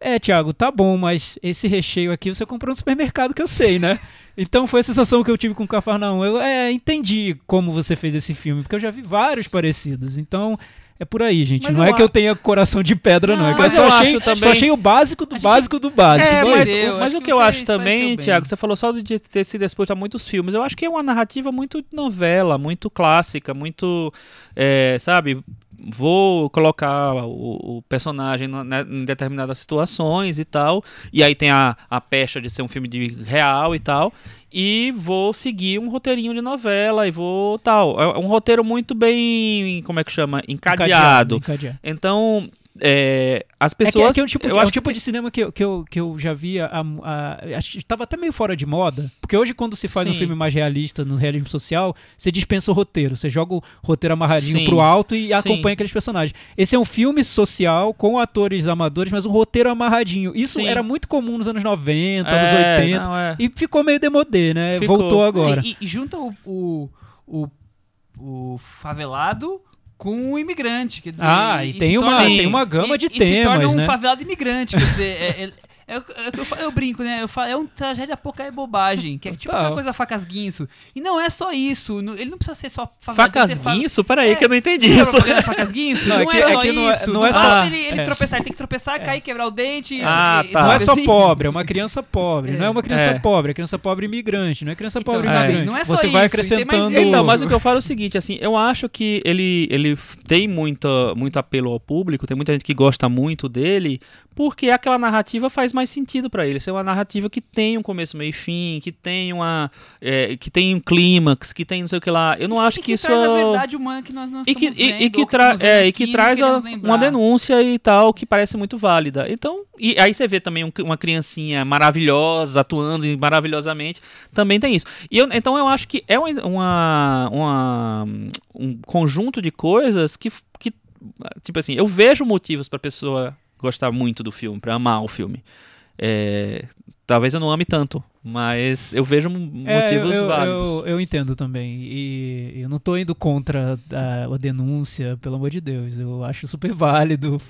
Speaker 3: É, Thiago, tá bom, mas esse recheio aqui você comprou no supermercado que eu sei, né? Então foi a sensação que eu tive com o Cafarnaum. Eu é, entendi como você fez esse filme, porque eu já vi vários parecidos. Então. É por aí, gente.
Speaker 4: Mas
Speaker 3: não
Speaker 4: eu
Speaker 3: é que
Speaker 4: a-
Speaker 3: eu tenha coração de pedra, não.
Speaker 2: Não,
Speaker 3: É que eu só
Speaker 4: eu
Speaker 3: achei,
Speaker 4: acho também-
Speaker 3: só achei o básico do
Speaker 2: gente-
Speaker 3: básico do básico.
Speaker 4: É,
Speaker 3: só
Speaker 4: mas, o- mas
Speaker 2: Acho
Speaker 4: o
Speaker 2: que
Speaker 4: que eu acho também. Thiago, você falou só de ter sido exposto a muitos filmes. Eu acho que é uma narrativa muito novela, muito clássica, muito, é, sabe? Vou colocar o, o personagem na- né, em determinadas situações e tal. E aí tem a, a pecha de ser um filme de real e tal. E vou seguir um roteirinho de novela e vou tal. É um roteiro muito bem, como é que chama? Encadeado.
Speaker 3: encadeado.
Speaker 4: Então, é, as
Speaker 3: É que-
Speaker 4: pessoas.
Speaker 3: É que, é um tipo,
Speaker 4: eu
Speaker 3: é um tipo
Speaker 4: que
Speaker 3: de cinema que, eu- que, eu, que eu já via. A, a, acho que tava até meio fora de moda. Porque hoje, quando se faz um
Speaker 4: Sim.
Speaker 3: filme mais realista no realismo social, você dispensa o roteiro. Você joga o roteiro amarradinho
Speaker 4: Sim.
Speaker 3: pro alto e
Speaker 4: Sim.
Speaker 3: acompanha aqueles personagens. Esse é um filme social com atores amadores, mas um roteiro amarradinho. Isso
Speaker 4: Sim.
Speaker 3: era muito comum nos anos 90, anos
Speaker 4: É,
Speaker 3: 80.
Speaker 4: não, é.
Speaker 3: E ficou meio demodê, né?
Speaker 4: Ficou.
Speaker 3: Voltou agora.
Speaker 2: E, e junta o, o, o, o favelado com o imigrante, quer dizer...
Speaker 3: Ah, e tem
Speaker 2: se
Speaker 3: uma-
Speaker 2: torna-
Speaker 4: tem
Speaker 3: uma gama
Speaker 2: e-
Speaker 3: de
Speaker 2: e se torna
Speaker 3: temas,
Speaker 2: um
Speaker 3: né?
Speaker 2: favelado imigrante, quer dizer... É, é- é é eu, fa- eu brinco, né? Eu falo, é um tragédia pouca é bobagem, que é tipo
Speaker 3: Total.
Speaker 2: uma coisa facas guinso. E não é só isso, não- ele não precisa ser só
Speaker 4: Facas
Speaker 2: ser fa-
Speaker 4: guinso? Peraí,
Speaker 2: É,
Speaker 4: que eu não entendi isso.
Speaker 2: Facas Guinso?
Speaker 3: Não,
Speaker 2: Não,
Speaker 3: é que-
Speaker 2: é,
Speaker 3: é
Speaker 2: só
Speaker 3: que não é-
Speaker 2: isso.
Speaker 3: não é
Speaker 2: basta
Speaker 3: só-
Speaker 2: ele, ele
Speaker 3: é.
Speaker 2: tropeçar, ele tem que tropeçar, cair, quebrar o dente.
Speaker 4: Ah,
Speaker 2: e-
Speaker 4: tá.
Speaker 3: Não é só
Speaker 2: assim.
Speaker 3: pobre, é uma criança pobre.
Speaker 2: É.
Speaker 3: Não é uma criança
Speaker 4: É.
Speaker 3: pobre, é criança pobre imigrante. Não é criança
Speaker 2: Então,
Speaker 3: pobre imigrante.
Speaker 2: não é só
Speaker 3: Você vai
Speaker 2: isso, mais
Speaker 3: acrescentando.
Speaker 2: isso.
Speaker 4: Então, mas o que eu falo é o seguinte, assim, eu acho que ele, ele tem muita, muito apelo ao público, tem muita gente que gosta muito dele, porque aquela narrativa faz mais sentido pra ele. Ser uma narrativa que tem um começo, meio e fim, que tem uma. é, que tem um clímax, que tem não sei o que lá. Eu não acho
Speaker 2: E
Speaker 4: que, isso
Speaker 2: traz
Speaker 4: é.
Speaker 2: a verdade humana que nós não
Speaker 4: E que,
Speaker 2: estamos
Speaker 4: e, e
Speaker 2: vendo,
Speaker 4: que, tra
Speaker 2: vendo
Speaker 4: é, e que traz a- uma denúncia e tal, que parece muito válida. Então, e aí você vê também um- uma criancinha maravilhosa, atuando maravilhosamente, também tem isso. E eu- então eu acho que é uma, uma- um conjunto de coisas que, que, tipo assim, eu vejo motivos pra pessoa gostar muito do filme, pra amar o filme. É, talvez eu não ame tanto, mas eu vejo
Speaker 3: É,
Speaker 4: motivos
Speaker 3: eu,
Speaker 4: válidos.
Speaker 3: Eu, eu entendo também. E eu não tô indo contra a, a denúncia, pelo amor de Deus. Eu acho super válido.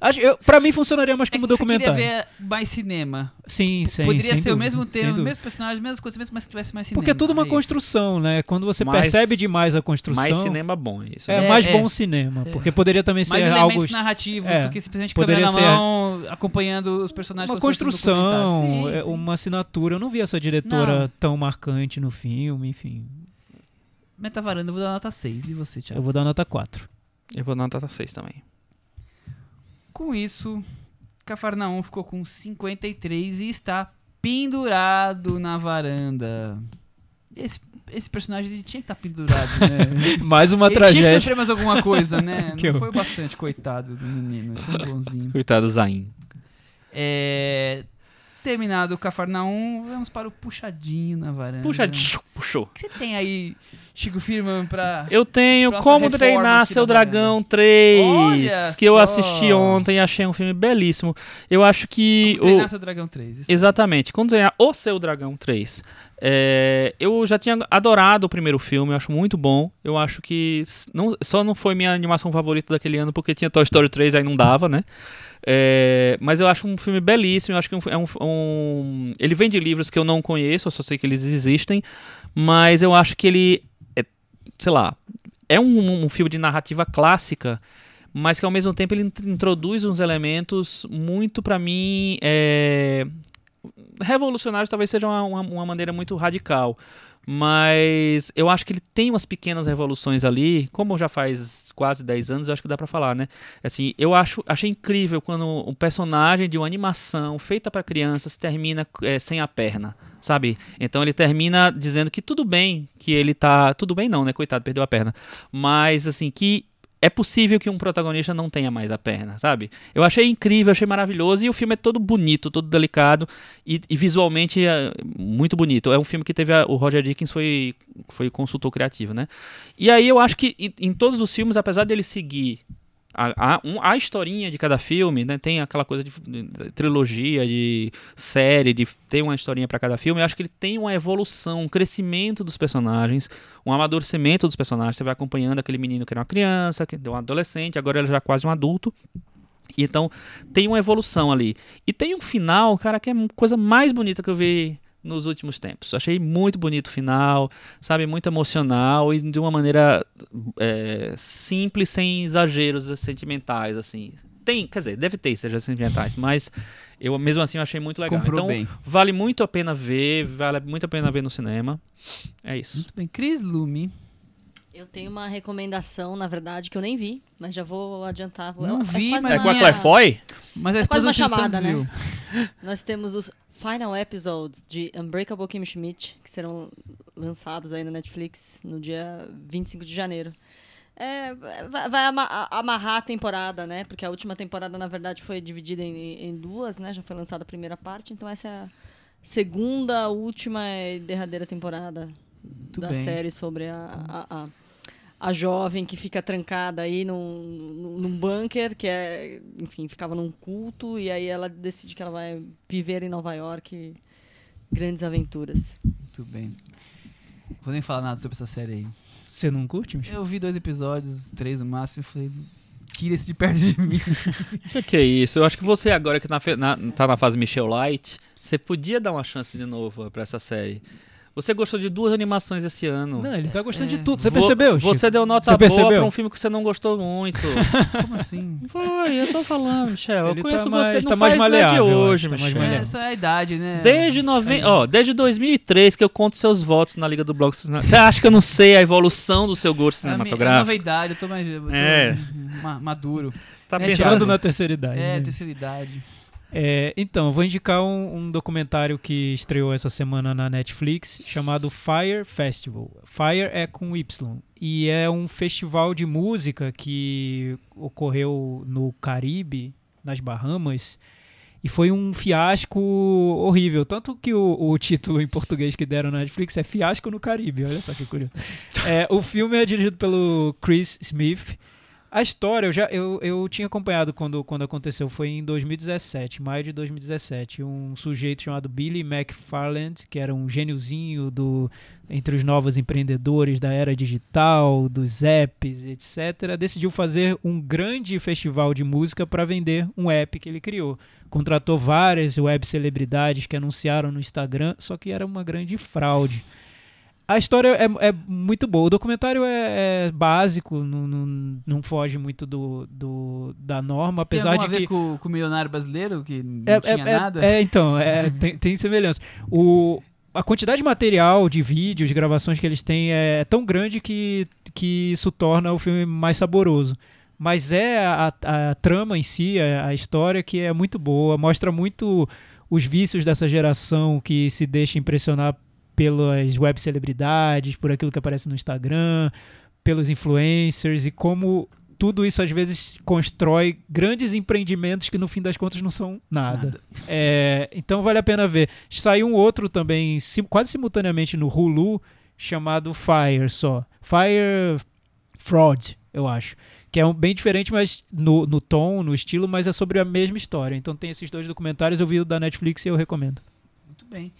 Speaker 3: Acho, eu, pra mim funcionaria mais
Speaker 2: É
Speaker 3: como
Speaker 2: que você
Speaker 3: documentário.
Speaker 2: queria ver mais cinema.
Speaker 3: Sim, sim.
Speaker 2: Poderia
Speaker 3: sem
Speaker 2: ser o
Speaker 3: dúvida,
Speaker 2: mesmo
Speaker 3: sem
Speaker 2: tema, o mesmo personagem, mesmas coisas, mas que tivesse mais cinema.
Speaker 3: Porque é tudo uma
Speaker 2: isso.
Speaker 3: construção, né? Quando você
Speaker 4: Mais-
Speaker 3: percebe demais a construção.
Speaker 4: Mais cinema bom, é isso.
Speaker 3: É,
Speaker 2: É,
Speaker 3: mais
Speaker 2: é.
Speaker 3: bom cinema.
Speaker 2: É.
Speaker 3: Porque poderia também ser
Speaker 2: Mais
Speaker 3: algo.
Speaker 2: elementos narrativos
Speaker 3: é,
Speaker 2: do que simplesmente
Speaker 3: poderia
Speaker 2: câmera na
Speaker 3: ser-
Speaker 2: mão, acompanhando os personagens.
Speaker 3: Uma
Speaker 2: um
Speaker 3: construção, é,
Speaker 2: Sim, sim.
Speaker 3: uma assinatura. Eu não vi essa diretora
Speaker 2: Não.
Speaker 3: tão marcante no filme, enfim.
Speaker 2: Metavaranda, eu vou dar nota 6. E você, Thiago?
Speaker 3: Eu vou dar nota 4.
Speaker 4: Eu vou dar nota 6 também.
Speaker 2: Com isso, Cafarnaum ficou com 53 e está pendurado na varanda. Esse, esse personagem tinha que estar pendurado, né?
Speaker 3: Mais uma
Speaker 2: ele tinha que
Speaker 3: tragédia.
Speaker 2: sofrer mais alguma coisa, né?
Speaker 3: Que
Speaker 2: Não
Speaker 3: eu-
Speaker 2: foi bastante, coitado do menino. é Tão bonzinho.
Speaker 4: Coitado Zain.
Speaker 2: É... Terminado o Cafarnaum, vamos para o puxadinho na varanda.
Speaker 4: Puxa, tchiu, puxou.
Speaker 2: O que você tem aí, Chico Firman, pra...
Speaker 4: Eu tenho Como Treinar Seu Dragão 3,
Speaker 2: Olha
Speaker 4: que eu
Speaker 2: só.
Speaker 4: assisti ontem e achei um filme belíssimo. Eu acho que.
Speaker 2: Como treinar
Speaker 4: o...
Speaker 2: seu Dragão 3. isso.
Speaker 4: Exatamente, Como Treinar o Seu Dragão 3. É, eu já tinha adorado o primeiro filme, eu acho muito bom. Eu acho que não, só não foi minha animação favorita daquele ano porque tinha Toy Story 3, aí não dava, né? É, mas eu acho um filme belíssimo. Eu acho que é um, um- ele vem de livros que eu não conheço, eu só sei que eles existem. Mas eu acho que ele, é, sei lá, é um, um filme de narrativa clássica, mas que ao mesmo tempo ele int- introduz uns elementos muito pra mim, é, revolucionários talvez seja uma, uma maneira muito radical. Mas eu acho que ele tem umas pequenas revoluções ali, como já faz quase 10 anos, eu acho que dá pra falar, né? Assim, eu acho, achei incrível quando um personagem de uma animação feita para crianças termina é, sem a perna, sabe? Então ele termina dizendo que tudo bem, que ele tá. Tudo bem não, né? Coitado, perdeu a perna. Mas assim, que é possível que um protagonista não tenha mais a perna, sabe? Eu achei incrível, achei maravilhoso e o filme é todo bonito, todo delicado e, e visualmente é muito bonito. É um filme que teve a, o Roger Dickens foi foi consultor criativo, né? E aí eu acho que em, em todos os filmes, apesar dele seguir a, a, um, a historinha de cada filme, né? Tem aquela coisa de, de trilogia, de série, de tem uma historinha para cada filme. Eu acho que ele tem uma evolução, um crescimento dos personagens, um amadurecimento dos personagens. Você vai acompanhando aquele menino que era uma criança, que deu um adolescente, agora ele já é quase um adulto. E então tem uma evolução ali. E tem um final, cara, que é a coisa mais bonita que eu vi nos últimos tempos. Achei muito bonito o final, sabe, muito emocional e de uma maneira é, simples, sem exageros sentimentais, assim. Tem, quer dizer, deve ter exageros sentimentais, mas eu mesmo assim eu achei muito legal.
Speaker 2: Comprou
Speaker 4: então
Speaker 2: bem.
Speaker 4: vale muito a pena ver, vale muito a pena ver no cinema. É isso.
Speaker 2: Muito bem. Cris Lume.
Speaker 5: Eu tenho uma recomendação, na verdade, que eu nem vi, mas já vou adiantar.
Speaker 2: Não
Speaker 5: É
Speaker 2: vi, mas
Speaker 4: É com a Claire Foy?
Speaker 2: Mas a
Speaker 5: É quase
Speaker 2: esposa
Speaker 5: uma chamada, né?
Speaker 2: viu.
Speaker 5: Nós temos os final episodes de Unbreakable Kim Schmidt, que serão lançados aí na Netflix no dia 25 de janeiro. É, vai amarrar a temporada, né? Porque a última temporada, na verdade, foi dividida em, em duas, né? Já foi lançada a primeira parte, então essa é a segunda, última e derradeira temporada
Speaker 2: Muito
Speaker 5: da
Speaker 2: bem.
Speaker 5: série sobre a, a, a, a jovem que fica trancada aí num, num, bunker, que é, enfim, ficava num culto, e aí ela decide que ela vai viver em Nova York grandes aventuras.
Speaker 2: Muito bem. Vou nem falar nada sobre essa série aí.
Speaker 3: Você não curte, Michel?
Speaker 2: Eu vi dois episódios, três no máximo, e falei, tira esse de perto de mim.
Speaker 4: Que que é isso? Eu acho que você agora que na, fe- na, tá na fase Michel Light, você podia dar uma chance de novo pra essa série. Você gostou de duas animações esse ano.
Speaker 3: Não, ele tá gostando
Speaker 2: É.
Speaker 3: de tudo. Você
Speaker 4: Vo-
Speaker 3: percebeu? Chico?
Speaker 4: Você deu nota
Speaker 3: Você
Speaker 4: boa pra um filme que você não gostou muito.
Speaker 2: Como assim?
Speaker 4: Foi, eu tô falando, Michel.
Speaker 3: Ele
Speaker 4: eu conheço
Speaker 3: tá
Speaker 4: você,
Speaker 3: mais-
Speaker 4: não
Speaker 3: tá mais
Speaker 4: é de
Speaker 3: maleável, eu
Speaker 4: hoje,
Speaker 3: tá mais
Speaker 4: Michel.
Speaker 2: É, essa é a idade, né?
Speaker 4: Desde, noven... ó, desde 2003 que eu conto seus votos na Liga do Bloco. Você acha que eu não sei a evolução do seu gosto
Speaker 2: É a mi- É nova
Speaker 4: cinematográfico?
Speaker 2: idade, eu tô mais eu tô
Speaker 4: É.
Speaker 2: ma- maduro.
Speaker 4: Tá
Speaker 2: É,
Speaker 4: pensando
Speaker 3: na terceira idade.
Speaker 2: É,
Speaker 3: né?
Speaker 2: terceira idade.
Speaker 3: É, então, eu vou indicar um, um documentário que estreou essa semana na Netflix chamado Fire Festival. Fire é com Y. E é um festival de música que ocorreu no Caribe, nas Bahamas. E foi um fiasco horrível. Tanto que o, o título em português que deram na Netflix é Fiasco no Caribe. Olha só que curioso. É, o filme é dirigido pelo Chris Smith. A história, eu já eu, eu tinha acompanhado quando, quando aconteceu, foi em 2017, maio de 2017. Um sujeito chamado Billy McFarland, que era um gêniozinho do, entre os novos empreendedores da era digital, dos apps, etc., decidiu fazer um grande festival de música para vender um app que ele criou. Contratou várias web celebridades que anunciaram no Instagram, só que era uma grande fraude. A história é, é muito boa. O documentário é, é básico, não, não, não foge muito do, do- da norma, apesar
Speaker 2: tem
Speaker 3: de
Speaker 2: alguma a ver
Speaker 3: que.
Speaker 2: com, com o milionário brasileiro, que não
Speaker 3: É,
Speaker 2: tinha
Speaker 3: é- é-
Speaker 2: nada?
Speaker 3: é, então, é, tem, tem semelhança. O, a quantidade de material, de vídeos, de gravações que eles têm é tão grande que, que isso torna o filme mais saboroso. Mas é a, a trama em si, a, a história que é muito boa, mostra muito os vícios dessa geração que se deixa impressionar pelas web celebridades, por aquilo que aparece no Instagram, pelos influencers e como tudo isso às vezes constrói grandes empreendimentos que no fim das contas não são nada.
Speaker 2: Nada.
Speaker 3: É, então vale a pena ver. Saiu um outro também, sim- quase simultaneamente no Hulu, chamado Fire só. Fire Fraud, eu acho. Que é um, bem diferente, mas no, no tom, no estilo, mas é sobre a mesma história. Então tem esses dois documentários, eu vi o da Netflix e eu recomendo.
Speaker 2: Muito bem.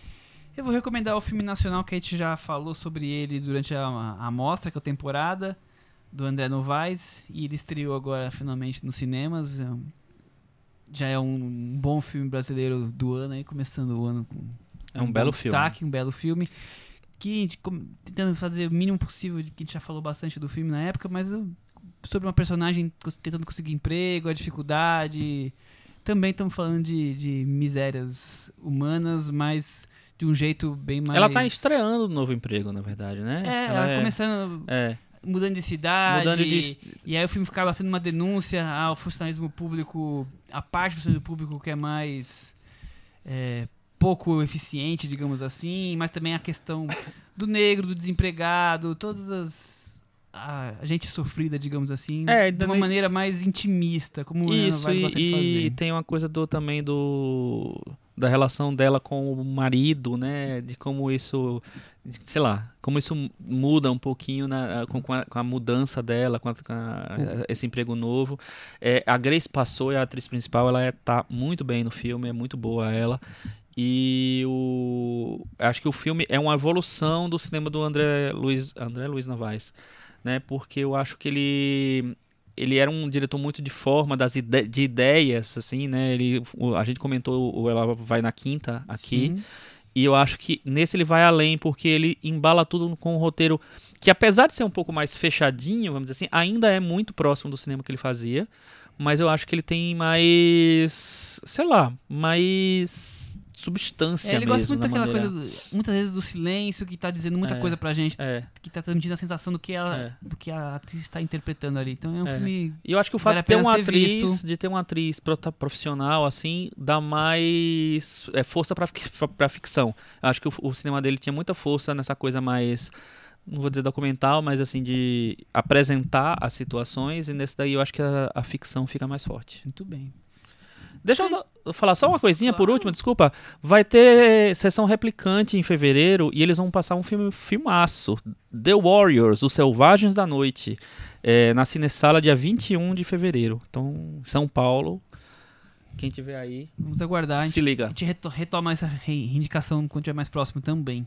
Speaker 2: Eu vou recomendar o filme nacional que a gente já falou sobre ele durante a, a mostra, que é a temporada, do André Novaes. E ele estreou agora finalmente nos cinemas. É um- já é um bom filme brasileiro do ano aí, começando o ano com
Speaker 4: É um
Speaker 2: bom
Speaker 4: belo filme.
Speaker 2: destaque, um belo filme. Que tentando fazer o mínimo possível, de que a gente já falou bastante do filme na época, mas sobre uma personagem tentando conseguir emprego, a dificuldade, também estamos falando de, de misérias humanas, mas de um jeito bem mais.
Speaker 4: Ela tá estreando no novo emprego, na verdade, né?
Speaker 2: É, ela, começando.
Speaker 4: É.
Speaker 2: Mudando de cidade.
Speaker 4: Mudando de-
Speaker 2: E aí o filme ficava sendo uma denúncia ao funcionalismo público, a parte do funcionalismo público que é mais. é, pouco eficiente, digamos assim, mas também a questão do negro, do desempregado, todas as. A, gente sofrida, digamos assim,
Speaker 4: É,
Speaker 2: de uma
Speaker 4: nem-
Speaker 2: maneira mais intimista, como o Ana
Speaker 4: Isso, e, e tem uma coisa do também do da relação dela com o marido, né? De como isso, sei lá, como isso muda um pouquinho na, com, com a, com a mudança dela, com, a- com a- esse emprego novo. É, a Grace passou, a atriz principal, ela é, tá muito bem no filme, é muito boa ela. E o acho que o filme é uma evolução do cinema do André Luiz, André Luiz Novaes, né? Porque eu acho que ele ele era um diretor muito de forma, das ide de ideias, assim, né? Ele, o- a gente comentou, o ela vai na quinta aqui,
Speaker 2: Sim.
Speaker 4: e eu acho que nesse ele vai além, porque ele embala tudo com um roteiro que, apesar de ser um pouco mais fechadinho, vamos dizer assim, ainda é muito próximo do cinema que ele fazia, mas eu acho que ele tem mais, sei lá, mais substância
Speaker 2: É, ele
Speaker 4: mesmo.
Speaker 2: gosta muito daquela
Speaker 4: maneira-
Speaker 2: coisa, do- muitas vezes, do silêncio, que tá dizendo muita
Speaker 4: É.
Speaker 2: coisa pra gente,
Speaker 4: É.
Speaker 2: que tá transmitindo a sensação do que, ela,
Speaker 4: É.
Speaker 2: do que a atriz está interpretando ali. Então é um
Speaker 4: É.
Speaker 2: filme.
Speaker 4: E eu acho que o fato
Speaker 2: Vale
Speaker 4: de ter uma atriz,
Speaker 2: visto.
Speaker 4: de ter uma atriz profissional assim, dá mais é, força pra, pra ficção. Eu acho que o, o cinema dele tinha muita força nessa coisa mais não vou dizer documental, mas assim de apresentar as situações e nesse daí eu acho que a, a ficção fica mais forte.
Speaker 2: Muito bem.
Speaker 4: Deixa eu falar só uma coisinha por último, desculpa. Vai ter sessão replicante em fevereiro e eles vão passar um filme filmaço, The Warriors, Os Selvagens da Noite, é, na Cinesala dia 21 de fevereiro. Então, São Paulo, quem tiver aí,
Speaker 2: Vamos aguardar. A gente,
Speaker 4: se
Speaker 2: a
Speaker 4: liga.
Speaker 2: gente reto- retoma essa reivindicação quando estiver mais próximo também.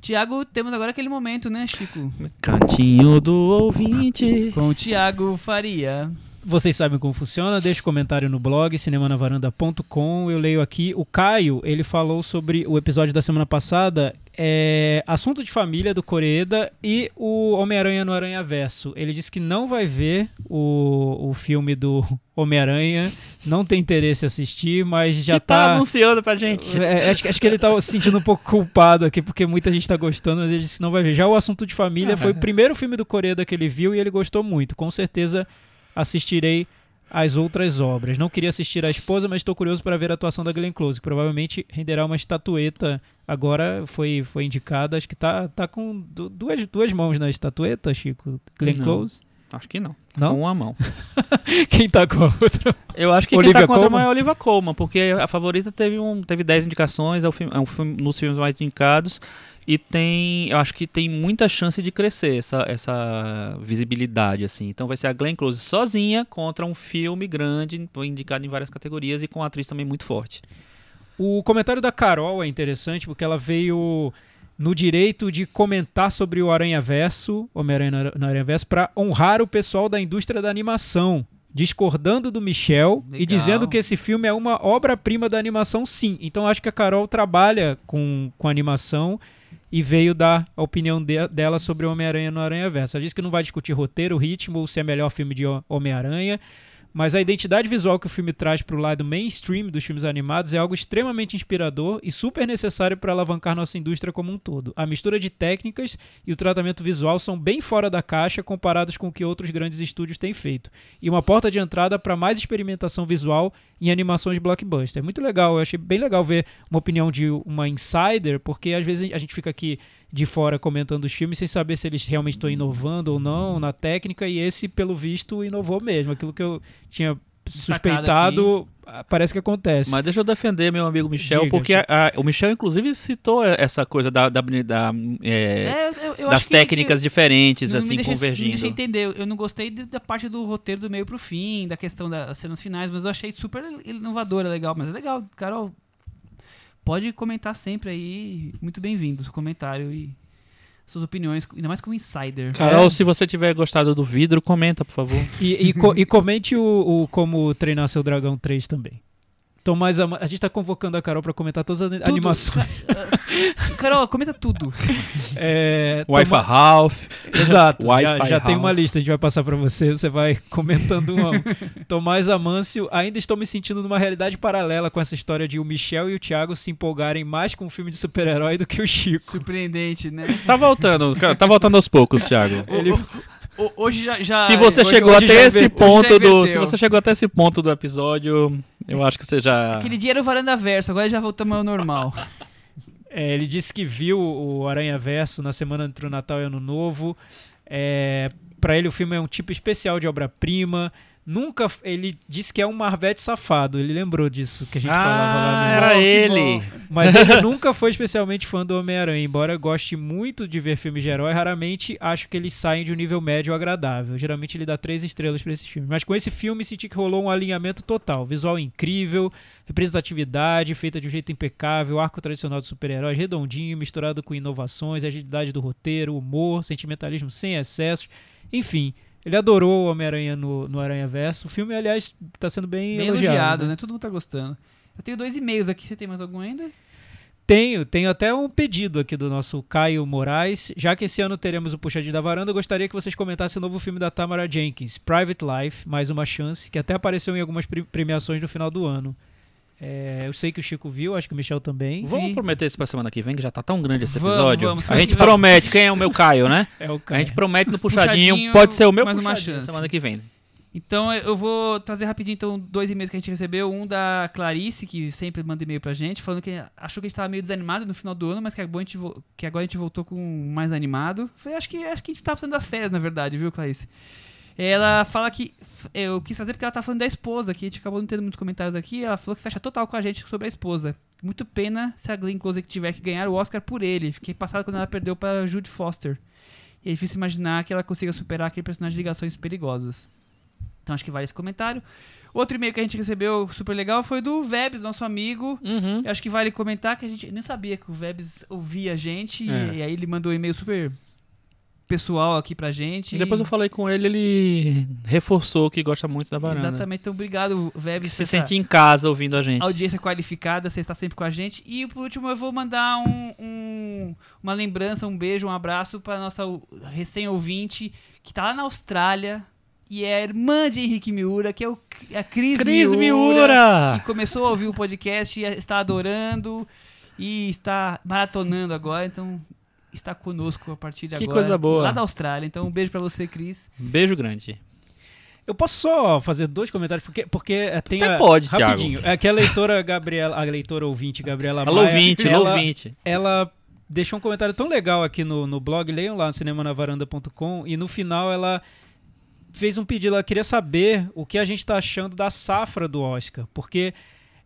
Speaker 2: Tiago, temos agora aquele momento, né, Chico?
Speaker 4: Cantinho do ouvinte.
Speaker 2: Com o Tiago Faria.
Speaker 3: Vocês sabem como funciona, deixa um comentário no blog cinemanavaranda.com. Eu leio aqui. O Caio, ele falou sobre o episódio da semana passada, é, assunto de família do Coreeda e o Homem-Aranha no Aranha Verso. Ele disse que não vai ver o, o filme do Homem-Aranha, não tem interesse em assistir, mas já
Speaker 4: e tá
Speaker 3: tá.
Speaker 4: anunciando pra gente.
Speaker 3: É, acho, que- acho que ele tá se sentindo um pouco culpado aqui, porque muita gente tá gostando, mas ele disse que não vai ver. Já o assunto de família foi o primeiro filme do Coreeda que ele viu e ele gostou muito. Com certeza assistirei as outras obras. Não queria assistir a esposa, mas estou curioso para ver a atuação da Glenn Close, que provavelmente renderá uma estatueta. Agora foi, foi indicada, acho que tá, tá com du- duas, duas mãos na estatueta, Chico. Glenn
Speaker 4: Não.
Speaker 3: Close.
Speaker 4: Acho que não.
Speaker 3: Não?
Speaker 4: Com uma mão.
Speaker 3: Quem tá com a outra?
Speaker 4: Eu acho que
Speaker 3: Olivia
Speaker 4: quem tá contra
Speaker 3: Colman?
Speaker 4: é a Olivia Colman, porque a favorita teve um, teve 10 indicações, é, o filme, é um filme nos filmes mais indicados e tem, eu acho que tem muita chance de crescer essa, essa visibilidade assim. Então vai ser a Glenn Close sozinha contra um filme grande, indicado em várias categorias e com uma atriz também muito forte.
Speaker 3: O comentário da Carol é interessante porque ela veio no direito de comentar sobre o Aranha Verso, Homem-Aranha no Ara- no Aranha Verso, para honrar o pessoal da indústria da animação, discordando do Michel e
Speaker 2: Legal.
Speaker 3: dizendo que esse filme é uma obra-prima da animação, sim. Então acho que a Carol trabalha com, com animação e veio dar a opinião de- dela sobre Homem-Aranha no Aranha Verso. Ela disse que não vai discutir roteiro, ritmo, se é melhor filme de Ho- Homem-Aranha, mas a identidade visual que o filme traz para o lado mainstream dos filmes animados é algo extremamente inspirador e super necessário para alavancar nossa indústria como um todo. A mistura de técnicas e o tratamento visual são bem fora da caixa comparados com o que outros grandes estúdios têm feito. E uma porta de entrada para mais experimentação visual em animações blockbuster. É muito legal, eu achei bem legal ver uma opinião de uma insider, porque às vezes a gente fica aqui de fora comentando os filmes sem saber se eles realmente estão inovando ou não na técnica, e esse, pelo visto, inovou mesmo. Aquilo que eu tinha suspeitado, ah, parece que acontece.
Speaker 4: Mas deixa eu defender meu amigo Michel,
Speaker 3: Diga,
Speaker 4: porque a- a- o Michel inclusive citou essa coisa da, da, da, é,
Speaker 2: É, eu- eu
Speaker 4: das técnicas
Speaker 2: que-
Speaker 4: diferentes
Speaker 2: não me
Speaker 4: assim
Speaker 2: deixa-
Speaker 4: convergindo.
Speaker 2: Me deixa entender. Eu não gostei de- da parte do roteiro do meio pro fim, da questão das cenas finais, mas eu achei super inovadora, legal. Mas é legal, Carol. Pode comentar sempre aí. Muito bem-vindo seu comentário e suas opiniões, ainda mais como insider.
Speaker 4: Carol,
Speaker 3: É.
Speaker 4: se você tiver gostado do vidro, comenta, por favor.
Speaker 3: E, e co- e comente o, o Como Treinar Seu Dragão 3 também. Tomás Ama- A gente tá convocando a Carol pra comentar todas as
Speaker 2: Tudo.
Speaker 3: animações.
Speaker 2: Carol, comenta tudo.
Speaker 3: É,
Speaker 4: Wi-Fi
Speaker 3: Toma-
Speaker 4: Ralph.
Speaker 3: Exato, já, já tem uma lista, a gente vai passar pra você, você vai comentando um. Tomás Amâncio, ainda estou me sentindo numa realidade paralela com essa história de o Michel e o Thiago se empolgarem mais com um filme de super-herói do que o Chico.
Speaker 2: Surpreendente, né?
Speaker 4: Tá voltando, tá voltando aos poucos, Thiago.
Speaker 3: Ele-
Speaker 2: O- o- hoje já, já-
Speaker 4: se você
Speaker 3: hoje-
Speaker 4: chegou
Speaker 3: hoje
Speaker 4: até
Speaker 3: já
Speaker 4: esse
Speaker 3: inverteu.
Speaker 4: ponto do, se você chegou até esse ponto do episódio, eu acho que você já
Speaker 2: Aquele dia era o Varanda Verso, agora já voltamos ao normal.
Speaker 3: É, ele disse que viu o Aranha Verso na semana entre o Natal e o Ano Novo. É, para ele o filme é um tipo especial de obra-prima. Nunca ele disse que é um Marvete safado. Ele lembrou disso que a gente falava lá
Speaker 4: Ah,
Speaker 3: no
Speaker 4: era ele.
Speaker 3: Mas ele nunca foi especialmente fã do Homem-Aranha. Embora goste muito de ver filmes de herói, raramente acho que eles saem de um nível médio agradável. Geralmente ele dá três estrelas para esses filmes. Mas com esse filme senti que rolou um alinhamento total. Visual incrível, representatividade feita de um jeito impecável, arco tradicional de super-heróis redondinho, misturado com inovações, agilidade do roteiro, humor, sentimentalismo sem excessos. Enfim, ele adorou o Homem-Aranha no, no Aranha Verso. O filme, aliás, está sendo bem,
Speaker 2: Bem
Speaker 3: elogiado.
Speaker 2: elogiado,
Speaker 3: né?
Speaker 2: né? Todo mundo tá gostando. Eu tenho dois e-mails aqui, você tem mais algum ainda?
Speaker 3: Tenho, tenho até um pedido aqui do nosso Caio Moraes. Já que esse ano teremos o Puxadinho da Varanda, eu gostaria que vocês comentassem o novo filme da Tamara Jenkins, Private Life, Mais Uma Chance, que até apareceu em algumas pre- premiações no final do ano. É, eu sei que o Chico viu, acho que o Michel também.
Speaker 4: Vamos prometer isso pra semana que vem, que já tá tão grande esse
Speaker 2: Vamos,
Speaker 4: episódio.
Speaker 2: vamos.
Speaker 4: A gente
Speaker 2: Vamos.
Speaker 4: promete, quem é o meu Caio, né?
Speaker 3: É o
Speaker 4: A
Speaker 3: Caio.
Speaker 4: gente promete no puxadinho,
Speaker 2: Puxadinho,
Speaker 4: pode ser o meu
Speaker 2: mais uma
Speaker 4: puxadinho
Speaker 2: chance.
Speaker 4: semana que vem.
Speaker 2: Então eu vou trazer rapidinho então dois e-mails que a gente recebeu. Um da Clarice, que sempre manda e-mail pra gente, falando que achou que a gente tava meio desanimado no final do ano, mas que agora a gente, vo- que agora a gente voltou com mais animado. Foi, acho, que, acho que a gente tava precisando das férias, na verdade, viu, Clarice? Ela fala que. Eu quis trazer porque ela tá falando da esposa, que a gente acabou não tendo muitos comentários aqui. Ela falou que fecha total com a gente sobre a esposa. Muito pena se a Glenn Close tiver que ganhar o Oscar por ele. Fiquei passado quando ela perdeu pra Jude Foster. E é difícil imaginar que ela consiga superar aquele personagem de ligações perigosas. Então acho que vale esse comentário. Outro e-mail que a gente recebeu super legal foi do Vebs, nosso amigo.
Speaker 4: Uhum.
Speaker 2: Eu acho que vale comentar que a gente nem sabia que o Vebs ouvia a gente.
Speaker 4: É.
Speaker 2: E aí ele mandou um e-mail super pessoal aqui pra gente.
Speaker 4: E depois eu falei com ele, ele reforçou que gosta muito da varanda.
Speaker 2: Exatamente. Então obrigado, Vebs.
Speaker 4: Se
Speaker 2: essa
Speaker 4: sente em casa ouvindo a gente.
Speaker 2: Audiência qualificada, você está sempre com a gente. E por último, eu vou mandar um- um- uma lembrança, um beijo, um abraço para nossa recém-ouvinte que tá lá na Austrália e é a irmã de Henrique Miura, que é o, a Cris,
Speaker 4: Cris
Speaker 2: Miura,
Speaker 4: Miura!
Speaker 2: que começou a ouvir o podcast e está adorando e está maratonando agora, então está conosco a partir de
Speaker 4: Que
Speaker 2: agora.
Speaker 4: coisa boa.
Speaker 2: Lá da Austrália. Então um beijo para você, Cris.
Speaker 4: Beijo grande.
Speaker 3: Eu posso só fazer dois comentários, porque, porque é, tem
Speaker 4: Você
Speaker 3: a,
Speaker 4: pode, Thiago.
Speaker 3: rapidinho. É que a leitora Gabriela, a leitora ouvinte Gabriela
Speaker 4: Alô,
Speaker 3: Maia,
Speaker 4: ouvinte,
Speaker 3: ela,
Speaker 4: alô, ouvinte.
Speaker 3: ela deixou um comentário tão legal aqui no, no blog, leiam lá no cinemanavaranda.com, e no final ela fez um pedido, ela queria saber o que a gente está achando da safra do Oscar, porque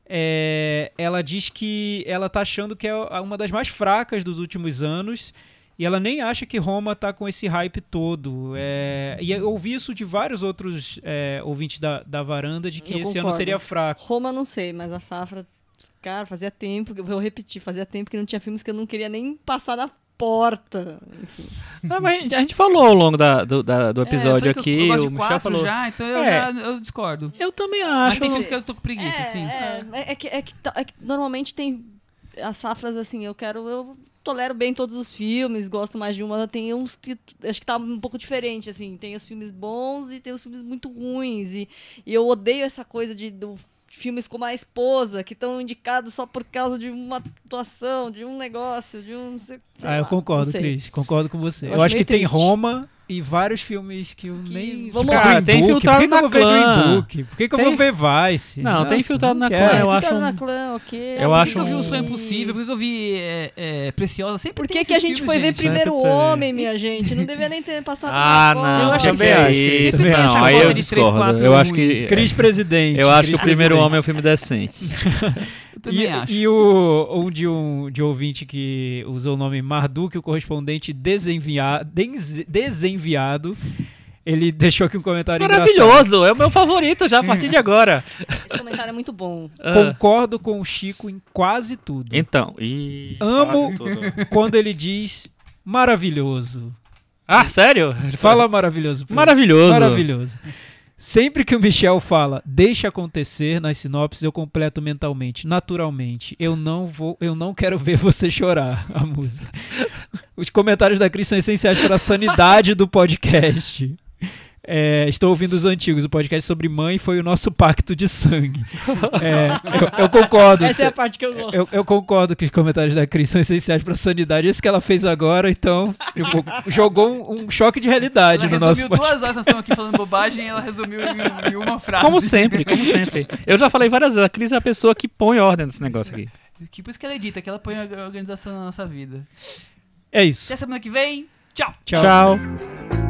Speaker 3: é, ela diz que ela tá achando que é uma das mais fracas dos últimos anos, e ela nem acha que Roma tá com esse hype todo. É, e eu ouvi isso de vários outros é, ouvintes da, da varanda, de que
Speaker 5: Eu
Speaker 3: esse ano
Speaker 5: concordo.
Speaker 3: seria fraco.
Speaker 5: Roma não sei, mas a Safra, cara, fazia tempo, que- eu vou repetir, fazia tempo que não tinha filmes que eu não queria nem passar na porta. Enfim.
Speaker 4: Ah, mas a gente falou ao longo da- do, da- do
Speaker 2: É,
Speaker 4: episódio
Speaker 2: eu eu-
Speaker 4: aqui,
Speaker 2: eu gosto
Speaker 4: o
Speaker 2: de
Speaker 4: Michel
Speaker 2: quatro
Speaker 4: falou.
Speaker 2: já, então eu,
Speaker 4: É.
Speaker 2: já, eu discordo.
Speaker 4: Eu também
Speaker 2: Mas
Speaker 4: acho.
Speaker 2: tem filmes que eu tô com preguiça,
Speaker 5: é,
Speaker 2: assim.
Speaker 5: é, é que, é que tá- é que normalmente tem as safras assim, eu quero, eu tolero bem todos os filmes, gosto mais de uma, tem uns que acho que tá um pouco diferente assim, tem os filmes bons e tem os filmes muito ruins e, e eu odeio essa coisa de do, filmes como a esposa que estão indicados só por causa de uma atuação, de um negócio, de um sei, sei
Speaker 3: Ah, eu
Speaker 5: lá,
Speaker 3: concordo,
Speaker 5: não sei.
Speaker 3: Cris. Concordo com você.
Speaker 5: Eu
Speaker 3: Eu,
Speaker 5: acho
Speaker 3: acho que
Speaker 5: meio
Speaker 3: tem
Speaker 5: triste.
Speaker 3: Roma e vários filmes que eu
Speaker 5: Que-
Speaker 3: nem.
Speaker 5: vamos
Speaker 4: lá.
Speaker 3: Green
Speaker 4: Tem
Speaker 3: Book.
Speaker 4: Infiltrado
Speaker 3: Por que, que
Speaker 4: na
Speaker 3: eu vou ver
Speaker 4: Clã.
Speaker 3: Green Book? Por que, que eu
Speaker 4: Tem-
Speaker 3: vou ver Vice?
Speaker 4: Não, tem Infiltrado na
Speaker 3: quero.
Speaker 4: Clã, eu acho
Speaker 5: na
Speaker 4: um-
Speaker 5: clã, ok.
Speaker 4: eu
Speaker 2: Por que
Speaker 4: acho
Speaker 2: que eu vi o
Speaker 4: um-
Speaker 2: Sonho Impossível? Por que eu vi é, é, Preciosa? Sempre
Speaker 5: Por
Speaker 2: tem
Speaker 5: que, que a gente
Speaker 2: filmes,
Speaker 5: foi ver
Speaker 2: gente.
Speaker 5: primeiro
Speaker 4: Sempre tem.
Speaker 5: Homem, minha gente? Não devia nem ter passado
Speaker 4: Ah, não.
Speaker 2: Eu acho
Speaker 4: também
Speaker 2: que Sempre tem essa
Speaker 4: não, aí eu discordo. Eu acho que
Speaker 3: Cris Presidente.
Speaker 4: eu acho que o primeiro homem é um filme decente.
Speaker 3: E,
Speaker 2: acho.
Speaker 3: e o um de um de ouvinte que usou o nome Marduk, o correspondente desenvia, denze- desenviado, ele deixou aqui um comentário engraçado.
Speaker 4: Maravilhoso, é o meu favorito já a partir de agora.
Speaker 5: Esse comentário é muito bom.
Speaker 4: Ah,
Speaker 3: Concordo com o Chico em quase tudo.
Speaker 4: então, e
Speaker 3: Amo-
Speaker 4: tudo.
Speaker 3: Quando ele diz maravilhoso.
Speaker 4: Ah, sério?
Speaker 3: Fala maravilhoso. ele.
Speaker 4: Maravilhoso.
Speaker 3: Maravilhoso. Sempre que o Michel fala, deixa acontecer nas sinopses, eu completo mentalmente, naturalmente. Eu não vou, eu não quero ver você chorar. A música. Os comentários da Cris são essenciais para a sanidade do podcast. É, estou ouvindo os antigos. O podcast sobre mãe foi o nosso pacto de sangue. É, eu, eu concordo.
Speaker 5: Essa é a parte que eu gosto.
Speaker 3: Eu, eu concordo que os comentários da Cris são essenciais para a sanidade. Esse que ela fez agora, então, tipo, jogou um, um choque de realidade
Speaker 2: Ela
Speaker 3: no nosso
Speaker 2: resumiu
Speaker 3: podcast.
Speaker 2: duas horas, nós estamos aqui falando bobagem e ela resumiu em, em uma frase.
Speaker 4: Como sempre, como sempre. Eu já falei várias vezes, a Cris é a pessoa que põe ordem nesse negócio aqui.
Speaker 2: Que por isso que ela edita, que ela põe a organização na nossa vida.
Speaker 3: É isso.
Speaker 2: Até semana que vem. Tchau!
Speaker 3: Tchau.
Speaker 4: Tchau.